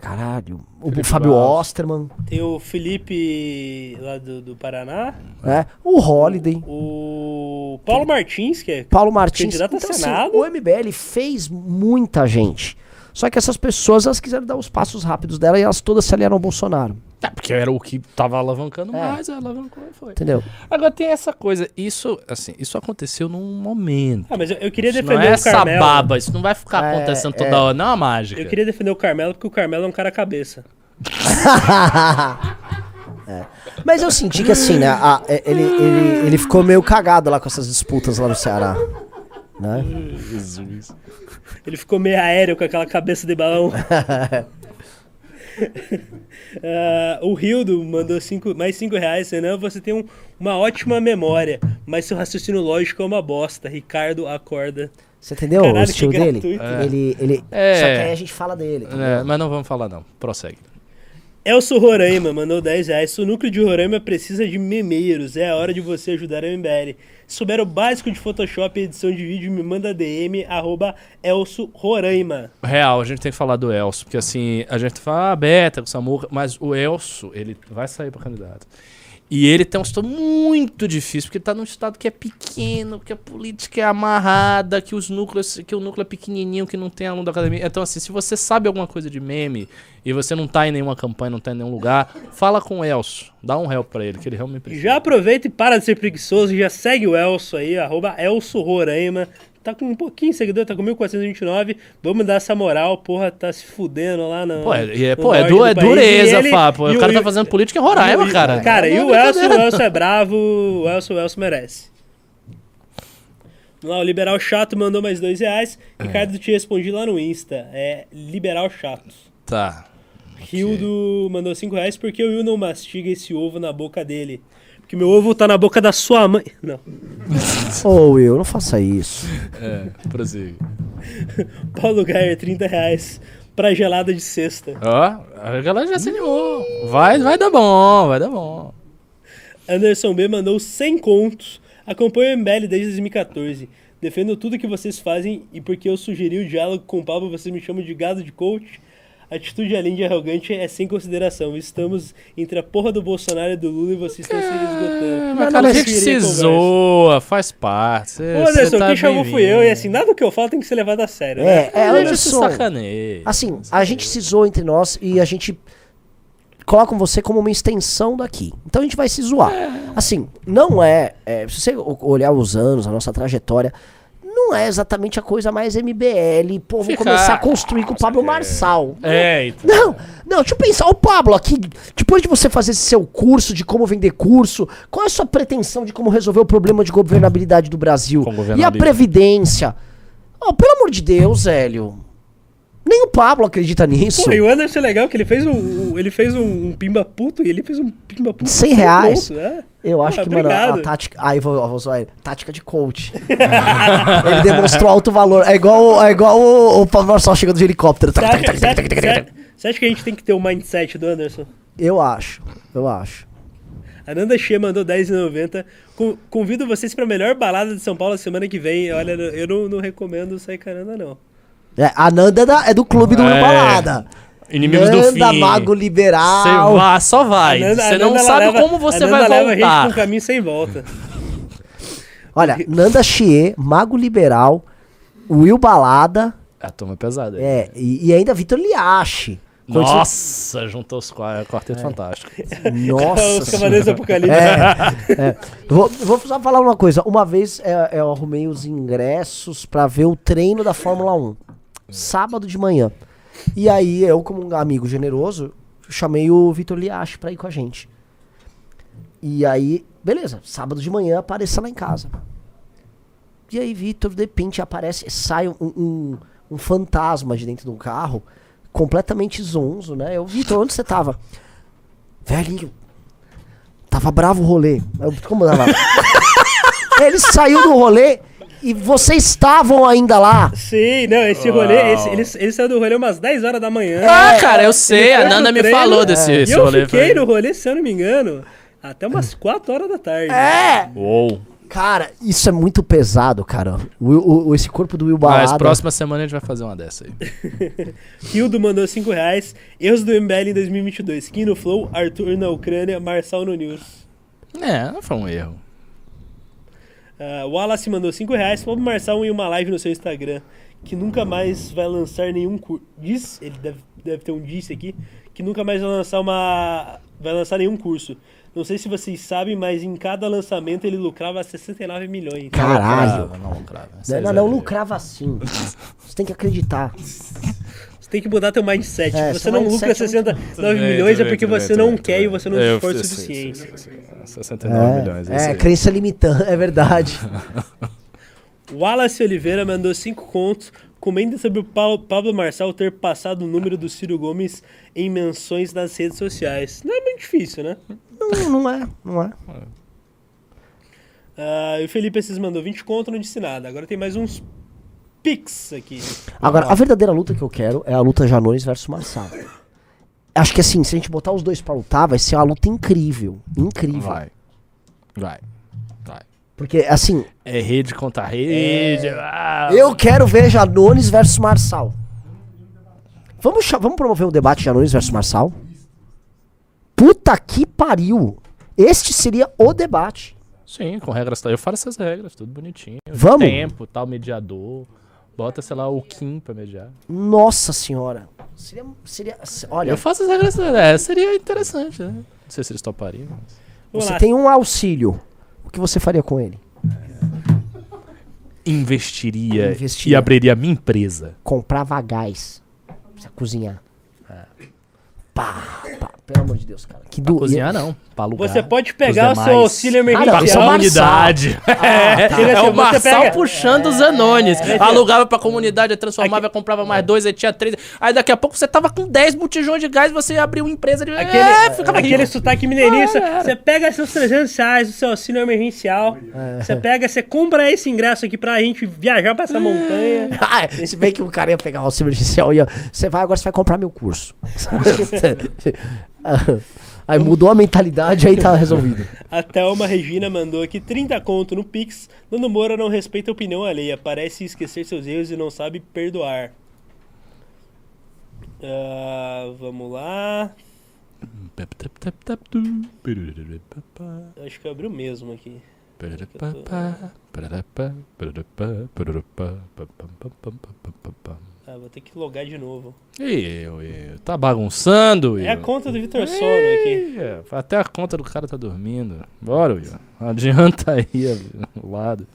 Caralho, o Felipe Fábio Barros. Osterman, Tem o Felipe lá do, do Paraná, né? o Holiday. o Paulo Martins, que é Paulo Martins. Candidato a Então, assim, Senado. o MBL fez muita gente. Só que essas pessoas, elas quiseram dar os passos rápidos dela e elas todas se aliaram ao Bolsonaro. É, porque era o que tava alavancando É. mais, alavancou e foi. Entendeu? Agora tem essa coisa, isso, assim, isso aconteceu num momento. Ah, mas eu, eu queria Isso não defender é o essa Carmelo. baba, isso não vai ficar É, acontecendo toda é. hora, não é uma mágica. Eu queria defender o Carmelo porque o Carmelo é um cara cabeça. É. Mas eu senti que assim, né? a- é, ele, ele, ele ficou meio cagado lá com essas disputas lá no Ceará. Né? Ele ficou meio aéreo com aquela cabeça de balão. Ah, o Rildo mandou cinco, mais 5 reais. Senão você tem um- uma ótima memória, mas seu raciocínio lógico é uma bosta. Ricardo acorda. Você entendeu Caralho, o estilo que dele? gratuito. Ele, ele, É. Só que aí a gente fala dele. É, mas não vamos falar não, prossegue. Elso Roraima mandou 10 reais. O núcleo de Roraima precisa de memeiros, é a hora de você ajudar a MBL. Se souber o básico de Photoshop e edição de vídeo, me manda DM, arroba Elso Roraima. Real, a gente tem que falar do Elso, porque assim, a gente fala, ah, Beta, com Samuca, mas o Elso, ele vai sair pra candidato. E ele tem um estado muito difícil, porque ele tá num estado que é pequeno, que a política é amarrada, que os núcleos, que o núcleo é pequenininho, que não tem aluno da academia. Então assim, se você sabe alguma coisa de meme e você não tá em nenhuma campanha, não tá em nenhum lugar, fala com o Elso, dá um help pra ele, que ele realmente precisa. Já aproveita e para de ser preguiçoso, já segue o Elso aí, arroba Elso Roraima. Tá com um pouquinho de seguidor, tá com 1429. Vamos dar essa moral, porra, tá se fudendo lá no. Pô, é, é, pô, é, du- é dureza, ele-. Pô, o o- cara e tá o- fazendo política em Roraima, cara. Cara, Não e é o Elso, o. Elso é bravo, o Elso, o Elso merece. Vamos lá, o Liberal Chato mandou mais dois reais. É. Ricardo, te respondi lá no Insta. É Liberal Chato. Tá. Rildo mandou 5 reais porque o Will não mastiga esse ovo na boca dele. Porque meu ovo tá na boca da sua mãe. Não. Ô, Will, não faça isso. É, prossiga. Paulo Gaia, 30 reais pra gelada de sexta. Ó, a galera já se animou. Vai, vai dar bom, vai dar bom. Anderson B mandou 100 contos. Acompanho o MBL desde 2014. Defendo tudo que vocês fazem e porque eu sugeri o diálogo com o Pablo, vocês me chamam de gado de coach. Atitude além de arrogante é sem consideração. Estamos entre a porra do Bolsonaro e do Lula e vocês estão se esgotando. É, Mas cara, a é gente se zoa, faz parte. Cê, Ô, Anderson, tá quem chamou fui eu, e assim, nada do que eu falo tem que ser levado a sério, né? É, é, A gente se Anderson. sacaneia. Assim, a gente se zoa entre nós e a gente coloca você como uma extensão daqui. Então a gente vai se zoar. Assim, não é, é, Se você olhar os anos, a nossa trajetória, não é exatamente a coisa mais MBL. Pô, vou Fica- começar a construir com o Pablo Marçal. É, então. Não, não, deixa eu pensar. O Pablo, aqui, depois de você fazer esse seu curso de como vender curso, qual é a sua pretensão de como resolver o problema de governabilidade do Brasil? E a. Previdência? Oh, pelo amor de Deus, Hélio. Nem o Pablo acredita nisso. Pô, e o Anderson é legal que ele fez um, um- ele fez um, um pimba puto e ele fez um pimba puto. 100 com reais. é. Eu acho Pô, que, mano, a obrigado. tática. Aí vou, vou zoar ele. Tática de coach. ele demonstrou alto valor. É igual, é igual o, o Pablo Marçal chegando de helicóptero. Você acha, você acha- que a gente tem que ter o mindset do Anderson? Eu acho. Eu acho. A Nanda Xê mandou 10,90. Com- Convido vocês pra melhor balada de São Paulo semana que vem. Olha, eu não, não recomendo sair caranda, não. É, a Nanda é, da- é do clube do É. Balada. Inimigos do Nanda, fim. Mago Você Liberal. vai, só vai. Você não sabe leva- como você a Nanda vai leva a gente um voltar. caminho sem volta. Olha, Nanda Chie, Mago Liberal, Will Balada. A turma é pesada. aí. É, e, e ainda Vitor Liache. Nossa, juntou os quatro, É. quarteto fantástico. Nossa. Os Cavaleiros do Apocalipse. É, é. Vou, vou só falar uma coisa. Uma vez é, eu arrumei os ingressos pra ver o treino da Fórmula 1. Sábado de manhã. E aí, eu, como um amigo generoso, chamei o Vitor Liache pra ir com a gente. E aí, beleza, sábado de manhã apareça lá em casa. E aí, Vitor, de repente aparece, sai um, um, um fantasma de dentro do carro, completamente zonzo, né? Eu, Vitor, onde você tava? Velhinho, Tava bravo o rolê. Eu, como tava? Ele saiu do rolê e vocês estavam ainda lá. Sim, não, esse rolê, esse, ele, ele saiu do rolê umas 10 horas da manhã. Ah, cara, eu sei. A pro me treino, falou desse esse eu rolê. fiquei foi- no rolê, se eu não me engano, até umas 4 horas da tarde. É! Uou. Cara, isso é muito pesado, cara. O, o- o- esse corpo do Will Mas Balada. próxima semana a gente vai fazer uma dessa aí. Hildo mandou 5 reais. Erros do MBL em 2022. Kim no Flow, Arthur na Ucrânia, Marçal no News. É, não foi um erro. Ah, Wallace mandou 5 reais. Falou pro Marçal em uma live no seu Instagram que nunca mais vai lançar nenhum curso. Diz, ele deve, deve ter um disse aqui, que nunca mais vai lançar uma. Vai lançar nenhum curso. Não sei se vocês sabem, mas em cada lançamento ele lucrava 69 milhões. Caralho. Lucrava, Não, lucrava. Não, é não, não lucrava assim. Você tem que acreditar. Tem que mudar teu mindset. É, você não lucra é muito- 69 Tudo bem, milhões é bem, porque bem, você não quer e você não se esforça o suficiente. sei, sei, sei. 69 milhões. É, é crença limitante, é verdade. Wallace Oliveira mandou 5 contos. Comenta sobre o Pablo Marçal ter passado o número do Ciro Gomes em menções nas redes sociais. Não é muito difícil, né? Não, não é, não é. E o Felipe Assis mandou 20 conto, não disse nada. Agora tem mais uns Pix aqui. Agora, a verdadeira luta que eu quero é a luta Janones versus Marçal. Acho que assim, se a gente botar os dois pra lutar, vai ser uma luta incrível. Incrível. Vai. Vai. Vai. Porque, assim, É rede contra rede. ah. eu quero ver Janones versus Marçal. Vamos, vamos promover o debate Janones versus Marçal? Puta que pariu! Este seria o debate. Sim, com regras. Eu faço essas regras, tudo bonitinho. Vamos? Tempo, tal, mediador. Bota, sei lá, o Kim pra mediar. Nossa senhora. Seria. seria olha, Eu faço as regras. É, seria interessante, né? Não sei se eles topariam. mas- você tem um auxílio. O que você faria com ele? Investiria, Investiria. e abriria minha empresa. Comprava gás. Precisa cozinhar. Pá, pá, pelo amor de Deus, cara. Que do... Cozinhar não, pra alugar. Você pode pegar o seu auxílio Ah, não, emergencial. esse é o Marçal. comunidade. é, tá. é o Marçal pega- puxando os anones. Alugava pra comunidade, transformava, comprava mais dois, aí tinha três. Aí daqui a pouco você tava com 10 botijões de gás, você abriu uma empresa de. Aquele, é, ficava aquele rico. sotaque mineirinho, Ah, você- pega seus 300 reais do seu auxílio emergencial, você pega, você compra esse ingresso aqui pra gente viajar pra essa montanha. Ah, se bem que o cara ia pegar o auxílio emergencial e ia. Você vai agora, você vai comprar meu curso. aí mudou a mentalidade, aí tá resolvido. A Thelma Regina mandou aqui 30 conto no Pix. Nando Moura não respeita a opinião alheia, parece esquecer seus erros e não sabe perdoar. Ah, vamos lá. Acho que abriu mesmo aqui. Ah, vou ter que logar de novo. E eu, eu, tá bagunçando, É a Will. conta do Vitor Sono aqui. Ih, é, Até a conta do cara tá dormindo. Bora, Will. Adianta aí o lado.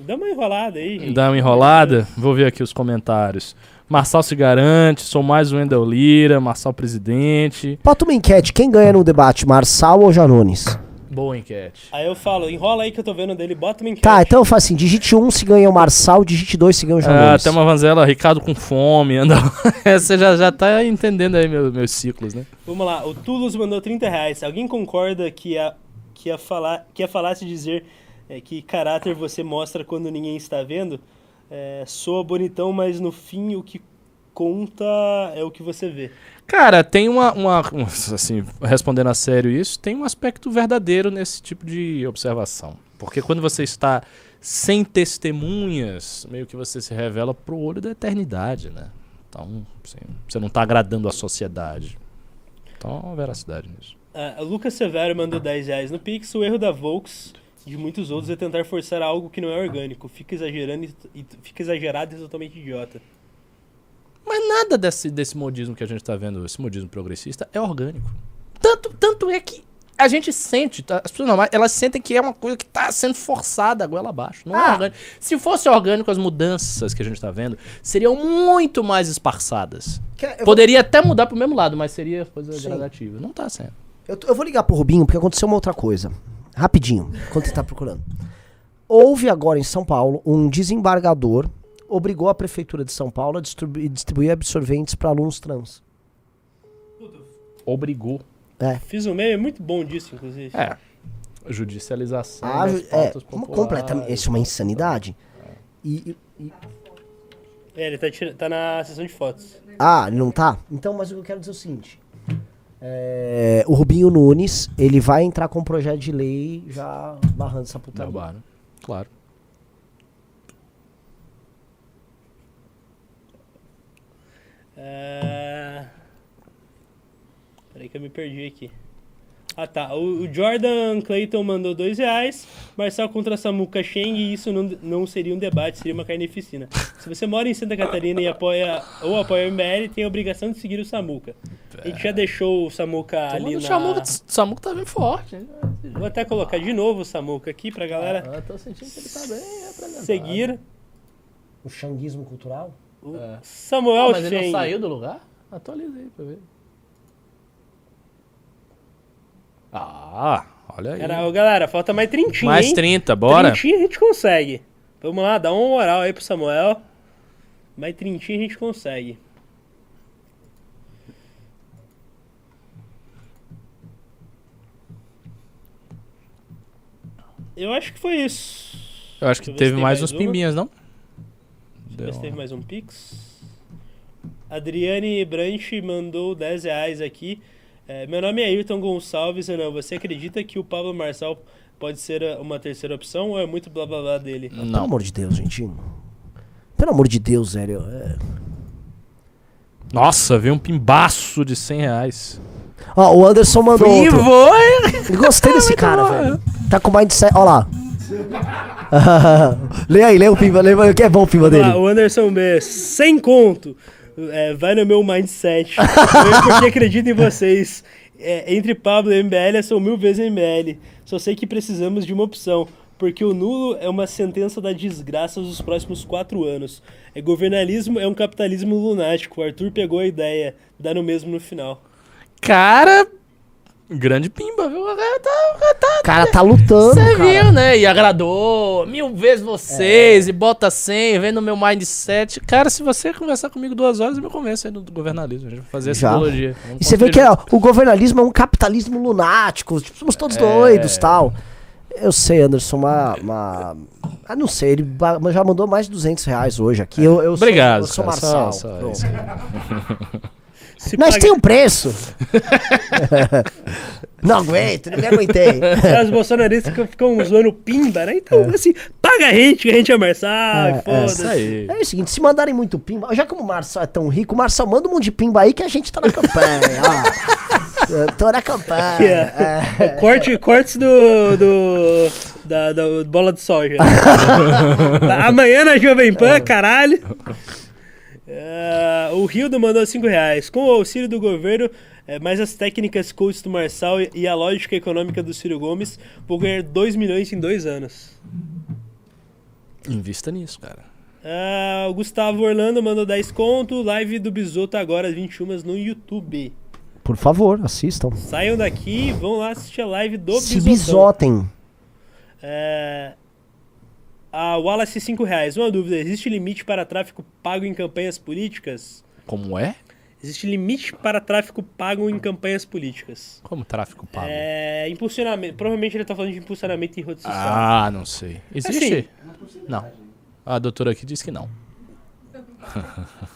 Dá uma enrolada aí, gente. Dá uma enrolada. Vou ver aqui os comentários. Marçal se garante, sou mais o Wendel Lira, Marçal presidente. Bota uma enquete: quem ganha no debate, Marçal ou Janones? Boa enquete. Aí eu falo, enrola aí que eu tô vendo dele, bota uma enquete. Tá, então eu faço assim: digite 1 se ganha o Marçal, digite 2 se ganha o João Ah, tem uma vanzela, Ricardo com fome, anda. Você já, já tá entendendo aí meu- meus ciclos, né? Vamos lá, o Tulus mandou 30 reais. Alguém concorda que a, que a, falar, que a falácia dizer é, que caráter você mostra quando ninguém está vendo? É, soa bonitão, mas no fim o que conta é o que você vê. Cara, tem uma, uma. um, Assim, respondendo a sério isso, tem um aspecto verdadeiro nesse tipo de observação. Porque quando você está sem testemunhas, meio que você se revela pro olho da eternidade, né? Então, assim, você não tá agradando a sociedade. Então, uma veracidade nisso. Ah, Lucas Severo mandou 10 reais no Pix. O erro da Volks e de muitos outros é tentar forçar algo que não é orgânico. Fica exagerando e, e fica exagerado e totalmente idiota. Mas nada desse, desse modismo que a gente tá vendo, esse modismo progressista, é orgânico. Tanto, tanto é que a gente sente, tá? as pessoas normais, elas sentem que é uma coisa que tá sendo forçada a goela abaixo. Não é Ah. orgânico. Se fosse orgânico, as mudanças que a gente tá vendo seriam muito mais esparçadas. Que- eu, Poderia até mudar pro mesmo lado, mas seria coisa Sim. gradativa. Não tá sendo. eu, eu vou ligar pro Rubinho porque aconteceu uma outra coisa. Rapidinho, enquanto você tá procurando. Houve agora em São Paulo um desembargador obrigou a prefeitura de São Paulo a distribuir, distribuir absorventes para alunos trans. Obrigou. É. Fiz um meme muito bom disso, inclusive. É. Judicialização Ah, das é, uma- completamente. Isso é uma insanidade. E, e- É, ele tá, tira- tá na sessão de fotos. ah, ele não tá? Então, mas o que eu quero dizer é o seguinte. É, o Rubinho Nunes, ele vai entrar com um projeto de lei já barrando essa putaria. Claro. É... Peraí que eu me perdi aqui. Ah tá, o, o Jordan Clayton mandou dois reais, Marçal contra Samuca Cheng e isso não, não seria um debate, seria uma carnificina. Se você mora em Santa Catarina e apoia ou apoia o MBL, tem a obrigação de seguir o Samuca. A gente já deixou o Samuca ali o na... Samuca, Samuca tá bem forte. Né? Vou até colocar de novo o Samuca aqui pra galera Eu tô sentindo que ele tá bem representado. seguir. O xanguismo cultural? É. Samuel Ah, mas ele Cheng. não saiu do lugar? Atualiza aí pra ver. Ah, olha aí. Era, galera, falta mais trintinha, Mais hein? 30, bora. Trintinha a gente consegue. Vamos lá, dá uma moral aí pro Samuel. Mais trintinha a gente consegue. Eu acho que foi isso. Eu acho que teve mais mais uns uma. pimbinhas, não? Deixa eu ver se teve mais um Pix. Adriane Brant mandou 10 reais aqui. É, meu nome é Ayrton Gonçalves. Renan, você acredita que o Pablo Marçal pode ser a- uma terceira opção ou é muito blá blá blá dele? Pelo Não. amor de Deus, gente. Pelo amor de Deus, velho. É... Nossa, veio um pimbaço de 100 reais. Ó, o Anderson mandou outro. foi! Gostei desse cara, velho. Tá com mindset. Ó lá. lê aí, lê o pimba. Lê o que é bom o pimba dele. Ah, o Anderson B, sem conto. É, vai no meu mindset. Eu porque acredito em vocês. É, entre Pablo e MBL, eu sou mil vezes MBL. Só sei que precisamos de uma opção. Porque o nulo é uma sentença da desgraça dos próximos quatro anos. É governalismo, é um capitalismo lunático. O Arthur pegou a ideia. Dá no mesmo no final. Cara, grande pimba, viu? O cara tá, o cara tá O cara tá lutando, Você viu, né? E agradou mil vezes vocês, e bota 100, vem no meu mindset. Cara, se você conversar comigo duas horas, eu me convenço aí no governalismo. A gente vai fazer essa. Vamos E você vê que ó, o governalismo é um capitalismo lunático. Tipo, somos todos doidos tal. Eu sei, Anderson, uma. uma... Ah, não sei, ele já mandou mais de 200 reais hoje aqui. Eu, eu sou- Obrigado, eu sou cara, Marçal. só- só. Se Nós paga- tem um preço. não aguento, não me aguentei. Os bolsonaristas ficam, ficam zoando pimba, né? Então, assim, paga a gente, que a gente é Marçal, É, é, Isso foda-se. aí. É o seguinte, se mandarem muito pimba, já como o Marçal é tão rico, o Marçal manda um monte de pimba aí que a gente tá na campanha. ó. Tô na campanha. É. É. Corte, cortes do. do da, da bola de soja. Amanhã na Jovem Pan, caralho. É, o Rildo mandou 5 reais. Com o auxílio do governo, é, mais as técnicas coach do Marçal e, a lógica econômica do Ciro Gomes, vou ganhar 2 milhões em dois anos. Invista nisso, cara. Ah, o Gustavo Orlando mandou 10 conto. Live do Bisoto agora às 21 no YouTube. Por favor, assistam. Saiam daqui e vão lá assistir a live do Se Bisotão. bisotem. É... A Wallace, 5 reais. Uma dúvida: existe limite para tráfico pago em campanhas políticas? Como é? Existe limite para tráfico pago em campanhas políticas. Como tráfico pago? É. Impulsionamento. Provavelmente ele tá falando de impulsionamento em rede social. Ah, não sei. Existe? Assim. Não. A doutora aqui disse que não.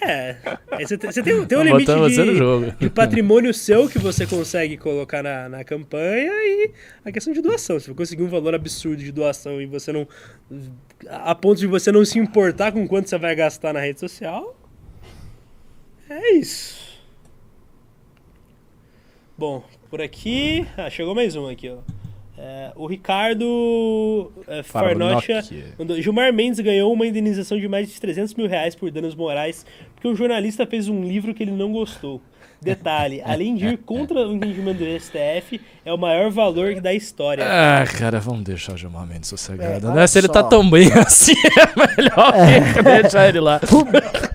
É. Você tem, tem, tem um Tá limite de, de patrimônio seu que você consegue colocar na, na campanha e a questão de doação. Se você conseguir um valor absurdo de doação e você não. a ponto de você não se importar com quanto você vai gastar na rede social. É isso. Bom, por aqui. Ah, chegou mais um aqui, ó. É, o Ricardo é, Farnocha mandou, Gilmar Mendes ganhou uma indenização de mais de 300 mil reais por danos morais porque um jornalista fez um livro que ele não gostou. Detalhe, além de ir contra o entendimento do STF, é o maior valor da história. Ah, cara, vamos deixar o Gilmar Mendes sossegado, É, né? Se ele tá tão bem assim, é melhor deixar ele lá. O-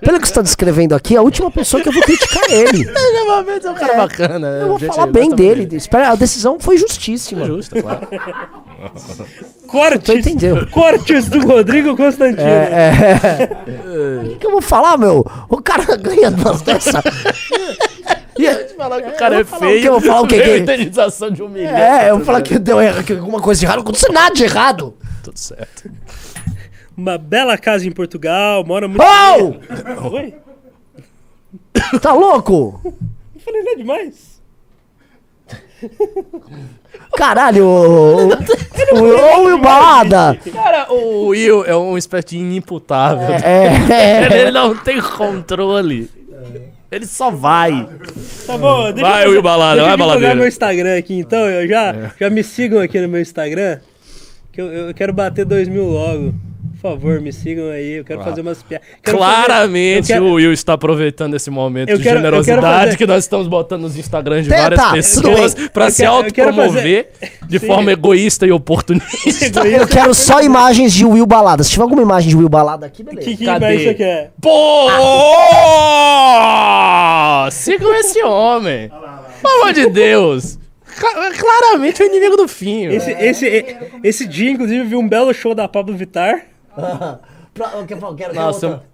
Pelo que você está descrevendo aqui, a última pessoa que eu vou criticar é ele. O Gilmar Mendes é um cara bacana. Eu vou gente, falar bem dele. Espera, a decisão foi justíssima. É justo, claro. Cortes! Cortes do Rodrigo Constantino. O que, que eu vou falar, meu? O cara ganha duas dessas. E- falar que o cara é Eu vou falar o feio. Eu vou falar o Que- indenização de um milhão. É, eu vou falar que deu erro, que alguma coisa de errado. Não aconteceu nada de errado. Tudo certo. Uma bela casa em Portugal, mora muito. Oh! Oi? Tá louco? Não falei nada demais. Caralho, ô, ô, balada. Cara, o Will é um espécie de inimputável. É, Ele não tem controle. Ele só vai. Tá bom, deixa Vai, eu, Will Balada, deixa vai, baladeira. meu Instagram aqui então. Eu já, É. já me sigam aqui no meu Instagram. Que eu, eu quero bater 2 mil logo. Por favor, me sigam aí. Eu quero fazer umas piadas. Fazer- Claramente eu quero- o Will está aproveitando esse momento Eu de quero- quero generosidade fazer- que nós estamos botando nos Instagrams de várias pessoas Eu se autopromover de Sim. forma egoísta e oportunista. eu quero só imagens de Will Balada. Se tiver alguma imagem de Will Balada aqui, beleza. Que, que Cadê? você quer? Pô! Sigam esse homem. Pelo amor de Deus. Claramente o inimigo do fim. Esse, esse, esse dia, inclusive, eu vi um belo show da Pablo Vittar. Pra- eu quero, eu quero Nossa, outra.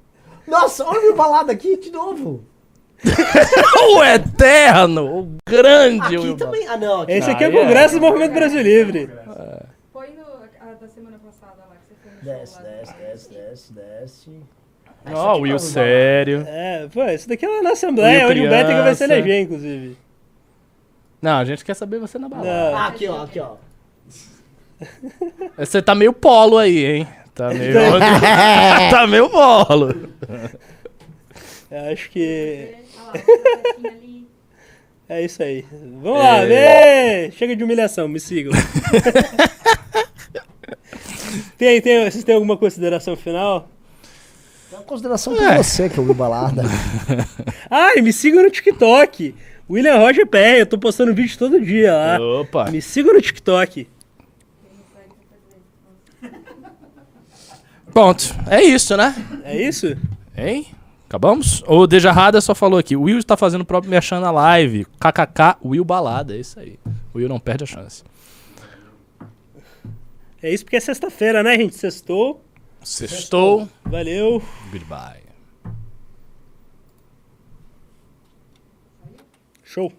Nossa, olha o Balada aqui de novo. o eterno, o grande. Aqui Will também. Ah, não. Aqui. Esse aqui é o Ah, é. Congresso do Movimento Brasil Livre. Põe no, a da semana passada lá, que você foi no Desce, desce, desce, desce, desce. Ó, o Will sério. É, pô, isso daqui é lá na Assembleia, Will onde o Beto vai se criança. eleger, inclusive. Não, a gente quer saber você na balada. Não. Ah, aqui, ó, aqui, ó. Você tá meio polo aí, hein? Tá meio. tá meio polo. Eu acho que lá, é isso aí. Vamos lá, É. vem! Chega de humilhação, me sigam. tem, tem, vocês têm alguma consideração final? Dá uma consideração É. você, que é o Balada. Ai, me sigam no TikTok. William Roger PR, eu tô postando vídeo todo dia lá. Opa. Me sigam no TikTok. Pronto. É isso, né? É isso? Hein? Acabamos? O Dejarrada só falou aqui. O Will está fazendo o próprio merchan na live. KKK, Will Balada. É isso aí. O Will não perde a chance. É isso porque é sexta-feira, né, gente? Sextou. Sextou. Valeu. Goodbye. Show.